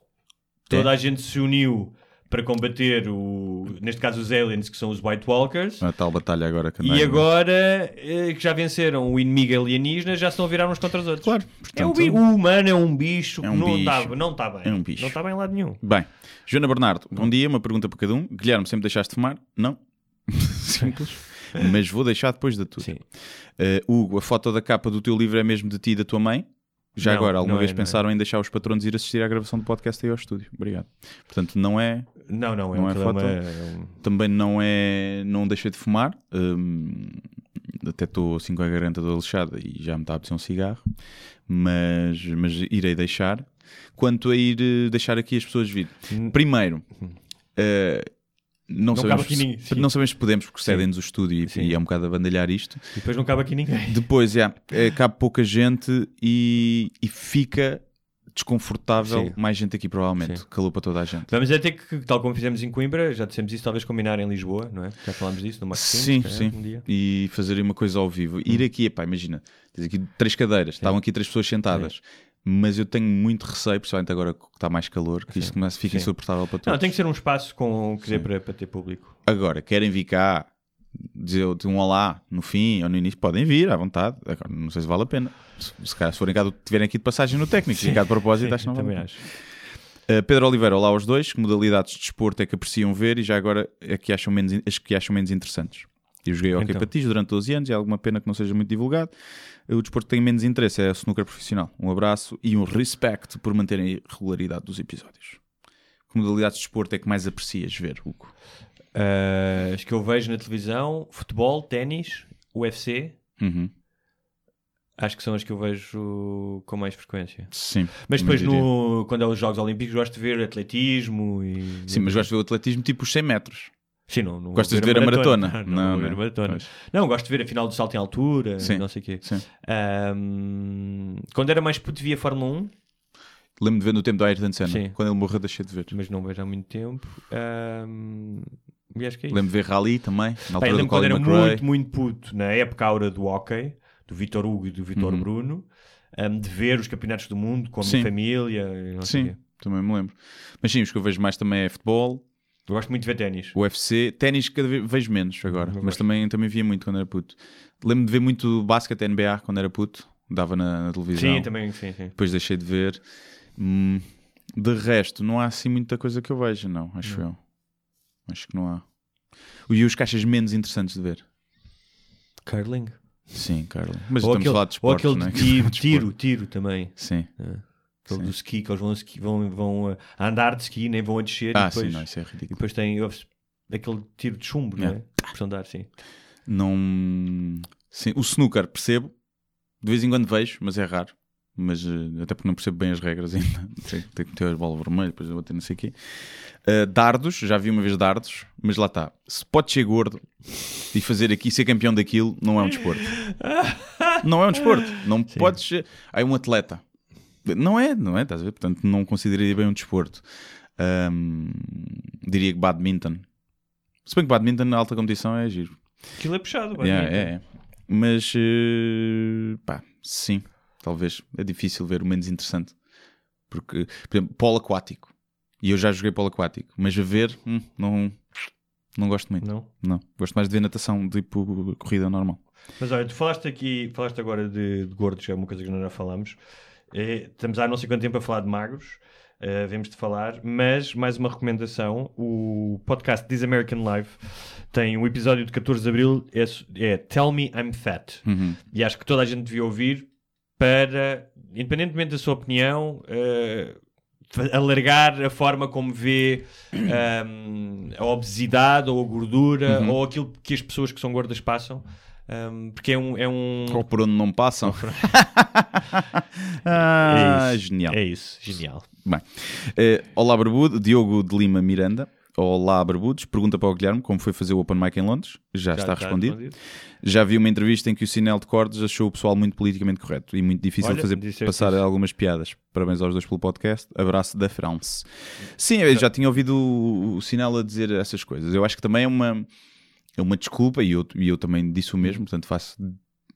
Toda a gente se uniu para combater o, neste caso os aliens que são os White Walkers. A tal batalha agora que E agora eh, que já venceram o inimigo alienígena, já estão a virar uns contra os outros. Claro, É um portanto- bi- o humano é um bicho É um não bicho. está não tá bem. É um bicho. Não está bem em lado nenhum. Bem, Joana Bernardo, bom dia, uma pergunta para cada um. Guilherme, sempre deixaste de fumar? Não. Simples. Mas vou deixar depois da tua. Sim. Uh, Hugo, a foto da capa do teu livro é mesmo de ti e da tua mãe? Já Não, agora, alguma é, vez não pensaram em deixar os patronos ir assistir à gravação do podcast aí ao estúdio? Obrigado. Portanto, não é, Não, não, é Não um é é um- também não é, não deixei de fumar. Hum, até estou assim com a garganta toda lixada e já me está a apetecer um cigarro. Mas, mas irei deixar. Quanto a ir eh, deixar aqui as pessoas vir. Primeiro, eh, não, cabe sabemos aqui se, ninguém, sim. não sabemos se podemos, porque cedem-nos o estúdio e, e é um bocado a bandalhar isto. E depois não cabe aqui ninguém. Depois, já, é, cabe pouca gente e, e fica desconfortável Sim. mais gente aqui, provavelmente. Sim. Calou para toda a gente. Vamos é ter que, tal como fizemos em Coimbra, já dissemos isso, talvez combinar em Lisboa, não é? Já falámos disso no Max Sim, sim. Um dia. E fazer uma coisa ao vivo. Ir aqui, epá, imagina, tens aqui três cadeiras, estavam aqui três pessoas sentadas. Mas eu tenho muito receio, principalmente agora que está mais calor, que isto começa, fica Sim. insuportável para todos. Não, tem que ser um espaço com, quer dizer, para, para ter público. Agora, querem vir cá dizer um olá no fim ou no início, podem vir à vontade. Agora, não sei se vale a pena. Se, se, calhar, se forem cá, tiverem aqui de passagem no técnico, cá de propósito, Sim, acho que não vale acho. Uh, Pedro Oliveira, olá aos dois. Que modalidades de desporto é que apreciam ver e já agora é que acham menos, as que acham menos interessantes? Eu joguei hockey Então. patins durante 12 anos e é alguma pena que não seja muito divulgado. O desporto que tem menos interesse é a snooker profissional. Um abraço e um respect por manterem a regularidade dos episódios. Que modalidades de desporto é que mais aprecias ver, Hugo? Ah, as que eu vejo na televisão, futebol, ténis, UFC, Uhum. acho que são as que eu vejo com mais frequência. Sim. Mas depois, no, quando é os Jogos Olímpicos, gosto de ver atletismo e... Sim, mas gosto de ver o atletismo tipo os 100 metros. Sim, não, não Gostas de ver a maratona? Não, Não, não, ver não. a maratona. Pois. Não, gosto de ver a final do salto em altura, Sim. não sei o quê. Sim. Ahm, quando era mais puto, via Fórmula 1, Lembro de ver no tempo do Ayrton Senna. Sim. Quando ele morreu, deixei de ver. mas não vejo há muito tempo. Ahm, e acho que é isso. Lembro de ver Rally também, na altura eu do lembro quando Colin era McRae. muito, muito puto, na época aura do hockey, do Vitor Hugo e do Vitor Uhum. Bruno, ahm, de ver os campeonatos do mundo com a Sim. minha família. e não sei o Sim, quê. também me lembro. Mas sim, os que eu vejo mais também é futebol, Eu gosto muito de ver ténis. UFC, ténis cada vez vejo menos agora, mas também, também via muito quando era puto. Lembro de ver muito basquete NBA quando era puto, dava na, na televisão. Sim, também, sim, sim. Depois deixei de ver. Hum, de resto, não há assim muita coisa que eu veja, não, acho eu. Acho que não há. E os caixas menos interessantes de ver? Curling. Sim, Carlos. Mas Ou estamos aquele, falar de ou esportes, aquele não é? de tiro, tiro, tiro também. Sim. Aquele Sim. do ski, que eles vão, ski, vão, vão a andar de ski, nem vão a descer. Ah, e depois, sim, não, isso é e ridículo. depois tem aquele tiro de chumbo, não é? Por andar, sim. Não. Sim, o snooker percebo, de vez em quando vejo, mas é raro. Mas eh, até porque não percebo bem as regras ainda. Tenho tenho que meter as bolas vermelhas, depois eu vou ter não sei o quê. Eh, dardos, já vi uma vez dardos, mas lá está. Se pode ser gordo e fazer aqui, ser campeão daquilo, não é um desporto. não é um desporto. Não podes ser. Ah, é um atleta. Não é, não é, estás a ver? Portanto, não consideraria bem um desporto. Ahm, diria que badminton. Se bem que badminton na alta competição é giro. Aquilo é puxado, vai. Yeah, é, é. Mas, eh, pá, sim, talvez. É difícil ver o menos interessante. Porque, por exemplo, polo aquático. E eu já joguei polo aquático, mas a ver, hum, não, não gosto muito. Não? Não. Gosto mais de ver natação, tipo corrida normal. Mas olha, tu falaste aqui, falaste agora de, de gordos, que é uma coisa que nós já falamos. Eh, estamos há não sei quanto tempo a falar de magros, eh, vemos de falar, mas mais uma recomendação: o podcast This American Life tem um episódio de 14 de Abril, é, é Tell Me I'm Fat. E acho que toda a gente devia ouvir para, independentemente da sua opinião, fa- alargar a forma como vê ahm, a obesidade ou a gordura ou aquilo que as pessoas que são gordas passam. ahm, porque é um, é um, Ou por onde não passam. ah, É isso. genial. É isso, genial. Bem. Eh, olá, Barbudo. Diogo de Lima Miranda. Olá, Barbudos. Pergunta para o Guilherme como foi fazer o Open Mic em Londres. Já, está, respondido. Já vi uma entrevista em que o Sinel de Cordes achou o pessoal muito politicamente correto e muito difícil Olha, de fazer disseste passar algumas piadas. Parabéns aos dois pelo podcast. Abraço da France. Sim, eu já tinha ouvido o, o Sinel a dizer essas coisas. Eu acho que também é uma, é uma desculpa e eu, e eu também disse o mesmo, portanto faço.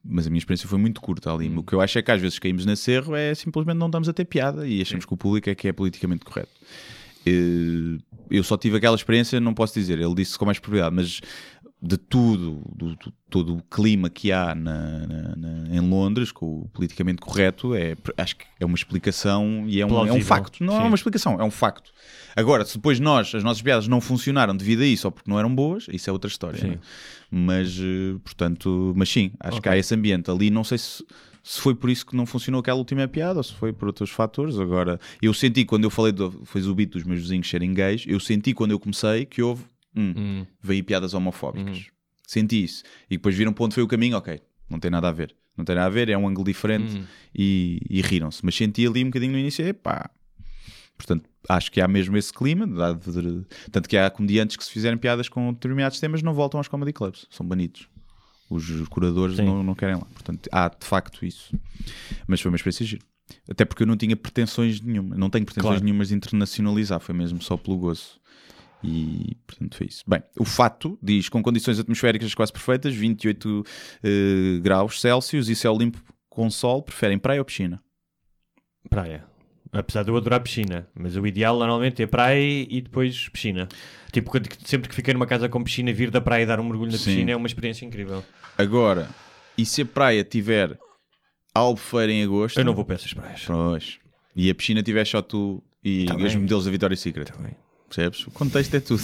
Mas a minha experiência foi muito curta ali. O que eu acho é que às vezes caímos na cerro é simplesmente não estamos a ter piada e achamos que o público é que é politicamente correto. Eh, Eu só tive aquela experiência, não posso dizer, ele disse com mais propriedade, mas de tudo, do, do- todo o clima que há na- na- na- em Londres, com o politicamente correto, é, acho que é uma explicação e é um, é um facto. Não é Sim. uma explicação, é um facto. Agora, se depois nós, as nossas piadas não funcionaram devido a isso ou porque não eram boas, isso é outra história. Né? Mas, eh, portanto, mas sim, acho que há esse ambiente ali. Não sei se, se foi por isso que não funcionou aquela última piada ou se foi por outros fatores. Agora, eu senti quando eu falei, do, fez o beat dos meus vizinhos serem gays, eu senti quando eu comecei que houve, hum, veio piadas homofóbicas. Senti isso. E depois viram para onde foi o caminho, ok, não tem nada a ver. Não tem nada a ver, é um ângulo diferente e, e riram-se. Mas senti ali um bocadinho no início, epá. Portanto, acho que há mesmo esse clima, tanto que há comediantes que se fizerem piadas com determinados temas não voltam aos comedy clubs, são banidos. Os curadores não, não querem lá. Portanto, há de facto isso. Mas foi uma experiência gira. Até porque eu não tinha pretensões nenhuma, não tenho pretensões Claro. nenhumas de internacionalizar, foi mesmo só pelo gozo. E portanto foi isso. Bem, o fato diz com condições atmosféricas quase perfeitas, 28 eh, graus Celsius e céu limpo com sol, preferem praia ou piscina? Praia. Apesar de eu adorar piscina, mas o ideal normalmente é praia e depois piscina. Tipo, sempre que fiquei numa casa com piscina, vir da praia e dar um mergulho na Sim. piscina é uma experiência incrível. Agora, e se a praia tiver Albufeira em agosto? Eu não vou para essas praias. Pois. E a piscina tiver só tu e Tá os bem. modelos da Victoria's Secret. Tá bem. Percebes? O contexto é tudo.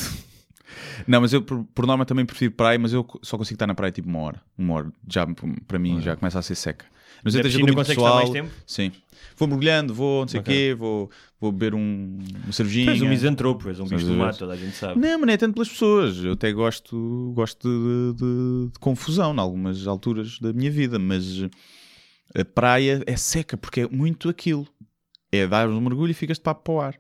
Não, mas eu por, por norma também prefiro praia, mas eu só consigo estar na praia tipo uma hora. Uma hora. Já, para mim já começa a ser seca. Mas eu com muito pessoal. mais tempo? Sim. Vou mergulhando, vou não sei o Ok. quê, vou, vou beber um, uma cervejinha. Tu és um misantropo, és um bicho do mato, toda a gente sabe. Não, mas não é tanto pelas pessoas. Eu até gosto, gosto de, de- de confusão em algumas alturas da minha vida, mas a praia é seca porque é muito aquilo. É dar um mergulho e ficas de papo para o ar.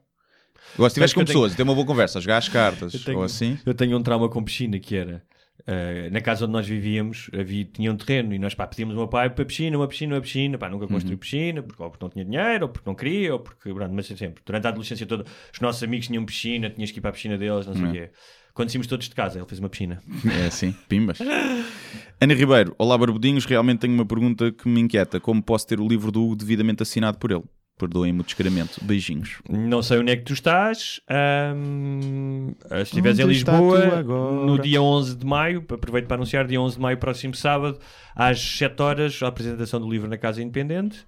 Agora, se estiveres com eu tenho- pessoas e ter uma boa conversa, a jogar às cartas tenho- ou assim, Eu tenho um trauma com piscina que era eh, na casa onde nós vivíamos havia, tinha um terreno e nós pá, pedíamos uma pai para piscina, uma piscina, uma piscina, pá, nunca construí piscina, porque, ou porque não tinha dinheiro, ou porque não queria, ou porque, pronto, mas sempre, durante a adolescência toda, os nossos amigos tinham piscina, tinhas que ir para a piscina deles, não sei o quê. Quando saímos todos de casa, ele fez uma piscina. é assim, pimbas. Ana Ribeiro, olá Barbudinhos, realmente tenho uma pergunta que me inquieta. Como posso ter o livro do Hugo devidamente assinado por ele? Perdoem-me o descaramento. Beijinhos. Não sei onde é que tu estás. ahm, se estiveres em Lisboa, no dia 11 de maio, aproveito para anunciar, dia 11 de maio, próximo sábado, às 7 horas, a apresentação do livro na Casa Independente,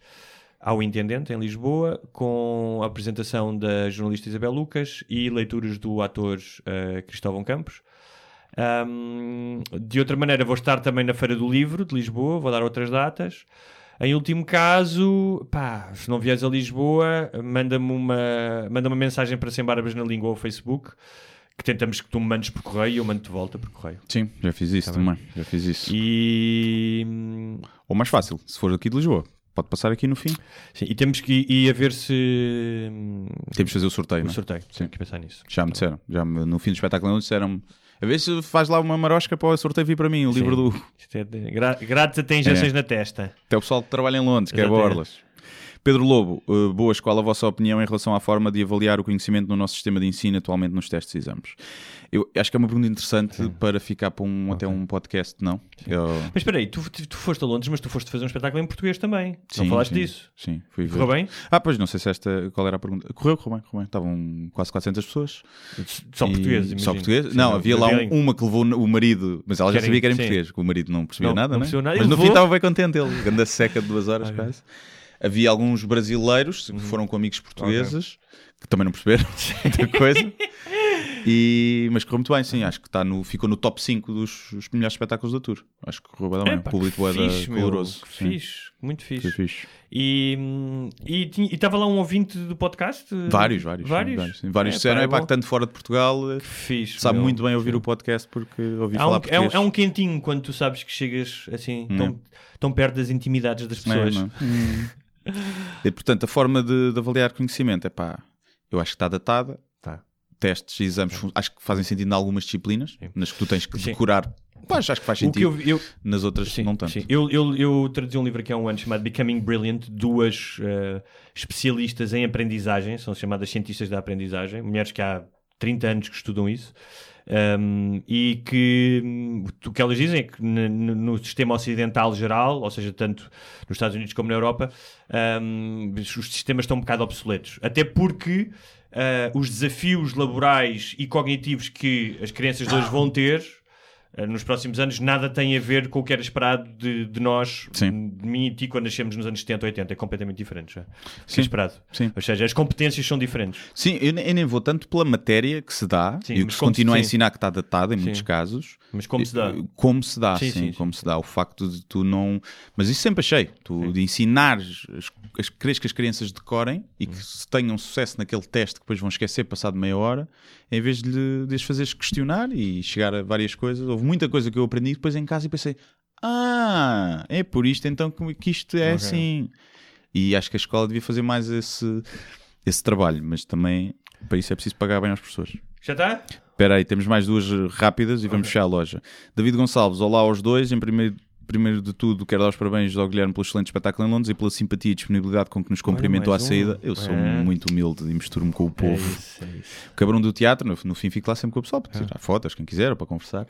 ao Intendente, em Lisboa, com a apresentação da jornalista Isabel Lucas e leituras do ator eh, Cristóvão Campos. Ahm, de outra maneira, vou estar também na Feira do Livro de Lisboa, vou dar outras datas. Em último caso, pá, se não vieres a Lisboa, manda-me uma, manda uma mensagem para Sem Barbas na Língua ou Facebook, que tentamos que tu me mandes por correio e eu mando de volta por correio. Sim, já fiz isso também. Já fiz isso. E, Ou mais fácil, se for aqui de Lisboa, pode passar aqui no fim. sim, e temos que ir a ver se Temos de fazer o sorteio, o não é? sorteio. Tenho que pensar nisso. Já me disseram. Já me- no fim do espetáculo disseram a ver se faz lá uma marosca para o sorteio vir para mim, o livro do. É grátis até injeções na testa. Até o pessoal que trabalha em Londres, que é Exatamente. Borlas. Pedro Lobo, uh, boas, qual a vossa opinião em relação à forma de avaliar o conhecimento no nosso sistema de ensino atualmente nos testes e exames? Eu acho que é uma pergunta interessante para ficar para um, até um podcast, não? Eu- Mas espera aí, tu, tu foste a Londres, mas tu foste fazer um espetáculo em português também. não Sim, falaste sim, disso. Sim, fui ver. Correu bem? Ah, pois não sei se esta. Qual era a pergunta? Correu, correu bem, correu bem. Estavam quase 400 pessoas. Só E- português, Só imagino. português? Sim, não, havia lá um- uma que levou o marido, mas ela já Querem- sabia que era em sim. português, que o marido não percebia Não, nada, não né? percebeu nada. Mas no fim levou- estava bem contente ele, grande seca de duas horas quase. Havia alguns brasileiros Uhum. que foram com amigos portugueses que também não perceberam muita coisa. E, mas correu muito bem, sim. Acho que está no, ficou no top 5 dos, dos melhores espetáculos da tour. Acho que correu bem. Epá, o público era fixe, meu, caloroso. Sim, Fixe, muito fixe. fixe. E estava lá um ouvinte do podcast? Vários, vários. sim, Vários? Vários, sim. Vários É, disseram, pá, é pá, que tanto fora de Portugal eh, fixe. sabe meu. muito bem ouvir o podcast porque ouvi Há falar um, é, um, português. é um quentinho quando tu sabes que chegas assim, tão, tão perto das intimidades das Não é, pessoas. não. E, portanto, a forma de, de avaliar conhecimento é pá, eu acho que está datada. Tá. Testes e exames fun- acho que fazem sentido em algumas disciplinas, nas que tu tens que Sim. decorar. Pois, acho que faz O que sentido. eu, eu, Nas outras, Sim, não tanto. sim. Eu, eu, eu traduzi um livro aqui há um ano chamado Becoming Brilliant, duas eh, especialistas em aprendizagem, são chamadas cientistas da aprendizagem, mulheres que há 30 anos que estudam isso, um, e que hum, o que elas dizem é que no sistema ocidental geral, ou seja, tanto nos Estados Unidos como na Europa, hum, os sistemas estão um bocado obsoletos. Até porque ah, os desafios laborais e cognitivos que as crianças de hoje vão ter nos próximos anos nada tem a ver com o que era esperado de, de nós, Sim. de mim e ti, quando nascemos nos anos 70, 80. É completamente diferente já. Sim. esperado. Sim. Ou seja, as competências são diferentes. Sim, eu, eu nem vou tanto pela matéria que se dá Sim, e que se continua a sim. ensinar que está datado em Sim. muitos casos. Mas como se dá? Eh, Como se dá, Sim, sim, como se dá. O facto de tu não. Mas isso sempre achei. Tu de ensinares, as, as, queres que as crianças decorem e que se tenham sucesso naquele teste que depois vão esquecer passado meia hora, em vez de, lhe- de as fazeres questionar e chegar a várias coisas. Houve muita coisa que eu aprendi depois em casa e pensei: ah, é por isto então que, isto é assim. E acho que a escola devia fazer mais esse, esse trabalho, mas também para isso é preciso pagar bem aos professores. Já está? Espera aí, temos mais duas rápidas e vamos fechar a loja. David Gonçalves, olá aos dois. Em primeiro, primeiro de tudo, quero dar os parabéns ao Guilherme pelo excelente espetáculo em Londres e pela simpatia e disponibilidade com que nos cumprimentou à um. saída. Eu sou É. muito humilde e misturo-me com o povo. É isso, é isso. O cabrão do teatro, no, no fim fico lá sempre com o pessoal para tirar fotos, quem quiser, ou para conversar.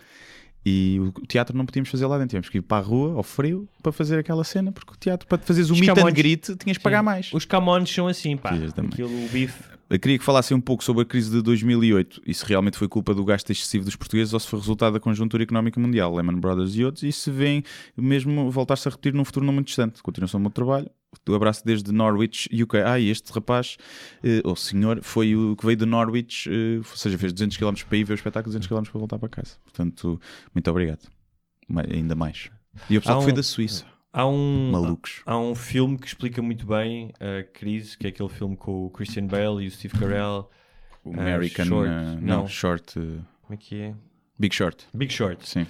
E o teatro não podíamos fazer lá dentro, tínhamos que ir para a rua, ao frio, para fazer aquela cena, porque o teatro, para fazeres o Os meet and greet, tinhas de pagar mais. Os camões são assim, pá. Aquilo, o bife. Eu queria que falassem um pouco sobre a crise de 2008 e se realmente foi culpa do gasto excessivo dos portugueses ou se foi resultado da conjuntura económica mundial, Lehman Brothers e outros, e se vem mesmo voltar-se a repetir num futuro não muito distante. Continuação do meu trabalho. Um abraço desde Norwich, UK. Ah, e este rapaz, eh, ou senhor, foi o que veio de Norwich, eh, ou seja, fez 200 km para ir ver o espetáculo, 200 km para voltar para casa. Portanto, muito obrigado. Ainda mais. E o pessoal Há que foi um- da Suíça. Há um, Malucos. há um filme que explica muito bem a crise, que é aquele filme com o Christian Bale e o Steve Carell. O Ah, American. Short. eh, Não. não, Short. eh, Como é que é? Big Short. Big Short. Sim.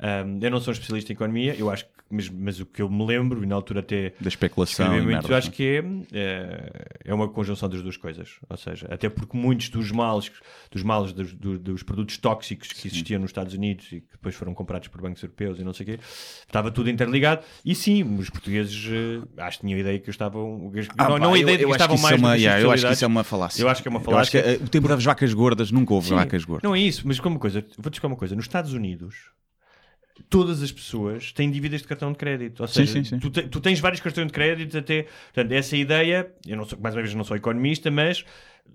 Um, eu não sou um especialista em economia, eu acho que, mas, mas o que eu me lembro, e na altura até Da especulação. muito, merdas, eu acho não é? que é, é, é uma conjunção das duas coisas. Ou seja, até porque muitos dos males, dos, males dos, do- dos produtos tóxicos que existiam nos Estados Unidos e que depois foram comprados por bancos europeus e não sei o quê, estava tudo interligado. E sim, os portugueses eh, acho que tinham a ideia que estavam. Ah, não, não a ideia de eu que estavam isso mais é uma, yeah, Eu acho que isso é uma falácia. Eu acho que é uma falácia. o tempo das vacas gordas nunca houve Sim. vacas gordas. Não é isso, mas como coisa, vou-te explicar uma coisa. Nos Estados Unidos, todas as pessoas têm dívidas de cartão de crédito. Ou Sim, seja, sim, sim. Tu, te- tu tens vários cartões de crédito até. Portanto, essa ideia, eu não sou, mais uma vez não sou economista, mas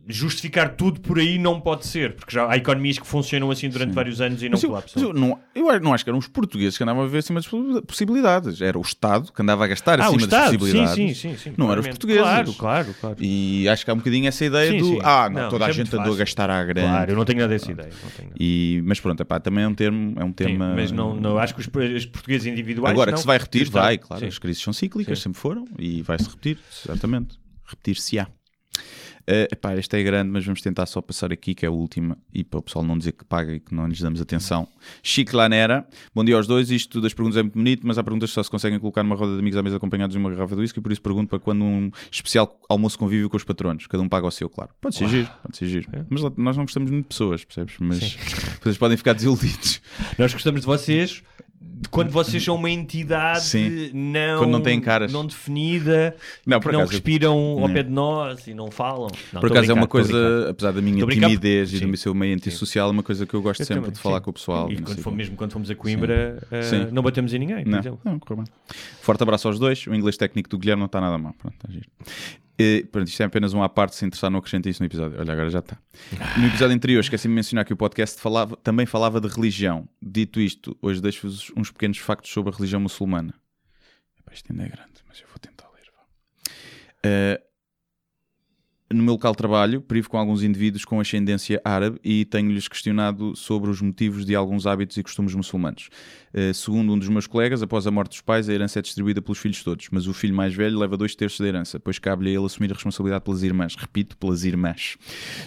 justificar tudo por aí não pode ser, porque já há economias que funcionam assim durante vários anos e não Mas eu, colapsam. eu não, eu não acho que eram os portugueses que andavam a ver acima das possibilidades. Era o Estado que andava a gastar ah, acima das Estado, sim, possibilidades. sim, sim, sim. Não eram os portugueses. Claro, claro, claro. E acho que há um bocadinho essa ideia Sim, do sim. ah, não, Não, toda a é gente andou a gastar à grande. Claro, eu não tenho nada dessa ideia. Nada. E, mas pronto, epá, também é um termo, é um Sim, tema. mas não, não, acho que os, os portugueses individuais. Agora não. que se vai repetir, vai, claro. Sim. As crises são cíclicas, Sim. sempre foram, e vai-se repetir, certamente. Repetir-se-á. Uh, epá, esta é grande, mas vamos tentar só passar aqui, que é a última, e para o pessoal não dizer que paga e que não lhes damos atenção. Chico Lanera, bom dia aos dois. Isto das perguntas é muito bonito, mas há perguntas que só se conseguem colocar numa roda de amigos à mesa acompanhados de uma garrafa de whisky, por isso pergunto para quando um especial almoço convívio com os patronos. Cada um paga o seu, claro. Pode ser giro, pode ser giro. Mas nós não gostamos muito de pessoas, percebes? Mas vocês podem ficar desiludidos. Nós gostamos de vocês quando vocês são uma entidade Sim. não, Quando não têm caras. não definida, Não, que por não acaso, respiram ao Não. pé de nós e não falam. Não, Por acaso é uma coisa, apesar da minha timidez e sim. do meu seu meio antissocial, é uma coisa que eu gosto Eu sempre também, de falar sim. com o pessoal. E não quando fomos, quê. mesmo quando fomos a Coimbra, Sim. não batemos em ninguém, por Não, exemplo. não. Forte abraço aos dois. O inglês técnico do Guilherme não está nada mal. Pronto, está giro. E, pronto, isto é apenas um à parte. Se interessar, não acrescente isso no episódio. Olha, agora já está. No episódio anterior, esqueci-me de mencionar que o podcast falava, também falava de religião. Dito isto, hoje deixo-vos uns pequenos factos sobre a religião muçulmana. Isto ainda é grande, mas eu vou tentar ler. vá. No meu local de trabalho, privo com alguns indivíduos com ascendência árabe e tenho-lhes questionado sobre os motivos de alguns hábitos e costumes muçulmanos. Eh, segundo um dos meus colegas, após a morte dos pais, a herança é distribuída pelos filhos todos, mas o filho mais velho leva dois terços da herança, pois cabe-lhe a ele assumir a responsabilidade pelas irmãs. Repito, pelas irmãs.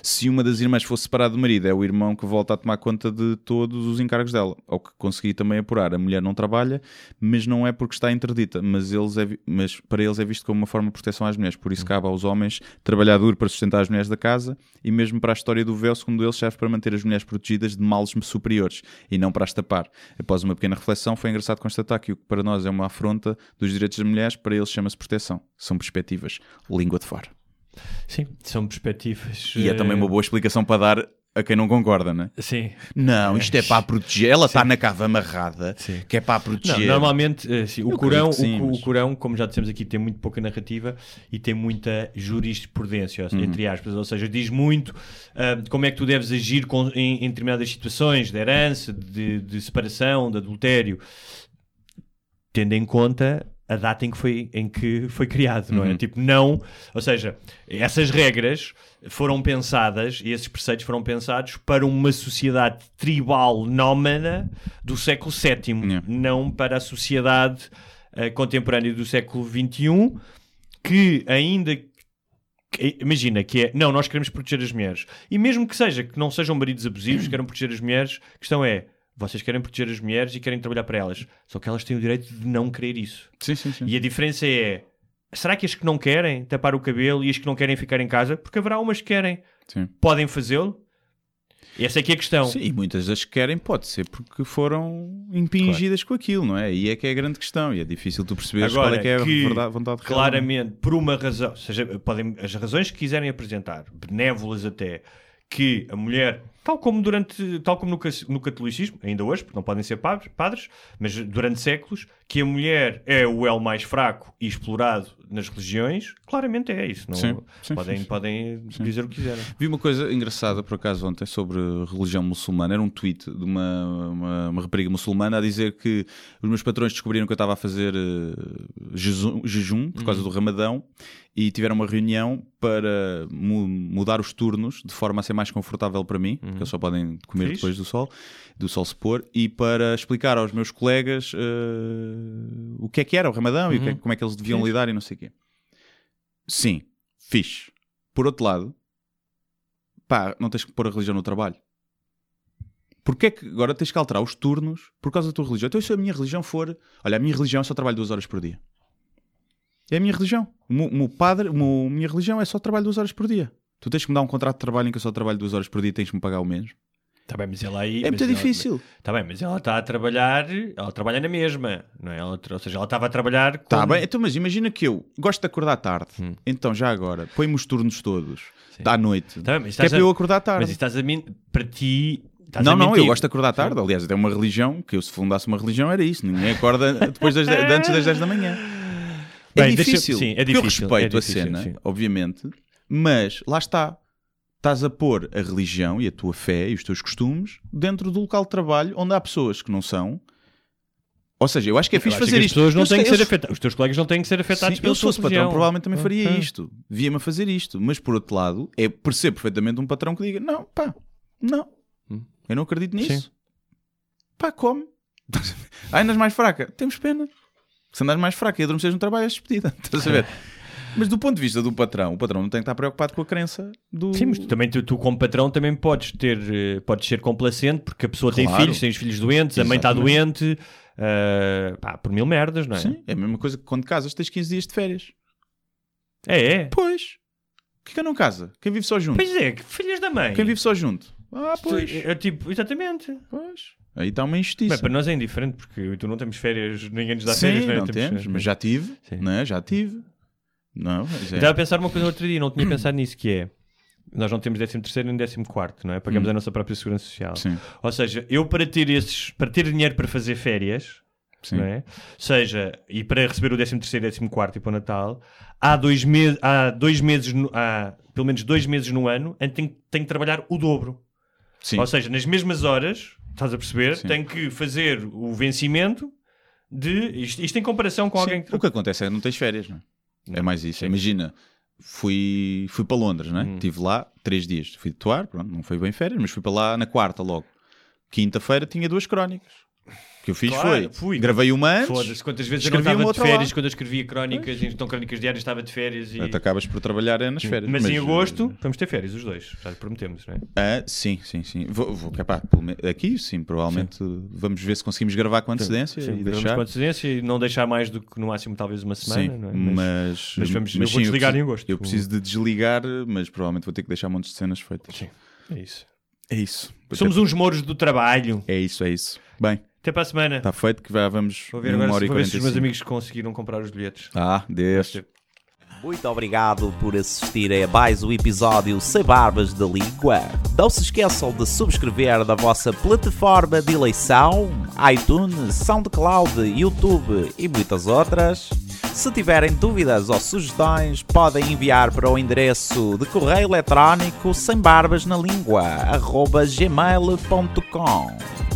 Se uma das irmãs fosse separada do marido, é o irmão que volta a tomar conta de todos os encargos dela. Ao que consegui também apurar, a mulher não trabalha, mas não é porque está interdita, mas, eles é mas para eles é visto como uma forma de proteção às mulheres. Por isso cabe aos homens trabalhar duro para sustentar as mulheres da casa e mesmo para a história do véu, segundo eles, serve para manter as mulheres protegidas de males superiores e não para as tapar. Após uma pequena reflexão, foi engraçado constatar que o que para nós é uma afronta dos direitos das mulheres, para eles chama-se proteção. São perspectivas. Língua de fora. Sim, são perspectivas. E é eh, também uma boa explicação para dar a quem não concorda, né? Sim. Não, isto é para proteger. Ela está na cava amarrada, Sim. que é para a Não, proteger. normalmente, eh, o, Eu Corão, sim, o, mas- o Corão, como já dissemos aqui, tem muito pouca narrativa e tem muita jurisprudência, Uhum. entre aspas, ou seja, diz muito ah, de como é que tu deves agir com- em, em determinadas situações de herança, de, de separação, de adultério, tendo em conta a data em que foi, em que foi criado, não é? Uhum. Tipo, não, ou seja, essas regras foram pensadas e esses preceitos foram pensados para uma sociedade tribal nómada do século VII, não para a sociedade eh, contemporânea do século XXI, que ainda que- Imagina que é, não, nós queremos proteger as mulheres. E mesmo que seja, que não sejam maridos abusivos, queiram proteger as mulheres, a questão é, vocês querem proteger as mulheres e querem trabalhar para elas. Só que elas têm o direito de não querer isso. Sim, sim, sim. E a diferença é, será que as que não querem tapar o cabelo e as que não querem ficar em casa? Porque haverá umas que querem. Sim. Podem fazê-lo? Essa é que é a questão. Sim, e muitas das que querem pode ser porque foram impingidas com aquilo, não é? E é que é a grande questão. E é difícil tu perceberes qual Agora, é que é a que verdade, vontade real. claramente, por uma razão, ou seja, podem, as razões que quiserem apresentar, benévolas até, que a mulher, tal como durante, tal como no, no catolicismo, ainda hoje, porque não podem ser padres, padres, mas durante séculos, que a mulher é o elo mais fraco e explorado nas religiões, claramente é isso. Não, Sim, sim, podem sim, sim. podem dizer o que quiserem. Vi uma coisa engraçada por acaso ontem sobre religião muçulmana. Era um tweet de uma, uma, uma rapariga muçulmana a dizer que os meus patrões descobriram que eu estava a fazer eh, jejum, jejum por causa do Ramadão e tiveram uma reunião para mu- mudar os turnos de forma a ser mais confortável para mim, porque eles só podem comer Fixe. depois do sol, do sol se pôr, e para explicar aos meus colegas eh, o que é que era o Ramadão e o que é- como é que eles deviam Fixe. lidar e não sei o quê. Sim, fixe. Por outro lado, pá, não tens que pôr a religião no trabalho. Porquê é que agora tens que alterar os turnos por causa da tua religião? Então, se a minha religião for. Olha, a minha religião é só trabalho duas horas por dia. É a minha religião. O meu, padre, o meu- minha religião é só trabalho duas horas por dia. Tu tens que me dar um contrato de trabalho em que eu só trabalho duas horas por dia e tens que me pagar o mesmo. Está bem, mas ela aí... É muito ela- difícil. Está bem, mas ela está a trabalhar, ela trabalha na mesma, não é? Ela, ou seja, ela estava a trabalhar com... Tá bem, então, mas imagina que eu gosto de acordar tarde. Então, já agora, põe-me os turnos todos. À noite. Tá bem, que é estás para a- eu acordar tarde. Mas estás a men... para ti... Não, a não, eu gosto de acordar tarde. Aliás, até uma religião, que eu se fundasse uma religião era isso. Ninguém acorda depois das, antes das 10 da manhã. É Bem, deixa- difícil. sim, é Porque eu difícil, respeito é a difícil, cena, sim. obviamente, mas lá está. Estás a pôr a religião e a tua fé e os teus costumes dentro do local de trabalho onde há pessoas que não são. Ou seja, eu acho que é fixe fazer isto. pessoas não têm que ser. Os teus colegas não têm que ser afetados Sim, pela eu se fosse patrão, religião. provavelmente também faria isto. Via-me a fazer isto. Mas por outro lado, é percebo perfeitamente um patrão que diga: não, pá, não, eu não acredito nisso. Hum. Sim. Pá, come. ah, andas mais fraca. Temos pena. Se andas mais fraca e adormeces no trabalho, és despedida. Estás a ver? Mas do ponto de vista do patrão, o patrão não tem que estar preocupado com a crença do. Sim, mas tu também tu, tu como patrão também podes ter eh, podes ser complacente porque a pessoa tem Claro. filhos, tem os filhos doentes, a mãe está Exatamente. doente, eh, pá, por mil merdas, não é? Sim, é a mesma coisa que quando casas tens 15 dias de férias. É, é. Pois. Por que não casa? Quem vive só junto? Pois é, que filhas da mãe. Quem vive só junto? Ah, pois. É, tipo, exatamente. Pois. Aí está uma injustiça. Bem, para nós é indiferente, porque tu não temos férias, ninguém nos dá Sim, férias, não, é? não temos, mas já tive, Sim. não é? Já tive. Não, mas é. Estava a pensar uma coisa no outro dia, não tinha pensado nisso, que é... Nós não temos 13 terceiro nem 14 quarto, não é? Pagamos a nossa própria segurança social. Hum. Sim, Ou seja, eu para ter esses, para ter dinheiro para fazer férias, sim. não é? Seja, e para receber o 13 terceiro, 14 quarto e para o Natal, há dois, meses há dois meses, no- há pelo menos dois meses no ano, em que tenho, tenho que trabalhar o dobro. Sim. Ou seja, nas mesmas horas, estás a perceber, Sim. tenho que fazer o vencimento de... Isto, isto em comparação com alguém que... O que acontece é que não tens férias, não é? É mais isso. Imagina, fui, fui para Londres, não é? Hum. Estive lá três dias. Fui de toar, pronto, não foi bem férias, mas fui para lá na quarta logo. Quinta-feira tinha duas crónicas. O que eu fiz Claro, foi, fui. gravei uma antes, Foda-se, quantas vezes eu não estava de férias lá. quando eu escrevia crónicas, então crónicas diárias estava de férias e... Portanto, acabas por trabalhar é nas férias. Mas, em eh, agosto vamos ter férias, os dois, já prometemos, não é? Ah, sim, sim, sim. Vou, vou capaz, me- aqui sim, provavelmente vamos ver se conseguimos gravar com antecedência Sim, e vamos deixar. com antecedência e não deixar mais do que no máximo talvez uma semana, Sim, é? mas, mas vamos- eu vou sim, desligar preciso, em agosto. Eu preciso de desligar, mas provavelmente vou ter que deixar montes de cenas feitas. Sim, é isso. É isso. Somos uns mouros do trabalho. É isso, é isso. Bem, Até para a semana. está feito que já vamos Vou ver uma agora hora se, e vou ver se os meus 45. amigos conseguiram comprar os bilhetes. Ah, deixa. Muito obrigado por assistirem a mais um episódio Sem Barbas da Língua. Não se esqueçam de subscrever na vossa plataforma de eleição, iTunes, SoundCloud, YouTube e muitas outras. Se tiverem dúvidas ou sugestões, podem enviar para o endereço de correio eletrónico sem barbas na língua, gmail.com.